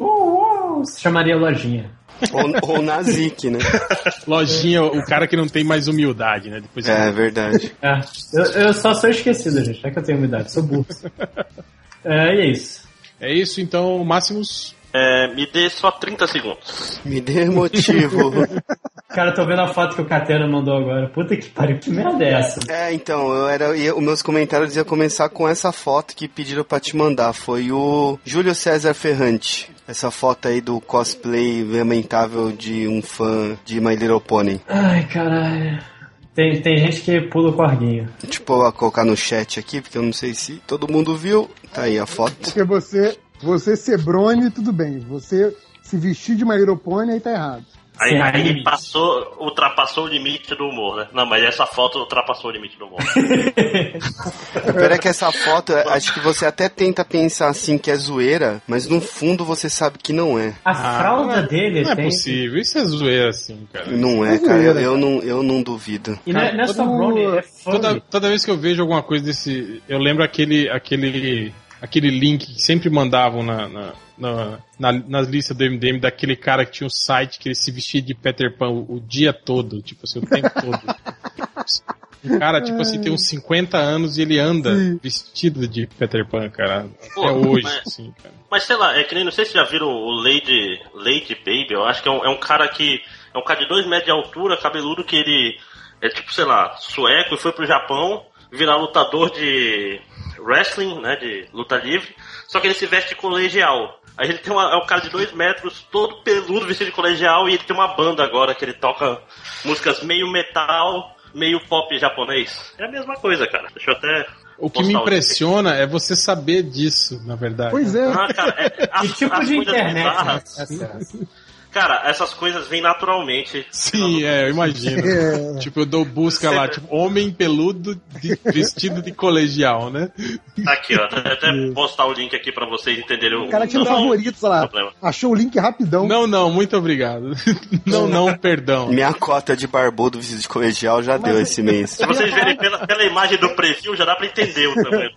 Uh, uh, se chamaria lojinha. Ou, ou na Zik, né? Lojinha, o cara que não tem mais humildade, né? Depois É verdade. É, eu, eu só sou esquecido, gente. É que eu tenho umidade, sou burro. É, e é isso. É isso, então, Máximos. É, me dê só 30 segundos. Me dê motivo. Cara, tô vendo a foto que o Catena mandou agora. Puta que pariu, que merda é essa? É, então, eu era, ia- os meus comentários iam começar com essa foto que pediram pra te mandar. Foi o Júlio César Ferrante. Essa foto aí do cosplay lamentável de um fã de My Little Pony. Ai, caralho. Tem, tem gente que pula o corguinho. Tipo, eu vou colocar no chat aqui, porque eu não sei se todo mundo viu. Tá aí a foto. Porque você, você ser Brony, tudo bem. Você se vestir de Little Pony, aí tá errado. Aí, aí passou, ultrapassou o limite do humor, né? Não, mas essa foto ultrapassou o limite do humor. O pior é que essa foto, acho que você até tenta pensar assim que é zoeira, mas no fundo você sabe que não é. A Ah, fralda dele Não é tem. possível, isso é zoeira assim, cara. Não é, cara. Eu, eu não, eu não duvido. E não é, não é só todo- Brony, é. Toda, toda vez que eu vejo alguma coisa desse. Eu lembro aquele. aquele. Aquele link que sempre mandavam na. na na, na, nas listas do MDM daquele cara que tinha um site que ele se vestia de Peter Pan o, o dia todo, tipo assim, o tempo todo. O cara, tipo assim, tem uns 50 anos e ele anda Sim. vestido de Peter Pan, cara. Até Pô, hoje, mas- assim, cara. Mas sei lá, é que nem, não sei se já viram o Lady, Lady Baby, eu acho que é um, é um cara que. É um cara de 2 metros de altura, cabeludo, que ele é tipo, sei lá, sueco e foi pro Japão virar lutador de wrestling, né? De luta livre. Só que ele se veste de colegial. Aí ele tem uma, é um cara de 2 metros, todo peludo, vestido de colegial, e ele tem uma banda agora que ele toca músicas meio metal, meio pop japonês. É a mesma coisa, cara. Deixa eu até. O que me impressiona é você saber disso, na verdade. Pois é. Ah, cara, é, as, Que tipo de internet né? bizarras- é essa? Cara, essas coisas vêm naturalmente. Sim, é, eu imagino. É. Tipo, eu dou busca lá, tipo, homem peludo de- vestido de colegial, né? Tá aqui, ó. Até, até postar o link aqui pra vocês entenderem O cara tinha não, favoritos lá. Achou o link rapidão. Não, não, muito obrigado. Não, não, perdão. Minha cota de barbudo vestido de colegial já deu esse mês. Se vocês verem pela, pela imagem do preview, já dá pra entender o tamanho.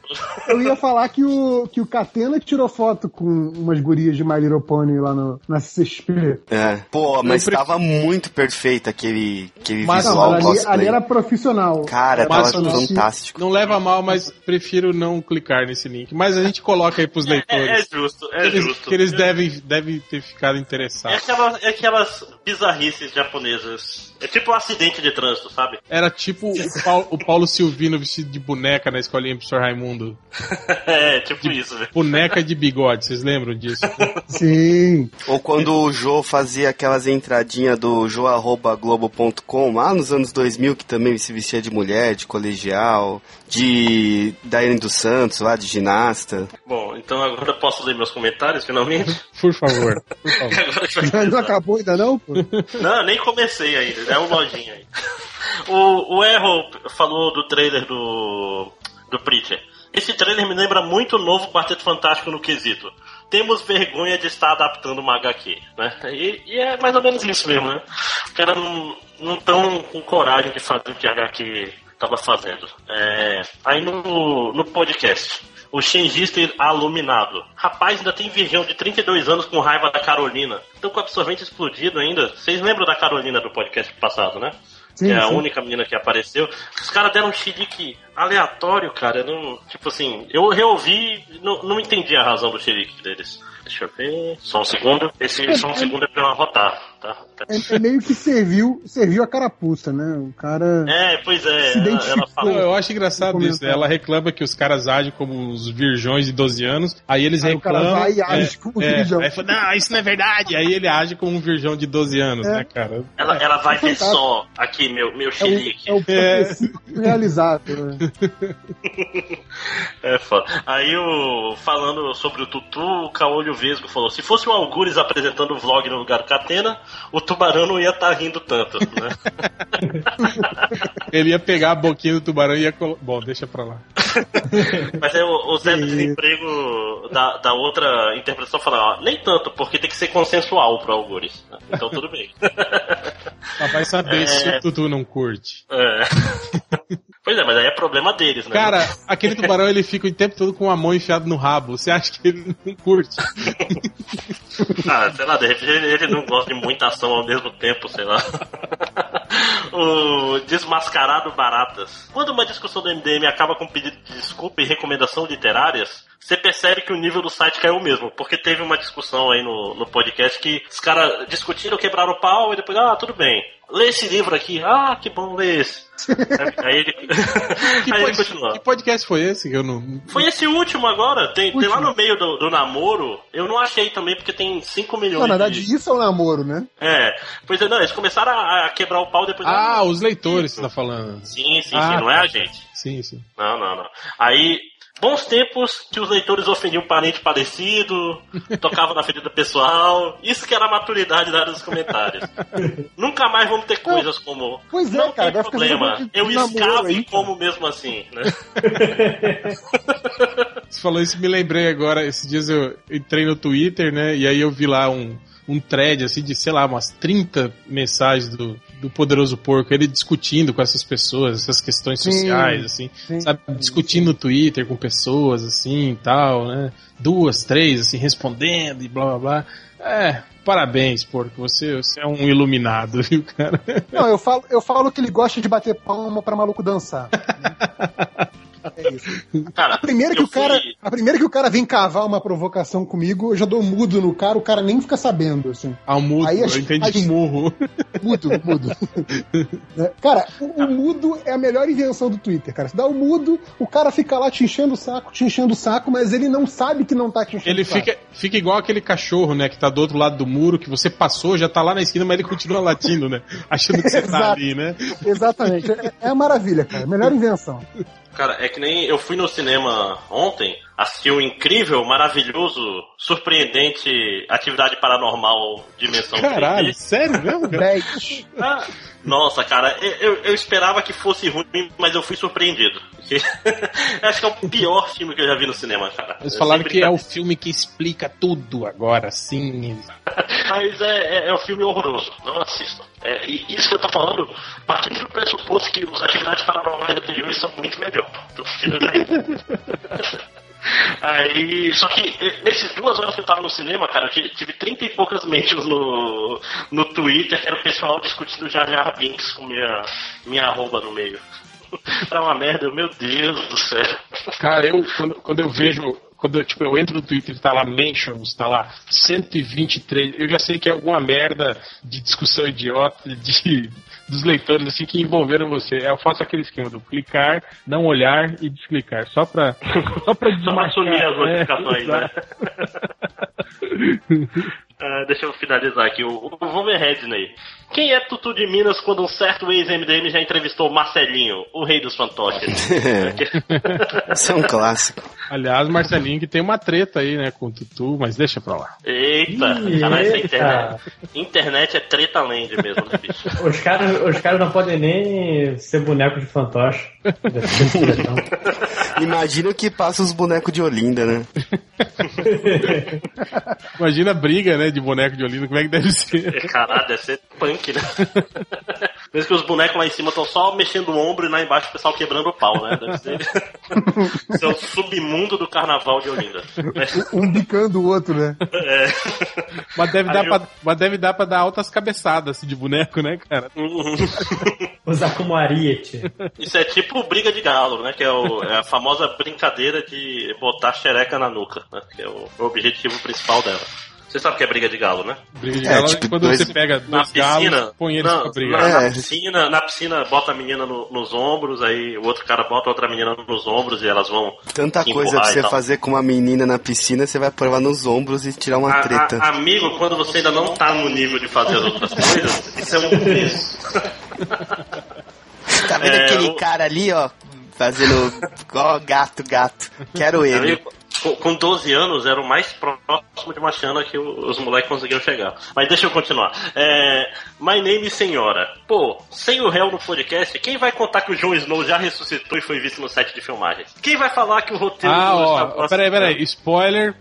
Eu ia falar que o, que o Catena tirou foto com umas gurias de My Little Pony lá no, na CXP. É. Pô, mas Eu pref- tava muito perfeito aquele, aquele Mas Não, visual mas ali, ali era profissional. Cara, Mas tava não- fantástico. Não leva mal, mas prefiro não clicar nesse link. Mas a gente coloca aí pros É, é leitores. justo, é eles, justo. que eles devem, devem ter ficado É, interessados. aquela, é aquelas bizarrices japonesas. É tipo um acidente de trânsito, sabe? Era tipo o Paulo, o Paulo Silvino vestido de boneca na escolinha do Sr. Raimundo. É, tipo isso, velho. Boneca de bigode, vocês lembram disso? Sim. Ou quando o Jô fazia aquelas entradinhas do jo.globo.com lá nos anos 2000, que também se vestia de mulher, de colegial, de Daiane dos Santos lá, de ginasta. Bom, então agora eu posso ler meus comentários, finalmente? Por favor, por favor. Não começar. acabou ainda não? Pô? Não, nem comecei ainda, é um lojinha aí. O, o Errol falou do trailer do, do Preacher. Esse trailer me lembra muito o novo Quarteto Fantástico no quesito. Temos vergonha de estar adaptando uma HQ, né? E, e é mais ou menos isso mesmo, né? Os caras não não estão com coragem de fazer o que a HQ estava fazendo. É, aí no, no podcast, o Shengister aluminado. Rapaz, ainda tem virgão de 32 anos com raiva da Carolina. Estão com o absorvente explodido ainda. Vocês lembram da Carolina do podcast passado, né? Sim, que é a sim. única menina que apareceu. Os caras deram um xerique aleatório, cara. Não, tipo assim, eu reouvi não, não entendi a razão do xerique deles. Deixa eu ver. Só um segundo. Esse só um segundo é pra eu arrotar, tá? É, é meio que serviu, serviu a carapuça, né? O cara. É, pois é. Se ela, eu acho engraçado isso. né? Ela reclama que os caras agem como os virgões de 12 anos, aí eles Aí o cara reclamam. vai e age como é, virgão. Aí fala, não, isso não é verdade. Aí ele age como um virgão de 12 anos, É. né, cara? Ela, ela vai ver fantástico. só aqui, meu, meu É xerique. o, é o É. profecia realizado. Né? É foda. Aí o falando sobre o Tutu, o Caolho Vesgo falou: se fosse o Algures apresentando o vlog no lugar do Catena, o tubarão não ia estar rindo tanto, né? Ele ia pegar a boquinha do tubarão e ia. colo- Bom, deixa pra lá. Mas aí o, o Zé do Desemprego da, da outra interpretação fala: ó, nem tanto, porque tem que ser consensual pro Algures. né? Então tudo bem. Mas vai saber É. se o Tutu não curte. É. Pois é, mas aí é problema deles, né? Cara, aquele tubarão ele fica o tempo todo com a mão enfiada no rabo. Você acha que ele não curte? Ah, sei lá, de repente ele, não gosta de muita ação ao mesmo tempo, sei lá. o Desmascarado Baratas. Quando uma discussão do MDM acaba com pedido de desculpa e recomendação literárias, você percebe que o nível do site caiu mesmo. Porque teve uma discussão aí no, no podcast que os caras discutiram, quebraram o pau e depois, ah, tudo bem. Lê esse livro aqui. Ah, que bom ler esse. aí ele, Que, aí ele pod- continua. que podcast foi esse que eu não. Foi esse último agora. Tem, tem lá no meio do, do namoro. Eu não achei também, porque tem 5 milhões Não, na verdade, de. isso é um namoro, né? É. Pois é, não, eles começaram a, a quebrar o pau depois. Ah, os leitores você tá falando. Sim, sim, Ah, sim, não é tá. a gente. Sim, sim. Não, não, não. Aí. Bons tempos que os leitores ofendiam parente falecido, tocavam na ferida pessoal. Isso que era a maturidade da área dos comentários. Nunca mais vamos ter coisas como. Pois é, não cara, tem problema. Eu escavo aí, e como mesmo assim, né? Você falou isso, me lembrei agora. Esses dias eu entrei no Twitter, né? E aí eu vi lá um, um thread, assim, de, sei lá, umas 30 mensagens do, do Poderoso Porco. Ele discutindo com essas pessoas, essas questões Sim, sociais, assim. sim, sabe? Discutindo no Twitter com pessoas, assim, e tal, né? Duas, três, assim, respondendo e blá, blá, blá. É, parabéns, Porco. Você, você é um iluminado, viu, cara? Não, eu falo, eu falo que ele gosta de bater palma pra maluco dançar. É isso. Cara, A primeira, que o cara, fui- a primeira que o cara vem cavar uma provocação comigo, eu já dou mudo no cara, o cara nem fica sabendo, assim. Ao mudo, Aí as- eu entendi as- murro. Mudo, mudo. Né? Cara, o, o mudo é a melhor invenção do Twitter, cara. Você dá o mudo, o cara fica lá te enchendo o saco, te enchendo o saco, mas ele não sabe que não tá te enchendo Ele o saco. fica, fica igual aquele cachorro, né? Que tá do outro lado do muro, que você passou, já tá lá na esquina, mas ele continua latindo, né? Achando que você tá ali, né? Exatamente. É, é a maravilha, cara. Melhor invenção. Cara, é que nem eu fui no cinema ontem, assisti um incrível, maravilhoso, surpreendente atividade paranormal dimensão Caralho, 3D. sério mesmo, cara? 10. Ah, Nossa, cara, eu, eu esperava que fosse ruim, mas eu fui surpreendido. Acho que é o pior filme que eu já vi no cinema, cara. Eles falaram que é o filme que explica tudo agora, sim. Mas é, é, é um filme horroroso, não assistam. É, e isso que eu tô falando, partindo do pressuposto que as atividades paranormais anteriores são muito melhor. Aí, só que nesses duas horas que eu tava no cinema, cara, eu tive- 30 e poucas mentions no, no Twitter, que era o pessoal discutindo Jar Jar Binks com minha, minha arroba no meio. Era uma merda, meu Deus do céu. Cara, eu, quando, quando eu vejo. Quando eu, tipo, eu entro no Twitter e tá lá mentions, tá lá 123, eu já sei que é alguma merda de discussão idiota de, dos leitores assim que envolveram você. Eu faço aquele esquema do clicar, não olhar e desclicar. Só pra. Só pra Só pra assumir as notificações, É, né? Ah, deixa eu finalizar aqui. O, o Wolverine. Quem é Tutu de Minas quando um certo ex-MDM já entrevistou o Marcelinho, o rei dos fantoches? Esse é um clássico. Aliás, Marcelinho que tem uma treta aí, né, com o Tutu, mas deixa pra lá. Eita, Ih, cara, essa internet. Internet é treta land mesmo, né, bicho? Os caras os caras não podem nem ser boneco de fantoche. Imagina o que passa os bonecos de Olinda, né? Imagina a briga, né, de boneco de Olinda, como é que deve ser? Caralho, deve ser punk, né? Mesmo que os bonecos lá em cima estão só mexendo o ombro e lá embaixo o pessoal quebrando o pau, né? Deve ser. Isso é o submundo do carnaval de Olinda. Um bicando o outro, né? É. Mas deve, dar eu- pra, mas deve dar pra dar altas cabeçadas assim, de boneco, né, cara? Usar como ariete. Isso é tipo briga de galo, né? Que é, o- é a famosa brincadeira de botar xereca na nuca, né? Que é o, o objetivo principal dela. Você sabe o que é briga de galo, né? Briga de É, galo é tipo, quando dois- você pega Na dois galos, piscina, põe eles não, pra brigar. na, na É. piscina, na piscina bota a menina no- nos ombros, aí o outro cara bota outra menina nos ombros e elas vão Tanta coisa pra você fazer com uma menina na piscina, você vai provar nos ombros e tirar uma A- treta. a- amigo, quando você ainda não tá no nível de fazer as outras coisas, isso é um começo. Tá vendo é, aquele o- cara ali, ó? Fazendo igual gato, gato. Quero ele. Amigo, com, com 12 anos era o mais próximo de uma Xana que os moleques conseguiram chegar. Mas deixa eu continuar. É, My Name Senhora. Pô, sem o réu no podcast, quem vai contar que o Jon Snow já ressuscitou e foi visto no set de filmagens? Quem vai falar que o roteiro Ah, do Star ó, peraí, peraí, spoiler,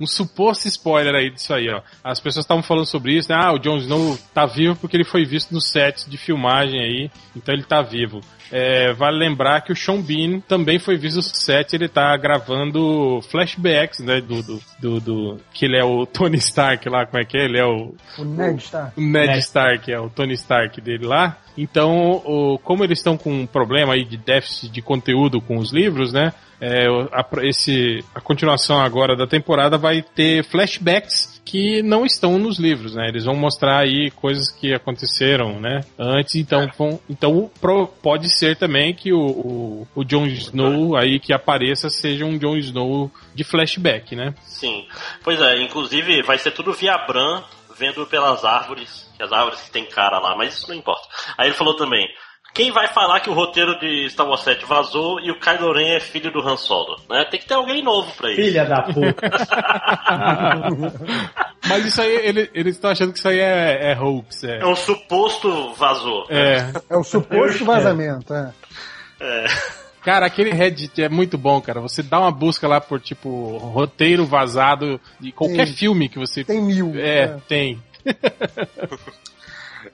um suposto spoiler aí disso aí, ó. As pessoas estavam falando sobre isso, né? Ah, o Jon Snow tá vivo porque ele foi visto no set de filmagem aí, então ele tá vivo. É, vale lembrar que o Sean Bean também foi visto no set, ele tá gravando flashbacks, né, do, do, do, do- que ele é o Tony Stark lá, como é que é? Ele é o, O Ned está. o Ned Ned. Stark, é o Tony Stark dele lá. Então, o- como eles estão com um problema aí de déficit de conteúdo com os livros, né? é, a, esse, a continuação agora da temporada vai ter flashbacks que não estão nos livros, né? Eles vão mostrar aí coisas que aconteceram, né? Antes, então, vão, então pode ser também que o, o, o Jon Snow aí que apareça seja um Jon Snow de flashback, né? Sim. Pois é, inclusive vai ser tudo via Bran, vendo pelas árvores, que as árvores que tem cara lá, mas isso não importa. Aí ele falou também, quem vai falar que o roteiro de Star Wars 7 vazou e o Kylo Ren é filho do Han Solo? Né? Tem que ter alguém novo pra isso. Filha da puta. Mas isso aí, ele- eles estão achando que isso aí é, é hoax, é. É um suposto vazou. É, É o suposto vazamento, é. Cara, aquele Reddit é muito bom, cara. Você dá uma busca lá por, tipo, roteiro vazado de qualquer Sim. filme que você. Tem mil. É, tem.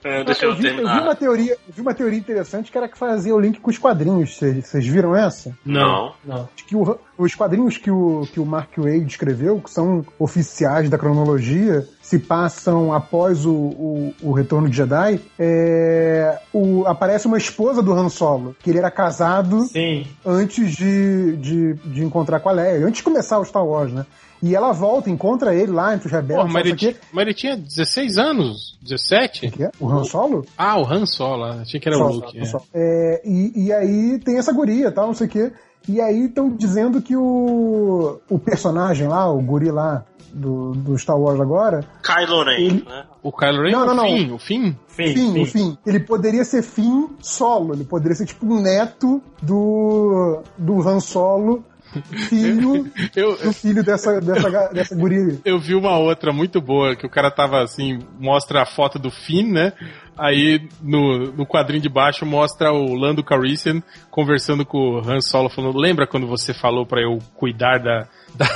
É, deixa eu, eu, vi, eu vi uma teoria, eu vi uma teoria interessante que era que fazia o link com os quadrinhos. Vocês vocês viram essa? Não. Não. De que o- os quadrinhos que o, que o Mark Wade escreveu, que são oficiais da cronologia, se passam após o, o, o retorno de Jedi, é, o- aparece uma esposa do Han Solo, que ele era casado Sim. antes de, de, de encontrar com a Leia, antes de começar o Star Wars, né? E ela volta, encontra ele lá entre os rebeldes. Porra, mas, ele o tinha, mas ele tinha 16 anos? 17? quê. Que é? O Han Solo? Ah, o Han Solo. Achei que era o Solo, Luke. é. Solo. É, e, e aí tem essa guria, tal, não sei o quê. E aí estão dizendo que o, o personagem lá, o guri lá do, do Star Wars agora, Kylo Ren, Ele- né? O Kylo Ren? Não, o não, não. Finn? O Finn? Fim, Finn, fim. o Finn, ele poderia ser Finn solo, ele poderia ser tipo um neto do, do Han Solo, filho Eu, do filho dessa, dessa, dessa guria. eu vi uma outra muito boa, que o cara tava assim, mostra a foto do Finn, né? Aí no, no quadrinho de baixo mostra o Lando Calrissian conversando com o Han Solo, falando: Lembra quando você falou pra eu cuidar da, da,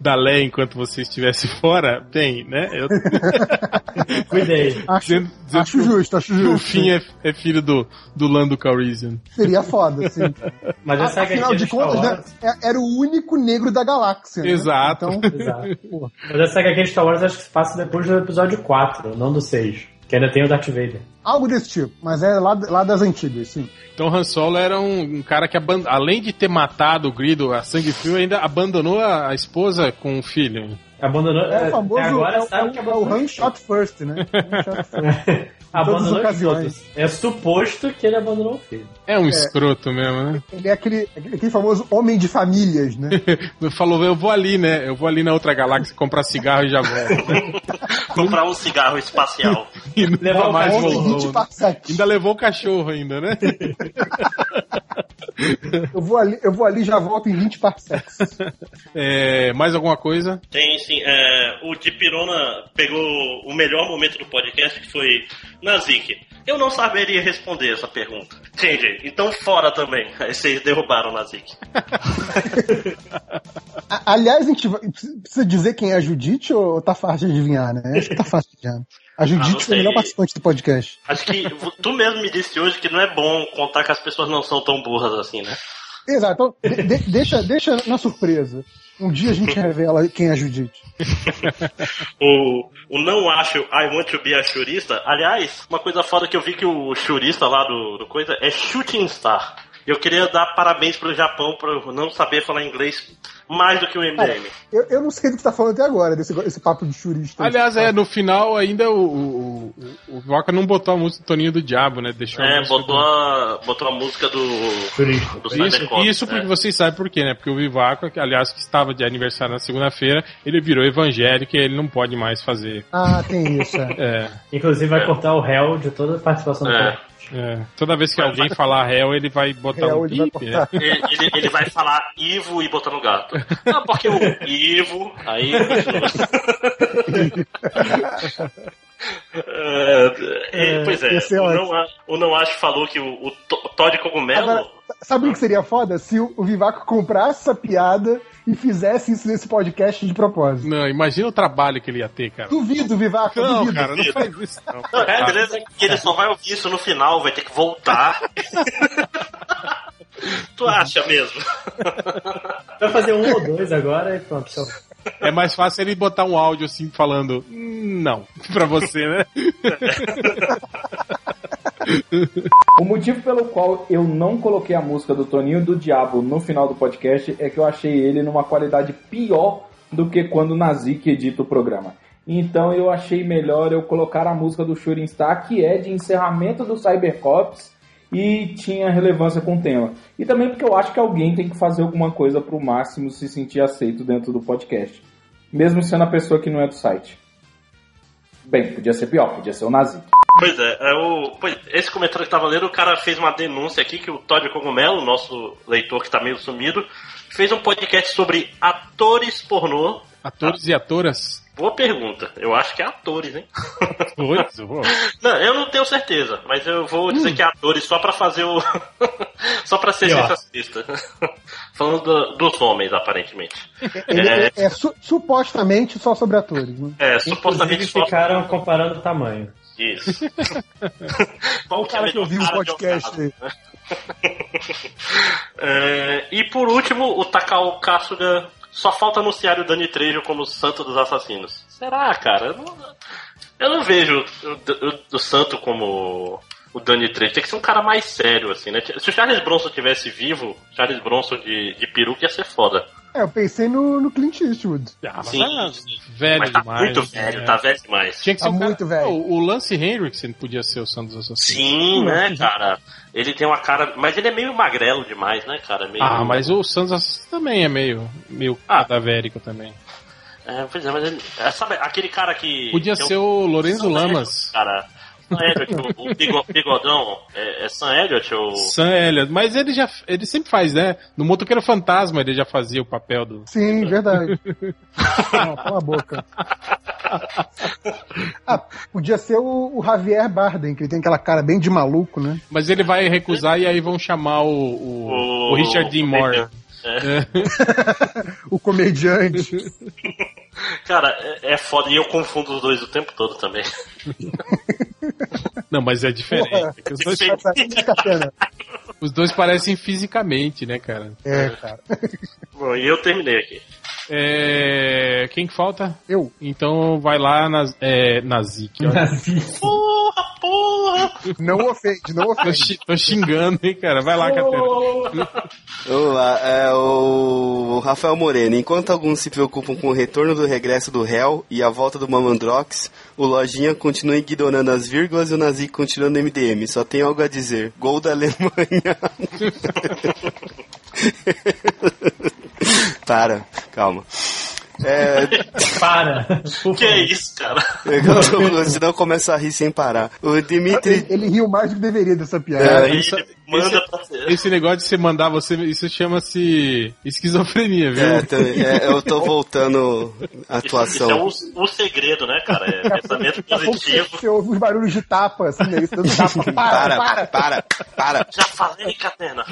da Leia enquanto você estivesse fora? Bem, né? Eu, Cuidei. Acho, dizendo, dizendo acho justo, acho que o justo. Finn é, é filho do, do Lando Calrissian. Seria foda, assim. Mas já segue Afinal de contas, né, Wars. é- era o único negro da galáxia. né? Exato. Então, Exato. Mas já segue aqui no Star Wars, acho que se passa depois do episódio 4, não do 6. Que ainda tem o Darth Vader. algo desse tipo, mas é lá, lá das antigas, sim. Então Han Solo era um, um cara que, além de ter matado o Grido a sangue frio, ainda abandonou a, a esposa com o filho. Abandonou. É o famoso. até agora é, o- sabe é, que é o. Han shot first, né? Han shot first. abandonou os ocasiões. todos. É suposto que ele abandonou o filho. É um escroto mesmo, né? Ele é aquele, aquele famoso homem de famílias, né? Falou, eu vou ali, né? Eu vou ali na outra galáxia comprar cigarro e já volto. né? Comprar um cigarro espacial. E nunca mais cachorro, Homem 20 voltou. né? Ainda levou o cachorro ainda, né? Eu vou ali, eu vou ali e já volto em 20 parsecs. É, mais alguma coisa? Tem sim. é, o Dipirona pegou o melhor momento do podcast, que foi Nazik. Eu não saberia responder essa pergunta. Change, então fora também. Aí vocês derrubaram o Nazik. Aliás, a gente precisa dizer quem é a Judite ou tá fácil de adivinhar, né? Acho que tá fácil de adivinhar. A Ah, Judite não foi a melhor participante do podcast. Acho que tu mesmo me disse hoje que não é bom contar que as pessoas não são tão burras assim, né? Exato. Então, de- de- deixa, deixa na surpresa. Um dia a gente revela quem é a Judite. O, o não acho I want to be a churista. Aliás, uma coisa foda que eu vi que o churista lá do, do coisa é Shooting Star. Eu queria dar parabéns pro Japão por não saber falar inglês mais do que o MDM. Eu, eu não sei do que tá falando até agora, desse esse papo de churista. Aliás, é, no final ainda o, o, o, o Vaca não botou a música do Toninho do Diabo, né? Deixou a É, música botou do- a, botou a música do, do Isso, Cybercop. isso porque é. vocês sabem por quê, né? Porque o Vivaco, que, aliás, que estava de aniversário na segunda-feira, ele virou evangélico e ele não pode mais fazer. Ah, tem isso. É. É, Inclusive vai É. cortar o réu de toda a participação do É. é. Toda vez que alguém falar réu, ele vai botar Réu, um ele vai bip, cortar. né? Ele, ele- ele vai falar Ivo e botar no gato. Não, porque o Ivo. Aí. É, é, pois é, é o, não, A- o Não Acho falou que o, o To- Todd Cogumelo. Agora, sabe o que seria foda? Se o, o Vivaco comprasse essa piada e fizesse isso nesse podcast de propósito. Não, imagina o trabalho que ele ia ter, cara. Duvido, Vivaco, Não, duvido. cara, não faz isso não. Não, é, beleza, que ele só vai ouvir isso no final, vai ter que voltar. tu acha mesmo? Vai fazer um ou dois agora e pronto. Tchau. É mais fácil ele botar um áudio assim falando "Hum, não pra você, né? O motivo pelo qual eu não coloquei a música do Toninho do Diabo no final do podcast é que eu achei ele numa qualidade pior do que quando o Nazik edita o programa. Então eu achei melhor eu colocar a música do Shooting Star, que é de encerramento do Cybercops e tinha relevância com o tema. E também porque eu acho que alguém tem que fazer alguma coisa pro Máximo se sentir aceito dentro do podcast. Mesmo sendo a pessoa que não é do site. Bem, podia ser pior, podia ser o Nazik. Pois é, é o, pois, esse comentário que tava lendo, o cara fez uma denúncia aqui que o Todd Cogumelo, nosso leitor que tá meio sumido, fez um podcast sobre atores pornô. Atores e atoras. Boa pergunta. Eu acho que é atores, hein? Ô. Não, eu não tenho certeza, mas eu vou dizer que é atores só pra fazer o. só pra ser Pior. sensacionalista. Falando do- dos homens, aparentemente. Ele É. é, é su- supostamente só sobre atores. Né? É, supostamente Inclusive só. ficaram comparando o tamanho. Isso. Qual O cara é que ouviu o cara podcast aí. É, e por último, o Takao Kasuga só falta anunciar o Danny Trejo como o santo dos assassinos. Será, cara? Eu não, eu não vejo o, o- o santo como o Danny Trejo. Tem que ser um cara mais sério, assim, né? Se o Charles Bronson tivesse vivo, Charles Bronson de, de peruca ia ser foda. É, eu pensei no, no Clint Eastwood. Ah, mas Sim, tá sim. velho Mas tá demais. muito né? velho, tá velho demais. Tinha que ser Tá um cara- muito velho. O, o Lance Henriksen podia ser o Santos Assassinos. Sim, né, cara? Ele tem uma cara. Mas ele é meio magrelo demais, né, cara? Meio... Ah, mas o Santos Assassinos também é meio, meio Ah. cadavérico também. É, pois é, mas ele. é, sabe, aquele cara que. Podia é um- ser o Lorenzo Lamas. Cara, Sam Elliott, o, o bigo- bigodão, é, é Sam Elliott ou... Sam Elliott, mas ele já ele sempre faz, né? No Motoqueiro Fantasma ele já fazia o papel do. Sim, verdade. Não, cala a boca. Ah, podia ser o, o Javier Bardem, que ele tem aquela cara bem de maluco, né? Mas ele vai recusar e aí vão chamar o, o, o Richard Dean Moore. É. O comediante. Cara, é, é foda e eu confundo os dois o tempo todo também. Não, mas é diferente. Porra. é que os, dois, os dois parecem fisicamente, né, cara? É, cara. Bom, e eu terminei aqui. É, quem que falta? Eu. Então vai lá na, é, na Zik. ó. Porra, porra! Não ofende, não Tô, ofende. xi- tô xingando, hein, cara. Vai lá, Catena. Vamos lá, é o Rafael Moreno. Enquanto alguns se preocupam com o retorno do regresso do réu e a volta do Mamandrox, o Lojinha continua ignorando as vírgulas e o Nazik continua no MDM. Só tem algo a dizer. Gol da Alemanha. Para, calma. É, Para! Que é isso, cara? eu- senão eu começo a rir sem parar. O Dimitri. Ele, ele riu mais do que deveria dessa piada. É, isso- manda pra ser. Esse negócio de você mandar você, isso chama-se esquizofrenia, viu? É, tô- é, eu tô voltando à Isso, isso é atuação. o, o segredo, né, cara? É pensamento você, positivo. você ouve os barulhos de tapa, assim, né? Isso dando tapa. Para, Para, para! para. Já falei, Catena.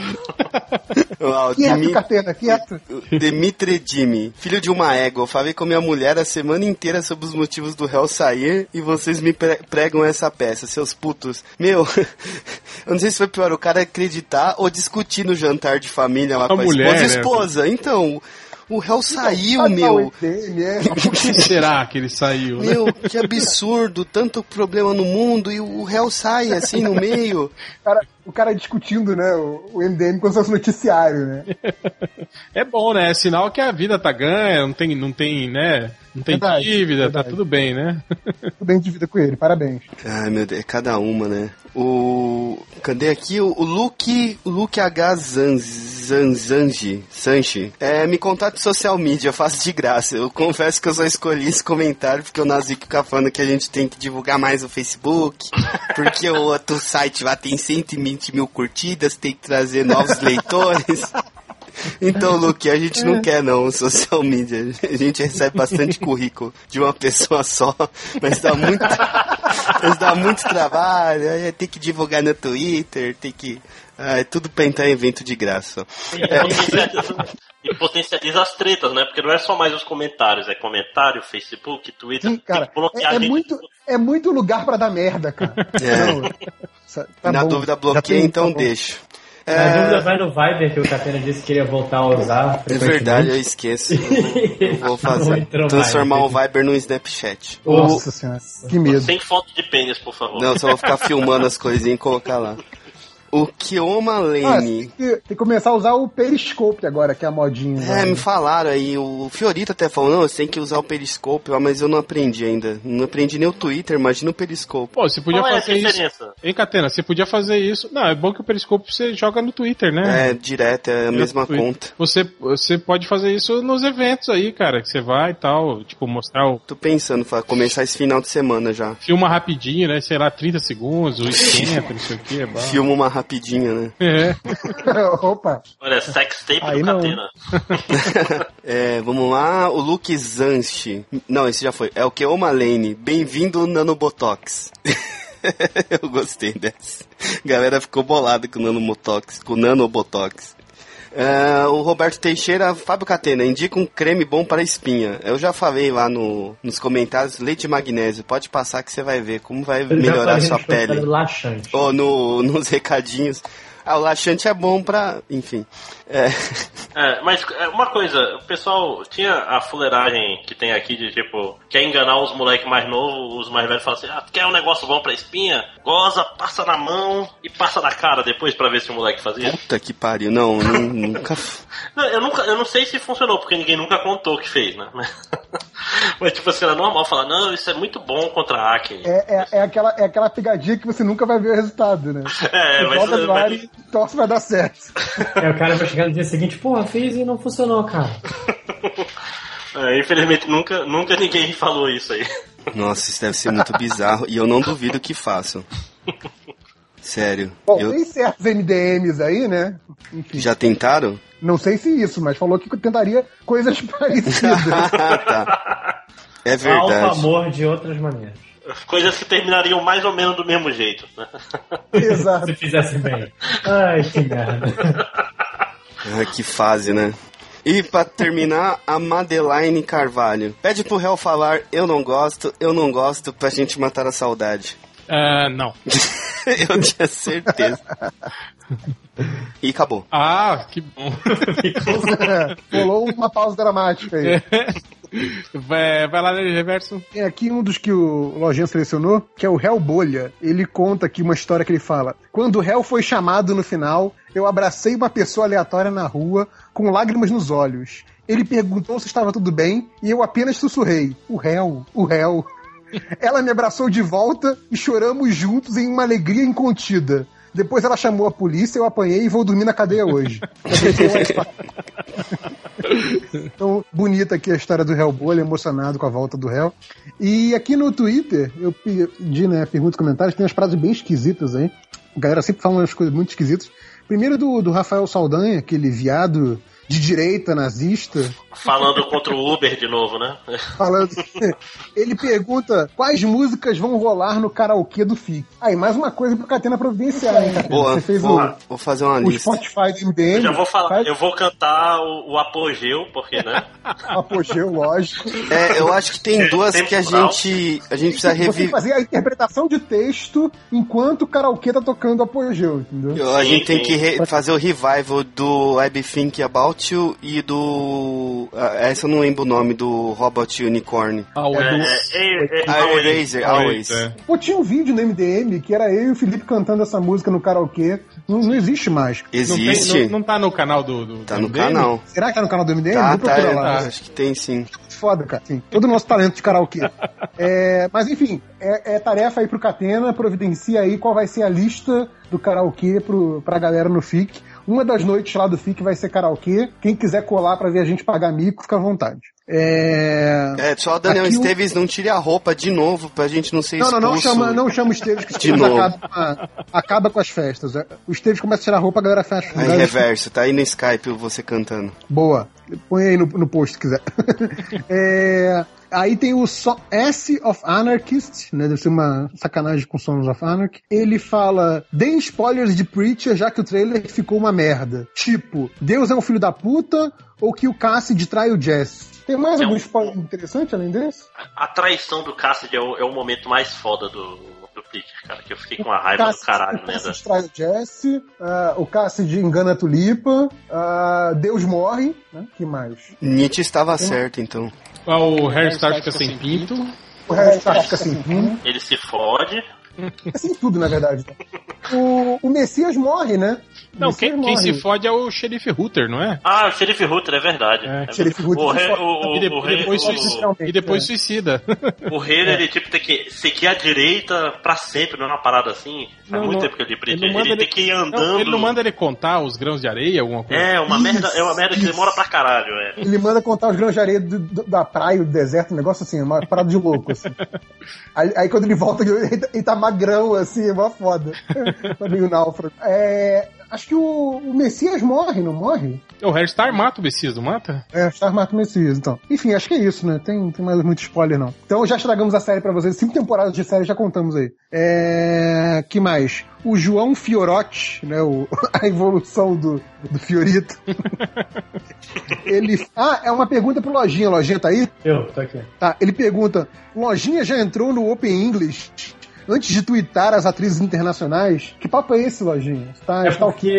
O Quieto, Dimi- Catena, quieto. Demitri Jimmy, filho de uma égua. Eu falei com minha mulher a semana inteira sobre os motivos do réu sair e vocês me pre- pregam essa peça, seus putos. Meu, eu não sei se foi pior o cara acreditar ou discutir no jantar de família lá A com a mulher, esposa. né? Esposa, então. o réu saiu, Ah, meu. não, MDM, é. Por que será que ele saiu, né? Meu, que absurdo, tanto problema no mundo e o réu sai assim no meio. O cara, o cara discutindo, né, o, MDM como se fosse noticiário, né? É bom, né? É sinal que a vida tá ganha, não tem, não tem, né? Não tem Verdade, dívida, verdade. tá tudo bem, né? Tudo bem de vida com ele, parabéns. Ai, meu Deus, é cada uma, né? O. Cadê aqui? O, o Luke. O Luke H. Zanz- Zanzanji. Sanchi. É, me contate social media, eu faço de graça. Eu confesso que eu só escolhi esse comentário porque o Nazik fica falando que a gente tem que divulgar mais o Facebook. Porque o outro site lá tem 120 mil curtidas, tem que trazer novos leitores. Então, Luke, a gente não quer não social media. A gente recebe bastante currículo de uma pessoa só, mas dá muito, mas dá muito trabalho. Tem que divulgar no Twitter, tem que. Ah, é tudo pra entrar em evento de graça. E, potencializa, e potencializa as tretas, né? Porque não é só mais os comentários, é comentário, Facebook, Twitter. Sim, cara, tem que bloquear é, é gente. muito, é muito lugar pra dar merda, cara. É. Não, tá Na bom. dúvida, bloqueia, tem- então tá deixa. Na É, dúvida, vai no Viber que o Catena disse que queria voltar a usar. é verdade, eu esqueço. Eu vou fazer. Transformar o. Viber no Snapchat. Nossa senhora, que medo. Sem foto de pênis, por favor. Não, só vou ficar filmando as coisinhas e colocar lá. O Kioma Ah, Lane. tem, que, tem que começar a usar o Periscope agora, que é a modinha. É, né? me falaram aí, o Fiorito até falou, não, você tem que usar o Periscope, mas eu não aprendi ainda. Não aprendi nem o Twitter, imagina o Periscope. Pô, você podia Qual é fazer isso. diferença? Hein, Catena, você podia fazer isso. Não, é bom que o Periscope você joga no Twitter, né? É, direto, é a mesma Twitter. conta. Você, você pode fazer isso nos eventos aí, cara, que você vai e tal, tipo, mostrar o. Tô pensando, fa- começar esse final de semana já. Filma rapidinho, né? Sei lá, 30 segundos, ou esquenta, não sei o que. É bom. Filma uma rapidinha, né? É. Opa, Olha, sex tape Aí do não. Catena. É, vamos lá, o Luke Zanchi. Não, esse já foi. É o Keoma Lane. Bem-vindo, Nanobotox. Eu gostei dessa. A galera ficou bolada com o Nanobotox. Com o Nanobotox. É, o Roberto Teixeira, Fábio Catena, indica um creme bom para espinha. Eu já falei lá no, nos comentários, leite de magnésio. Pode passar que você vai ver como vai melhorar falei sua pele. Ou no, nos recadinhos. Ah, o laxante é bom pra. Enfim. É. É, mas é, uma coisa, o pessoal tinha a fuleiragem que tem aqui de tipo, quer enganar os moleques mais novos, os mais velhos falam assim, ah, quer um negócio bom pra espinha? Goza, passa na mão e passa na cara depois pra ver se o moleque fazia. Puta que pariu. Não, nu- nunca. Não, eu, nunca, eu não sei se funcionou, porque ninguém nunca contou que fez, né? Mas tipo assim, era normal falar, não, isso é muito bom contra a acne. é, é, é, aquela, é aquela pegadinha que você nunca vai ver o resultado, né? É, Você mas- mas- e torce vai dar certo. Aí o cara vai chegar no dia seguinte, porra, fiz e não funcionou, cara. É, infelizmente nunca, nunca ninguém falou isso aí. Nossa, isso deve ser muito bizarro. E eu não duvido que façam. Sério. Bom, eu... tem certos MDMs aí, né? Enfim, Já tentaram? não sei se isso, mas falou que tentaria coisas parecidas. tá. É Alto verdade. amor de outras maneiras. Coisas que terminariam mais ou menos do mesmo jeito, né? Exato. Se fizesse bem. Ai, que merda. Ah, que fase, né? E pra terminar, a Madeline Carvalho. Pede pro réu falar, eu não gosto, eu não gosto, pra gente matar a saudade. Ah, não. eu tinha certeza. E acabou. Ah, que bom. Rolou uma pausa dramática aí. Vai, vai lá, né, Reverso. Tem aqui um dos que o Lojinha selecionou, que é o Hell Bolha. Ele conta aqui uma história que ele fala. Quando o Hell foi chamado no final, eu abracei uma pessoa aleatória na rua com lágrimas nos olhos. Ele perguntou se estava tudo bem e eu apenas sussurrei: O Hell, o Hell. Ela me abraçou de volta e choramos juntos em uma alegria incontida. Depois ela chamou a polícia, eu apanhei e vou dormir na cadeia hoje. então, bonita aqui a história do Hellboy, emocionado com a volta do Hell. E aqui no Twitter, eu pedi, né, perguntas e comentários, tem umas frases bem esquisitas aí. A galera sempre fala umas coisas muito esquisitas. Primeiro do, do Rafael Saldanha, aquele viado de direita nazista, Falando contra o Uber de novo, né? falando. Ele pergunta quais músicas vão rolar no karaokê do FIC. Aí, mais uma coisa pro Catena providenciar, hein, Catena? Boa, Você fez vou, o, vou fazer uma o lista. Spotify do MDM. Eu já vou falar, faz eu vou cantar o, o apogeu, porque, né? o apogeu, lógico. É, eu acho que tem duas que a gente, a gente precisa tem que reviver. fazer a interpretação de texto enquanto o karaokê tá tocando apogeu, entendeu? A Sim, gente tem sim. que re- fazer o revival do I Be Think About You e do. ah, essa eu não lembro o nome do Robot Unicorn. Ah, o É, do- é, é, Ah, Always. Eraser, Always. É. Pô, tinha um vídeo no MDM que era eu e o Felipe cantando essa música no karaokê. Não, não existe mais. Não, tem- Existe? não, não tá no canal do. do Tá do no MDM? canal. Será que tá no canal do MDM? Tá, tá, é, lá. acho que tem sim. Foda, cara. Sim. Todo o nosso talento de karaokê. É, mas enfim, é, é tarefa aí pro Catena, providencia aí qual vai ser a lista do karaokê pro, pra galera no FIC. Uma das noites lá do FIC vai ser karaokê. Quem quiser colar pra ver a gente pagar mico, fica à vontade. É... É, só o Daniel Aqui o- Esteves não tire a roupa de novo pra gente não ser Não, expulso. não, não chama, não chama o Esteves, que o De Esteves novo. acaba, acaba com as festas. É, O Esteves começa a tirar a roupa, a galera fecha. Aí galera- reverso, tá aí no Skype você cantando. Boa. Põe aí no, no post se quiser. É, aí tem o so S of Anarchist, né? Deve ser uma sacanagem com Sons of Anarchy. Ele fala: deem spoilers de Preacher, já que o trailer ficou uma merda. Tipo, Deus é um filho da puta ou que o Cassidy trai o Jess. Tem mais É algum um- spoiler interessante além desse? A traição do Cassidy é o, é o momento mais foda do, do Preacher, cara. Que eu fiquei com uma raiva do Cassidy- caralho, o né? da- Cassidy trai o Jesse, ah, o Cassidy engana a Tulipa, ah, Deus morre, né? que mais? Nietzsche estava certo, então. Ah, o Hairstyle fica sem pinto. O resto fica assim, hum. Ele se fode. Assim tudo, na verdade. O, o Messias morre, né? O Não, quem, quem se fode é o xerife Rooter, não é? Ah, o Xerife Ruther, é verdade. É, É Xerife O, se re, fode. o, E, de- o, e depois, o, suicida, e depois É. suicida. o rei, ele tipo tem que seguir a direita pra sempre, não é uma parada assim. Faz Não, muito não. tempo que eu li. Ele Ele, não manda tem ele- que ir Não, andando. ele não manda ele contar os grãos de areia, alguma coisa? É, uma Isso, merda, é uma merda que isso. demora pra caralho, é. Ele manda contar os grãos de areia do- do- da praia, do deserto, um negócio assim, uma parada de louco, assim. Aí, aí quando ele volta, ele, tá- ele tá magrão, assim, é mó foda. tá meio náufrago. É, acho que o, o Messias morre, não morre? O Hairstar mata o Messias, não mata? É, Star mata o Messias, então. Enfim, acho que é isso, né? Tem, tem mais muito spoiler, não. Então já estragamos a série pra vocês. Cinco temporadas de série já contamos aí. É... que mais? O João Fiorotti, né? O... a evolução do, do Fiorito. Ele... Ah, é uma pergunta pro Lojinha. Lojinha tá aí? Eu, tô aqui. Tá, ele pergunta: Lojinha já entrou no Open English antes de twittar as atrizes internacionais? Que papo é esse, Lojinha? Você tá, É está- porque,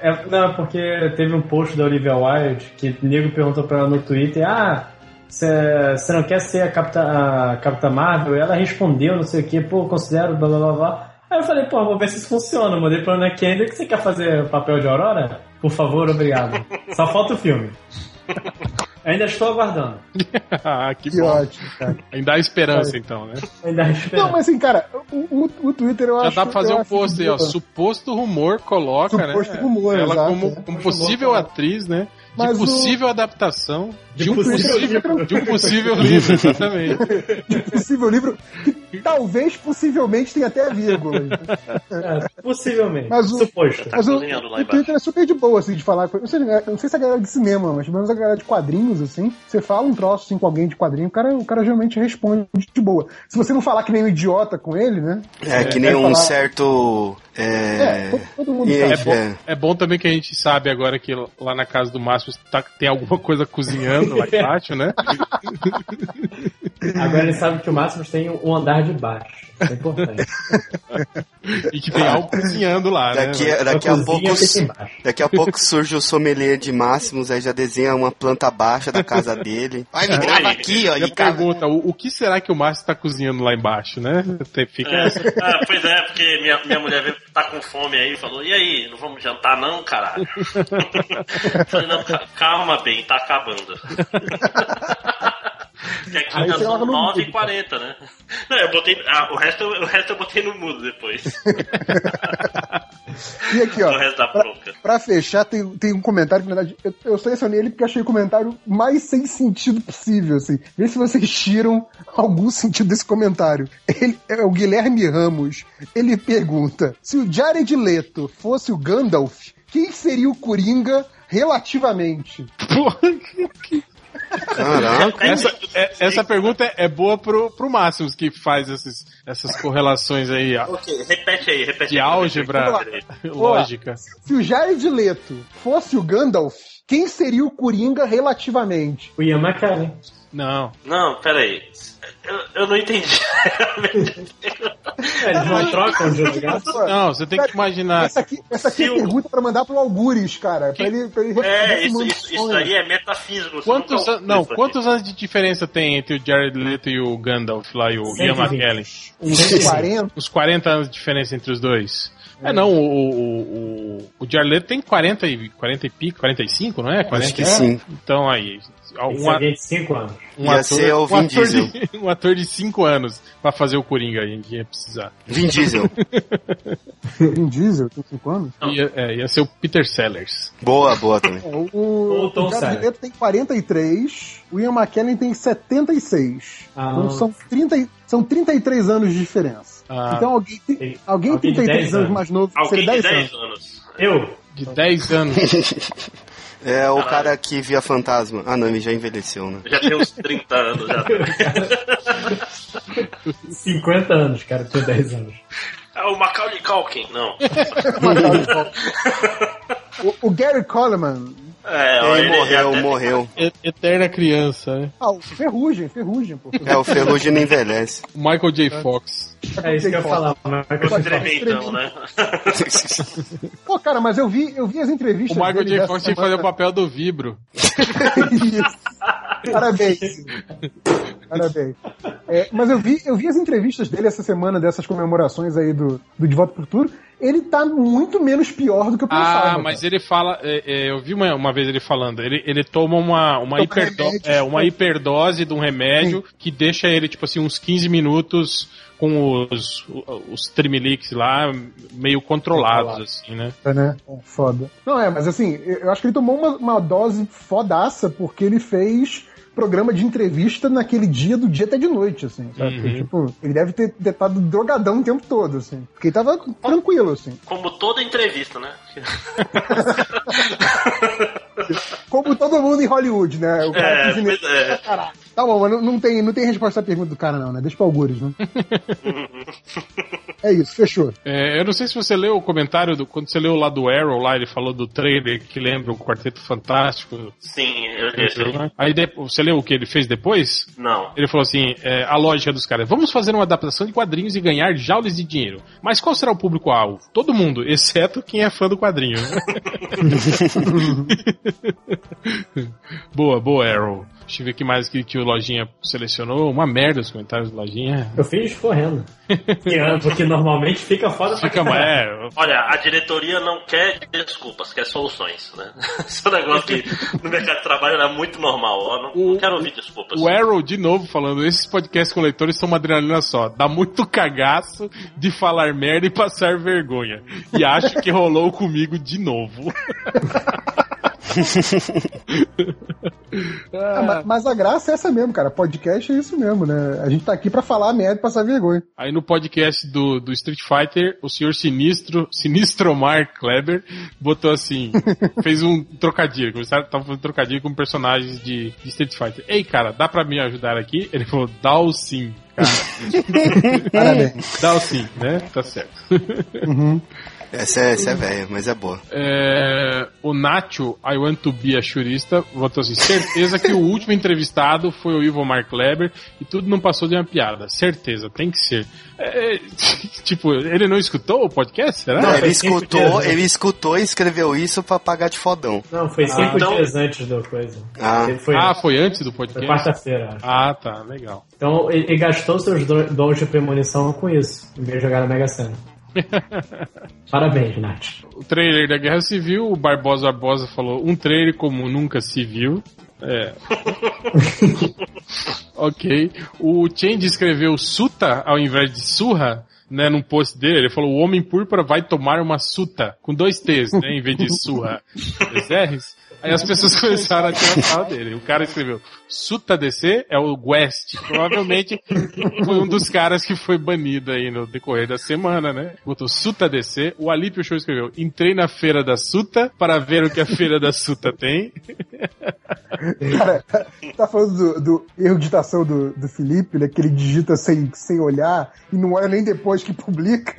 é, não, é porque teve um post da Olivia Wilde que o nego perguntou pra ela no Twitter: Ah, você não quer ser a Capitã, a Capitã Marvel? E ela respondeu, não sei o que, pô, considero, blá blá blá blá. Aí eu falei, pô, vou ver se isso funciona. Mandei pra Ana Kendrick, que você quer fazer o papel de Aurora? Por favor, obrigado. Só falta o filme. Ainda estou aguardando. ah, que Que bom. ótimo, cara. Ainda há esperança, então, né? Ainda espero. Não, mas assim, cara, o, o, o Twitter eu Já acho. dá pra fazer um post aí, ó. Suposto rumor coloca, Suposto né? rumor, Ela exato, como, é. como possível atriz, né? De Mas o- possível adaptação de, De um possível possível, de um possível livro, exatamente. Possível livro que talvez, possivelmente, tenha até vírgula. É, possivelmente. Mas o- Suposto. Tá Mas o, lá o Twitter é super de boa, assim, de falar. Eu, sei, eu não sei se é a galera de cinema, mas pelo menos a galera de quadrinhos, assim. Você fala um troço assim com alguém de quadrinho, o cara, o cara geralmente responde de boa. Se você não falar que nem um idiota com ele, né? É, que nem um falar- certo. É, É. todo, mundo E- sabe. É bom, É. é bom também que a gente sabe agora que lá na casa do Márcio tá- tem alguma coisa cozinhando lá embaixo, né? Agora ele sabe que o Máximos tem um andar de baixo. É importante. E que tem algo cozinhando lá, Daqui, né? a- daqui, a cozinha pouco, daqui a pouco surge o sommelier de Máximos, aí já desenha uma planta baixa da casa dele. Vai, me grava aqui, ó. E a cara, pergunta, o, o que será que o Márcio tá cozinhando lá embaixo, né? Tem- Fica essa. Ah, pois é, porque minha, minha mulher veio, tá com fome aí e falou, e aí, não vamos jantar não, caralho? Falei, não, ca- calma bem, tá acabando. Que aqui Aí são joga no 9h40, né? Não, eu botei. Ah, o, resto, eu- o resto eu botei no mudo depois. E aqui, ó. o resto da bronca. Pra fechar, tem, tem um comentário que, na verdade, eu, eu selecionei ele porque achei o comentário mais sem sentido possível, assim. Vê se vocês tiram algum sentido desse comentário. Ele, é o Guilherme Ramos. Ele pergunta: se o Jared Leto fosse o Gandalf, quem seria o Coringa relativamente? Caraca. Essa, é- essa pergunta é boa pro, pro Máximos, que faz esses, essas correlações aí repete aí, repete de aí. álgebra lá. lógica. Se o Jared Leto fosse o Gandalf, quem seria o Coringa relativamente? O Ian McKellen. Não. Não, peraí. Eu, eu não entendi. É, eles não trocam de lugar. Não, você tem que imaginar. Essa aqui, essa aqui é o- pergunta pra mandar pro Algures, cara. Pra ele, pra ele É, responder isso, isso, isso é metafísico. Quantos, an- não, quantos anos de diferença tem entre o Jared Leto e o Gandalf lá e o Ian 120. McKellen? Uns 40. Uns 40 anos de diferença entre os dois. É, não, o, o, o, o Jared Leto tem 40 e, 40 e pico, 45, não é? 40, Acho que sim. Então aí, um, a- alguém de 5 anos. um Ia ator, ser o um, Vin ator Diesel. de, um ator de 5 anos pra fazer o Coringa aí, que ia precisar. Vin Diesel. Vin Diesel, tem 5 anos. Ia, é, ia ser o Peter Sellers. Boa, boa também. É, o, Ou o, Tom o Jared Selleck. Leto tem 43, o Ian McKellen tem 76. Ah, então são, 30, e- são 33 anos de diferença. Ah. Então alguém tem, Tem- alguém, alguém de 33 10 anos anos. mais novo Alguém seria de 10 10 anos. anos. Eu? De 10 anos. É o cara que via fantasma. Ah, não, ele já envelheceu, né? Já tem uns 30 anos já. 50 anos, cara, tem 10 anos. É o Macaulay Culkin, não. O, o Gary Coleman. É, ó, Ele morreu, até- morreu. Eterna criança, né? Ah, o Ferrugem, Ferrugem, pô. É, o Ferrugem não envelhece. O Michael J. Fox. É isso que eu ia falar. O falar. Tremendão, né? Pô, cara, mas eu vi, eu vi as O entrevistas Michael dele J. Fox tinha que fazer o papel do Vibro. Isso. Parabéns. Parabéns. É, mas eu vi, eu vi as entrevistas dele essa semana, dessas comemorações aí do, do De Volta pro Futuro. Ele tá muito menos pior do que eu pensava. Ah, mas cara. ele fala. é, é, eu vi uma, uma vez ele falando. Ele, ele toma uma, uma, Toma hiperdo- remédio. é, uma hiperdose de um remédio que deixa ele, tipo assim, uns 15 minutos com os, os trimeliques lá meio controlados, assim, né? É, né? É, foda. Não, é, mas assim, eu eu acho que ele tomou uma, uma dose fodaça porque ele fez programa de entrevista naquele dia do dia até de noite, assim, sabe? Uhum. Tipo, ele deve ter estado drogadão o tempo todo, assim. Porque ele tava tranquilo, assim. Como toda entrevista, né? Como todo mundo em Hollywood, né? O cara É, é. Tá bom, mas não, não tem, não tem resposta à pergunta do cara, não, né? Deixa pra algures, né? é isso, fechou. É, eu não sei se você leu o comentário do. Quando você leu lá do Arrow, lá, ele falou do trailer que lembra o Quarteto Fantástico. Sim, eu disse. Aí você leu o que ele fez depois? Não. Ele falou assim: é, a lógica dos caras, vamos fazer uma adaptação de quadrinhos e ganhar jaulas de dinheiro. Mas qual será o público-alvo? Todo mundo, exceto quem é fã do quadrinho. boa, boa, Arrow. Deixa eu ver o que mais que, que o Lojinha selecionou. Uma merda os comentários do Lojinha. Eu fiz correndo. É- Porque normalmente fica foda pra Fica, caralho. é, Olha, a diretoria não quer desculpas, quer soluções, né? Esse é um negócio que no mercado de trabalho era muito normal. ó, não, não O- quero ouvir desculpas. O Arrow, de novo, falando, esses podcasts com leitores são uma adrenalina só. Dá muito cagaço de falar merda e passar vergonha. E acho que rolou comigo de novo. Ah, ma- mas a graça é essa mesmo, cara. Podcast é isso mesmo, né? A gente tá aqui pra falar merda e passar vergonha. Aí no podcast do, do Street Fighter, o senhor Sinistro, Sinistro Mark Kleber, botou assim, fez um trocadilho, começaram, tava fazendo trocadilho com personagens de, de Street Fighter. Ei, cara, dá pra me ajudar aqui? Ele falou, dá o sim, cara. Parabéns. Dá o sim, né? Tá certo. Essa é, essa é velha, mas é boa. É, o Nacho, I Want to Be a Churista, botou assim: certeza que o último entrevistado foi o Ivo Mark Kleber e tudo não passou de uma piada. Certeza, tem que ser. É, tipo, ele não escutou o podcast? Será? Não, ele escutou, dias, né? ele escutou e escreveu isso pra pagar de fodão. Não, foi cinco então- dias antes da coisa. Ah. Ele foi, ah, foi antes do foi podcast? quarta-feira, acho. Ah, tá, legal. Então ele, ele gastou seus do- dons de premonição com isso, em vez de jogar na Mega Sena. Parabéns, Nath. O trailer da Guerra Civil, o Barbosa Barbosa falou: um trailer como nunca se viu. É. ok. O Change escreveu Suta ao invés de Surra. Né, num post dele, ele falou: o Homem Púrpura vai tomar uma suta, com dois T's, né, em vez de surra, dois R's. Aí as pessoas começaram a tirar sarro dele. O cara escreveu: Suta DC é o West. Provavelmente foi um dos caras que foi banido aí no decorrer da semana, né? Botou Suta DC. O Alípio Show escreveu: Entrei na feira da Suta para ver o que a feira da Suta tem. Cara, tá falando do, do erro de digitação do, do Felipe, né? Que ele digita sem, sem olhar e não olha nem depois que publica.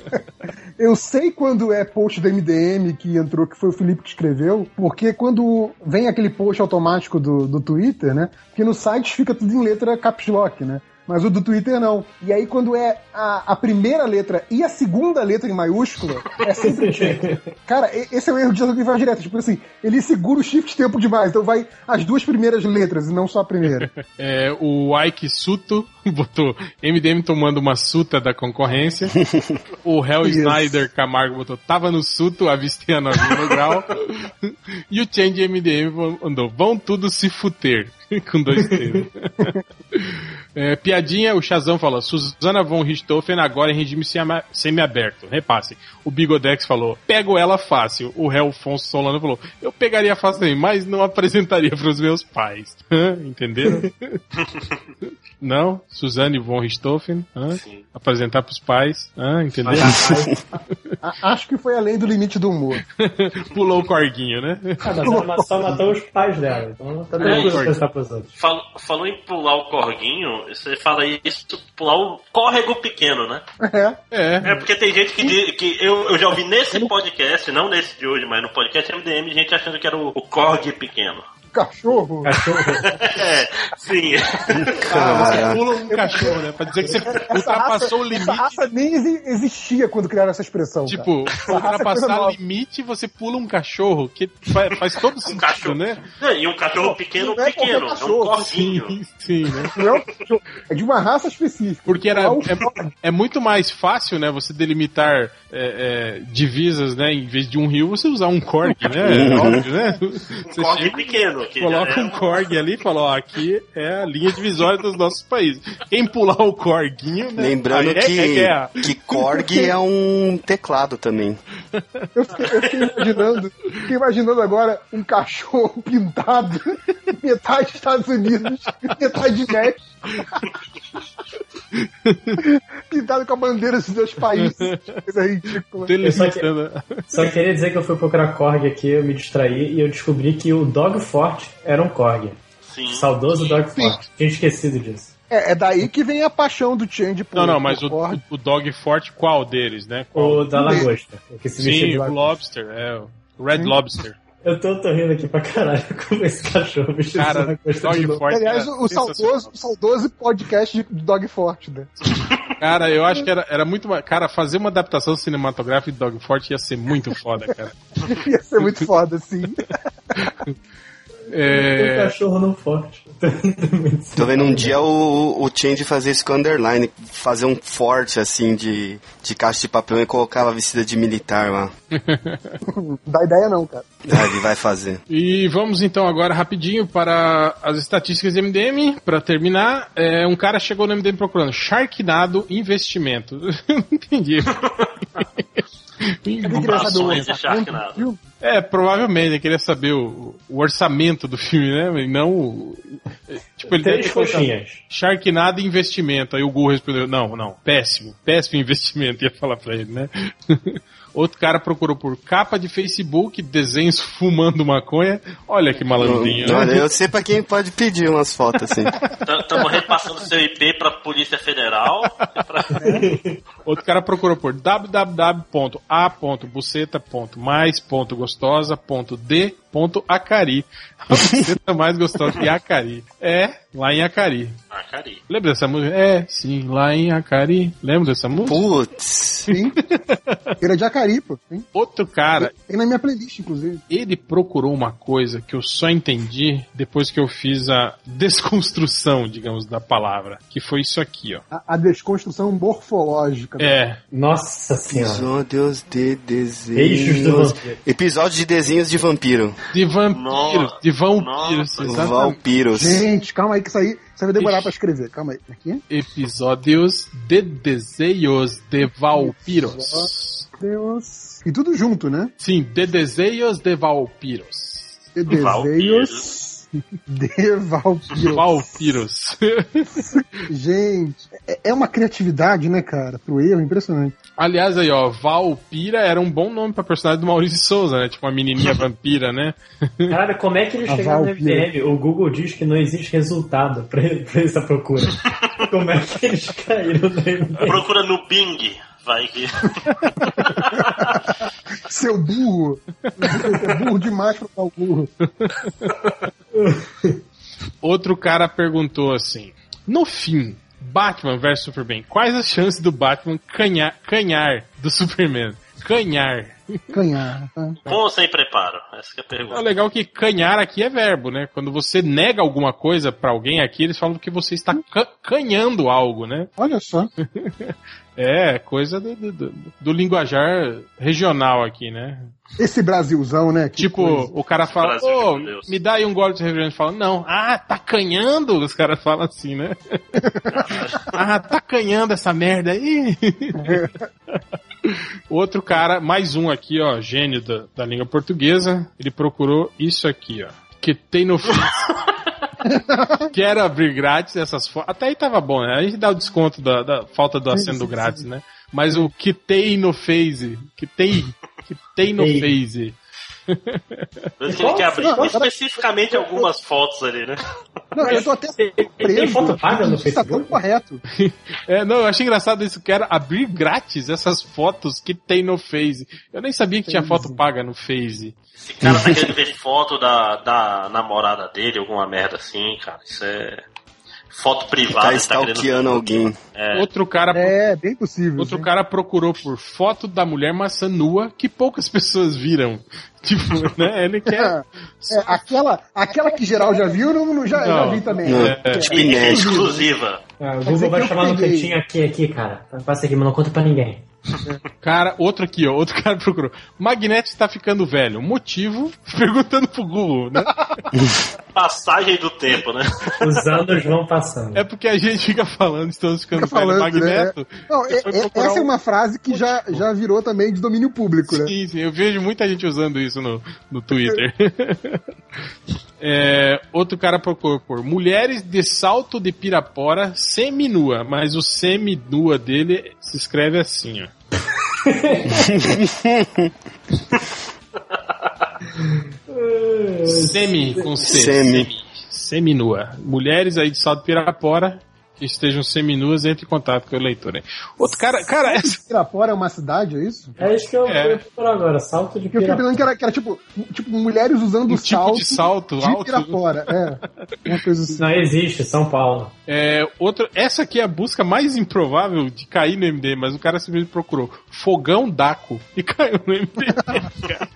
Eu sei quando é post do MDM que entrou, que foi o Felipe que escreveu, porque quando vem aquele post automático do, do Twitter, né? Porque no site fica tudo em letra caps lock, né? Mas o do Twitter não. E aí, quando é a, a primeira letra e a segunda letra em maiúscula, é sempre check. Cara, esse é o erro de jogo que faz direto. Tipo assim, ele segura o shift tempo demais. Então vai as duas primeiras letras e não só a primeira. É, o Ike Suto botou MDM tomando uma suta da concorrência. o Hell Isso. Snyder Camargo botou tava no Suto, avistei a novinha no grau. e o Change MDM mandou vão tudo se futer. Com dois T's. É, piadinha, o Chazão falou: Susana von Richthofen agora em regime semi- semi-aberto. Repasse. O Bigodex falou: pego ela fácil. O Helfonso Solano falou: eu pegaria fácil também, mas não apresentaria para os meus pais. Entenderam? não? Suzane von Richthofen? Apresentar para os pais? Hã? Entenderam? A- acho que foi além do limite do humor. Pulou o corguinho, né? Ah, mas ela só matou os pais dela. Então tá tranquilo É, Falou, falou em pular o corguinho, você fala isso, pular o córrego pequeno, né? É. É. É porque tem gente que, diz- que eu, eu já ouvi nesse podcast, não nesse de hoje, mas no podcast MDM, gente achando que era o, o corgi pequeno. Cachorro. Cachorro. É, sim. Você pula um cachorro, né? Pra dizer que você ultrapassou o Essa limite. raça nem exi- existia quando criaram essa expressão. Tipo, é ultrapassar nova. limite, você pula um cachorro, que faz, faz todo sentido, cachorro. né? É, E um cachorro pequeno, é pequeno. É um cachorro, corguinho. Sim, sim, né? Não é um é de uma raça específica. Porque era, Lá o- é, é muito mais fácil, né? Você delimitar é, é, divisas, né? Em vez de um rio, você usar um corg, né? É óbvio, né? Corgi chega, pequeno. Que coloca é um corg ali e fala, ó, aqui é a linha divisória dos nossos países. Quem pular o corguinho, né? Lembrando é- que, é que Korg é um teclado também. Eu fiquei, eu fiquei imaginando, fiquei imaginando agora um cachorro pintado, metade Estados Unidos, metade México. pintado com a bandeira dos dois países. Coisa ridícula. Delimitando. Só queria dizer que eu fui procurar Korg aqui, eu me distraí e eu descobri que o Dog Forte era um Korg. Sim. Saudoso Dog Forte. Tinha esquecido disso. É, é daí que vem a paixão do Change por Não, não, mas o, o Dog Forte, qual deles, né? Qual? O da lagosta. que Sim, o. Lobster, é. O Red Lobster. Eu tô, tô rindo aqui pra caralho com esse cachorro de Cara, Dog novo. Forte. Aliás, o, o saudoso, sensacional. o saudoso podcast de Dog Forte, né? Cara, eu acho que era, era muito. Cara, fazer uma adaptação cinematográfica de Dog Forte ia ser muito foda, cara. Ia ser muito foda, assim. Um É, cachorro não forte. Tô vendo um dia o, o Change fazer isso com underline, fazer um forte assim de, de caixa de papel e colocava vestida de militar lá. Não dá ideia não, cara. Ah, ele vai fazer. E vamos então agora rapidinho para as estatísticas do MDM. Para terminar, é, um cara chegou no MDM procurando Sharknado Investimento. Não entendi. Ele queria saber o Ações de Sharknado. É, provavelmente ele queria saber o, o orçamento do filme, né? E não o. Tipo, ele Três coxinhas. Sharknado investimento. Aí o Google respondeu: Não, não, péssimo, péssimo investimento. Ia falar pra ele, né? Outro cara procurou por capa de Facebook, desenhos fumando maconha. Olha que malandrinho, Olha, né? eu sei pra quem pode pedir umas fotos assim. Estamos repassando seu IP pra Polícia Federal. Pra... Outro cara procurou por www.a.buceta.mais.gostosa.d.acari. A buceta mais gostosa de Acari. É, lá em Acari. Cari. Lembra dessa música? É, sim, lá em Acari. Lembra dessa música? Putz. Sim. Ele é de Acari, pô. Sim. Outro cara, Tem na minha playlist, inclusive. ele procurou uma coisa que eu só entendi depois que eu fiz a desconstrução, digamos, da palavra. Que foi isso aqui, ó. A, a desconstrução morfológica. É, Nossa senhora. Episódios de desenhos. vampiro. Episódio de desenhos de vampiro. de vampiros, Nossa, de vampiros, exatamente. Vampiros. Gente, calma aí que isso aí, isso aí vai demorar pra escrever. Calma aí. Aqui. Episódios de desenhos de vampiros. Deus. E tudo junto, né? Sim, de desenhos de vampiros. De desenhos de Valpiro. Vampiros. Gente, é- é uma criatividade, né, cara? Pro erro, impressionante. Aliás, aí, ó, Valpira era um bom nome pra personagem do Maurício Souza, né? Tipo uma menininha vampira, né? Cara, como é que eles chegaram no. MDM? O Google diz que não existe resultado pra, pra essa procura. como é que eles caíram no MDM? Procura no Bing. Vai que. Seu burro. Você é burro demais pra o burro. Outro cara perguntou assim: No fim, Batman vs Superman, quais as chances do Batman canhar, canhar do Superman? Canhar. Canhar. tá? Com ou sem preparo? Essa que é a É pergunta. legal que canhar aqui é verbo, né? Quando você nega alguma coisa pra alguém aqui, eles falam que você está ca- canhando algo, né? Olha só. É, coisa do, do, do- do linguajar regional aqui, né? Esse Brasilzão, né? Que tipo, coisa. o cara fala, ô, Deus. me dá aí um gole de refrigerante. Fala, não, ah, tá canhando? Os caras falam assim, né? ah, tá canhando essa merda aí. Outro cara, mais um aqui, ó, gênio da, da língua portuguesa, ele procurou isso aqui, ó. Que tem no. Quero abrir grátis essas fotos. Até aí tava bom, né? A gente dá o desconto da, da falta do acendo grátis, né? Mas o que tem no Face, que tem, que tem no. Face. Por isso que ele quer abrir Não, não, especificamente algumas fotos ali, né? Não, eu tô até Tem, tem foto paga no tá tão Facebook? correto. É, não, eu achei engraçado isso. Quero abrir grátis essas fotos que tem no Face. Eu nem sabia que tinha foto paga no Face. Esse cara tá querendo ver foto da, da namorada dele, alguma merda assim, cara. Isso é. Foto privada. Tá ele tá querendo- stalkeando alguém. É. Outro cara É, bem possível. Outro sim. cara procurou por foto da mulher maçã nua que poucas pessoas viram. Tipo, né? Ele quer. É, aquela, aquela que geral já viu, não, não- já, já Não. vi também. Não. É, Tipo E- e inédito. exclusiva. Ah, o Google vai chamar no cantinho aqui, aqui, cara. Passa aqui, mas não conta pra ninguém. Cara, outro aqui, ó. Outro cara procurou. Magneto está ficando velho. Motivo? Perguntando pro Google, né? Passagem do tempo, né? Os anos vão passando. É porque a gente fica falando, estamos ficando Fica velho. falando, Magneto. né? Não, é- é- essa é um- uma frase que já, já virou também de domínio público, né? Sim, sim, eu vejo muita gente usando isso no, no Twitter. É, outro cara procurou por mulheres de salto de pirapora seminua, mas o seminua dele se escreve assim, ó. Semi com C. Semi. Seminua. Mulheres aí de salto de pirapora que estejam seminuas, entre em contato com o leitor. hein? Outro cara, cara, essa, Pirapora é uma cidade, é isso? É isso que eu É. fui por agora. Salto de Porque eu fiquei pirapora. pensando que era, que era tipo, tipo mulheres usando um tipo salto de salto de alto. Pirapora. É, uma coisa assim. Não existe, São Paulo. É, outro, essa aqui é a busca mais improvável de cair no MD, mas o cara simplesmente procurou fogão Daco e caiu no MD.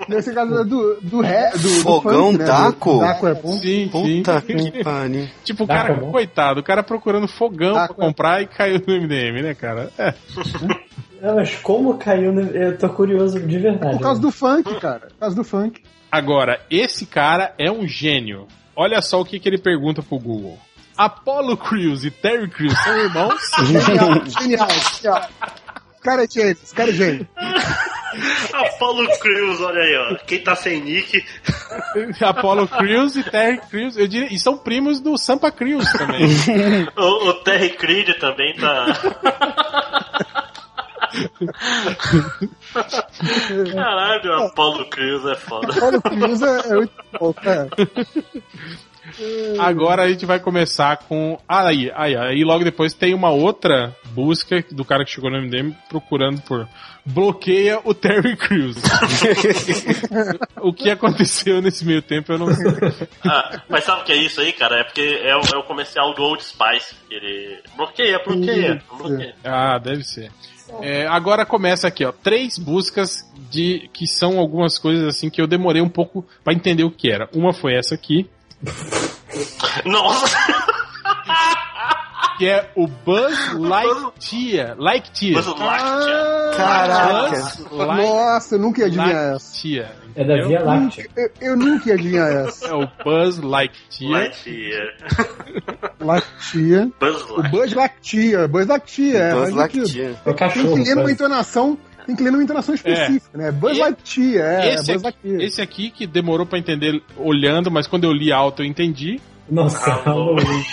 Nesse caso é do, do, ré, do, do Fogão funk, né? Daco? Do, Daco é bom. sim, sim. Puta que pariu. Tipo, o cara, é coitado, o cara procurando fogão Daco pra é- comprar e caiu no MDM, né, cara? É. É, mas como caiu? no- Eu tô curioso de verdade. Por causa do funk, cara. Por causa do funk. Agora, esse cara é um gênio. Olha só o que, que ele pergunta pro Google. Apollo Crews e Terry Crews são irmãos? Genial, genial, genial. Cara é gênio, esse cara é gênio. Apollo Crews, olha aí, ó. Quem tá sem nick. Apollo Crews e Terry Crews, eu diria, e são primos do Sampa Crews também. O, o Terry Creed também tá. Caralho, o Apollo Crews é foda. Olha, o Cruz é, é muito bom, cara. Agora a gente vai começar com. Ah, aí, aí, aí logo depois tem uma outra busca do cara que chegou no MDM procurando por bloqueia o Terry Crews. o que aconteceu nesse meio tempo eu não sei. Ah, mas sabe o que é isso aí, cara? É porque é o, é o comercial do Old Spice. que Ele bloqueia, bloqueia, bloqueia. Ah, deve ser. É, agora começa aqui, ó. Três buscas de que são algumas coisas assim que eu demorei um pouco pra entender o que era. Uma foi essa aqui, Nossa! que é o Buzz Lightyear. Lightyear. Buzz Lightyear. Caraca. Buzz Light- Nossa, eu nunca ia adivinhar essa. Lightyear. É da Via Láctea. Eu, eu nunca ia adivinhar essa. É o Buzz Lightyear. Lightyear. Lactia. Buzz O Lightyear. Buzz Lactia. Buzz Lactia, é. Buzz. Lightyear. É que ler numa Buzz. entonação. Tem que ler numa entonação específica, né? Buzz E- Lightyear, é. esse, Buzz aqui, Lightyear. esse aqui que demorou pra entender olhando, mas quando eu li alto eu entendi. Nossa, Alô. Halloween.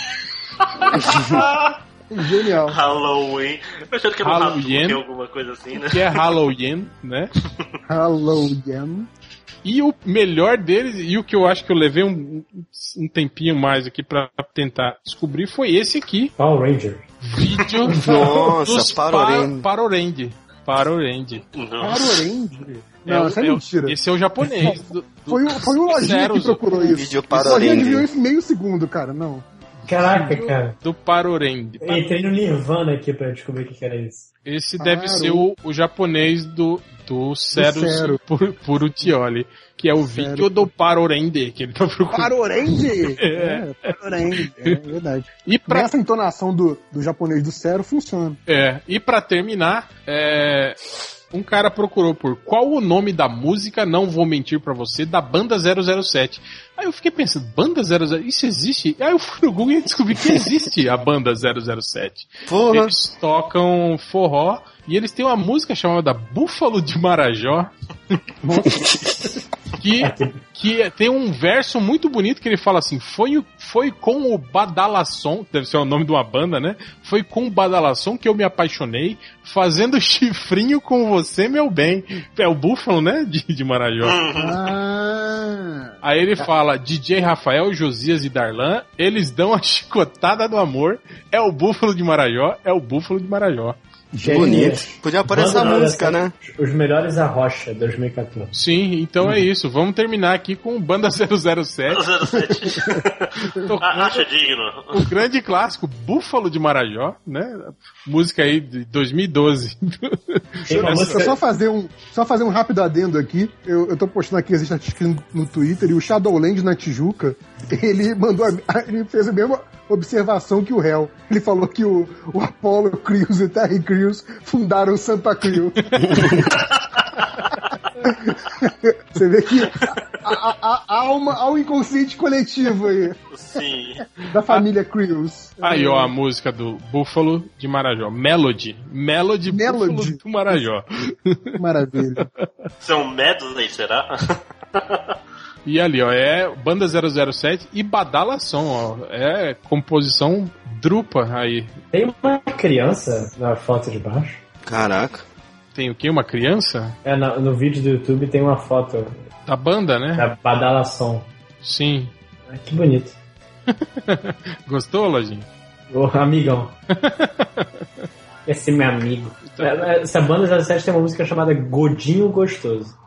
Genial. Halloween. Eu achando que era um Halloween. Alguma coisa assim, né? Que é Halloween, né? Halloween. E o melhor deles, e o que eu acho que eu levei um, um tempinho mais aqui pra tentar descobrir, foi esse aqui. Power Ranger. Vídeo Nossa, dos Parorend. Pa Parorend. Parorendi. Não. Parorendi? É Não, o- isso é é o- mentira. Esse é o japonês. do- do- Foi, o- foi o Lojinha que procurou isso. Vídeo O Lojinha adivinhou isso meio segundo, cara. Não. Caraca, cara. do Parorendi. Eu entrei no Nirvana aqui pra descobrir o que era isso. Esse deve ser o, o japonês do, do Ceros Cero. Pur- Purutioli, que é o vídeo do Parorendi que ele tá procurando. Parorendi! É. É, Parorendi. É verdade. E pra, Nessa entonação do, do japonês do Cero, funciona. é, e pra terminar, é, um cara procurou por qual o nome da música, não vou mentir pra você, da banda 007. Aí eu fiquei pensando, banda 007, isso existe? Aí eu fui no Google e descobri que existe a banda 007. Porra. Eles tocam forró e eles têm uma música chamada Búfalo de Marajó. que, que tem um verso muito bonito que ele fala assim: foi, foi com o Badalasson, deve ser o nome de uma banda, né? Foi com o Badalasson que eu me apaixonei, fazendo chifrinho com você, meu bem. É o búfalo, né? De, de Marajó. Ah. Aí ele fala: DJ Rafael, Josias e Darlan, eles dão a chicotada do amor. É o búfalo de Marajó, é o búfalo de Marajó. Que bonito. Podia aparecer a música, né? Os melhores a Rocha, 2014. Sim, então é isso. Vamos terminar aqui com Banda 007. 07. Ah, Acha digno. o grande clássico Búfalo de Marajó, né? Música aí de 2012. Tem uma Deixa música... eu só fazer um, só fazer um rápido adendo aqui. Eu, eu tô postando aqui as estatísticas no, no Twitter e o Shadowland na Tijuca, ele mandou a, ele fez a mesma observação que o réu. Ele falou que o, o Apollo Crews e o Terry Crews fundaram o Santa Cruz. Você vê que há, uma- há um inconsciente coletivo aí, Sim. da família Crews. Aí, ó, a música do Búfalo de Marajó. Melody. Melody, Melody. Búfalo do Marajó. Maravilha. São medley, será? E ali, ó, é Banda 007 e Badalação, ó. É composição drupa aí. Tem uma criança na foto de baixo. Caraca. Tem o quê? Uma criança? É, na- no vídeo do YouTube tem uma foto Da banda, né? da badalação. Sim. Ah, que bonito. Gostou, Lojinha? Ô, amigão. Esse é meu amigo. É, Essa banda 07 tem uma música chamada Godinho Gostoso.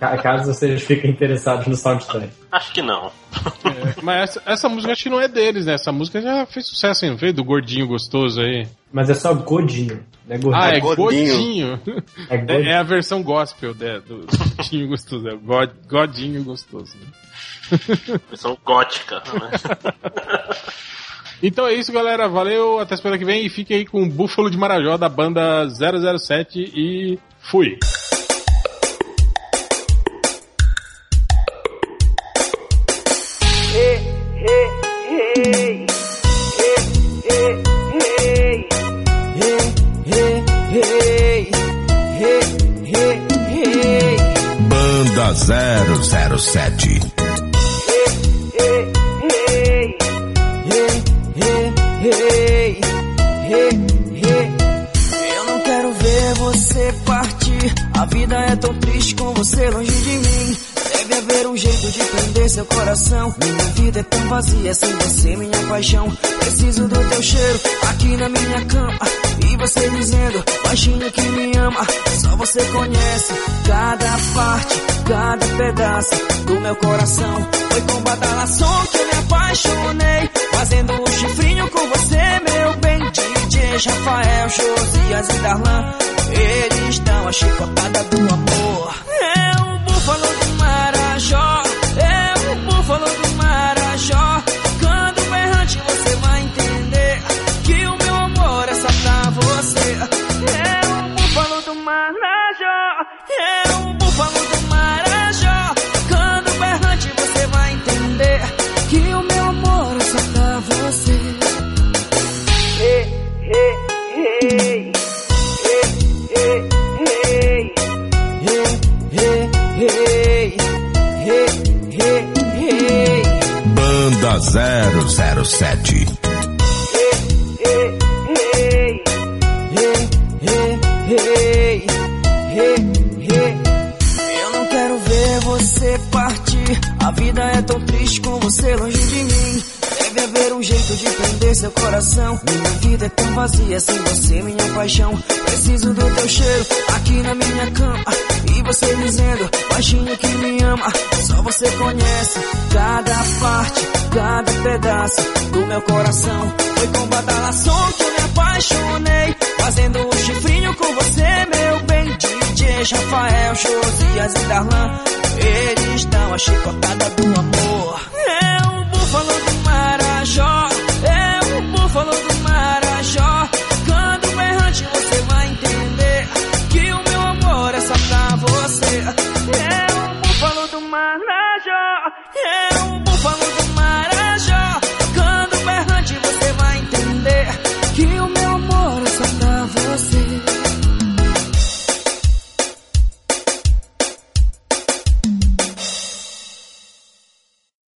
Ca- Caso vocês fiquem interessados no soundtrack. Acho que não. É, mas essa, essa música acho que não é deles, né? Essa música já fez sucesso, hein? Veio do gordinho gostoso aí. Mas é só Godinho, né? Gordinho. Ah, é Godinho. Godinho. É Godinho. É, é a versão gospel né, do Godinho gostoso. É o God, Godinho gostoso. né? Versão gótica, né? Então é isso, galera. Valeu. Até semana que vem. E fique aí com o Búfalo de Marajó da banda 007 e fui. Banda 007. Eu não quero ver você partir. A vida é tão triste com você longe de mim. Deve haver um jeito de prender seu coração. Minha vida é tão vazia sem você, minha paixão. Preciso do teu cheiro aqui na minha cama. E você dizendo, baixinho que me ama. Só você conhece cada parte, cada pedaço do meu coração. Foi com badalação que eu me apaixonei. Fazendo um chifrinho com você, meu bem. DJ Rafael, Josias e Darlan. Eles dão a chicotada do amor. É O búfalo do Marajó. Quando berrante você vai entender que o meu amor é só pra você. Hey, hey, hey. Hey, hey, hey. Hey, hey, hey, hey, hey. Banda 007. Hey, hey, A vida é tão triste com você longe de mim. Deve Deve haver um jeito de prender seu coração. Minha vida é tão vazia sem você, minha paixão. Preciso do teu cheiro aqui na minha cama. E você dizendo, baixinho que me ama. Só você conhece cada parte, cada pedaço do meu coração. Foi com badalação que eu me apaixonei. Fazendo um chifrinho com você. DJ Rafael, Josias e Darlan. Eles dão a chicotada do amor. É o búfalo do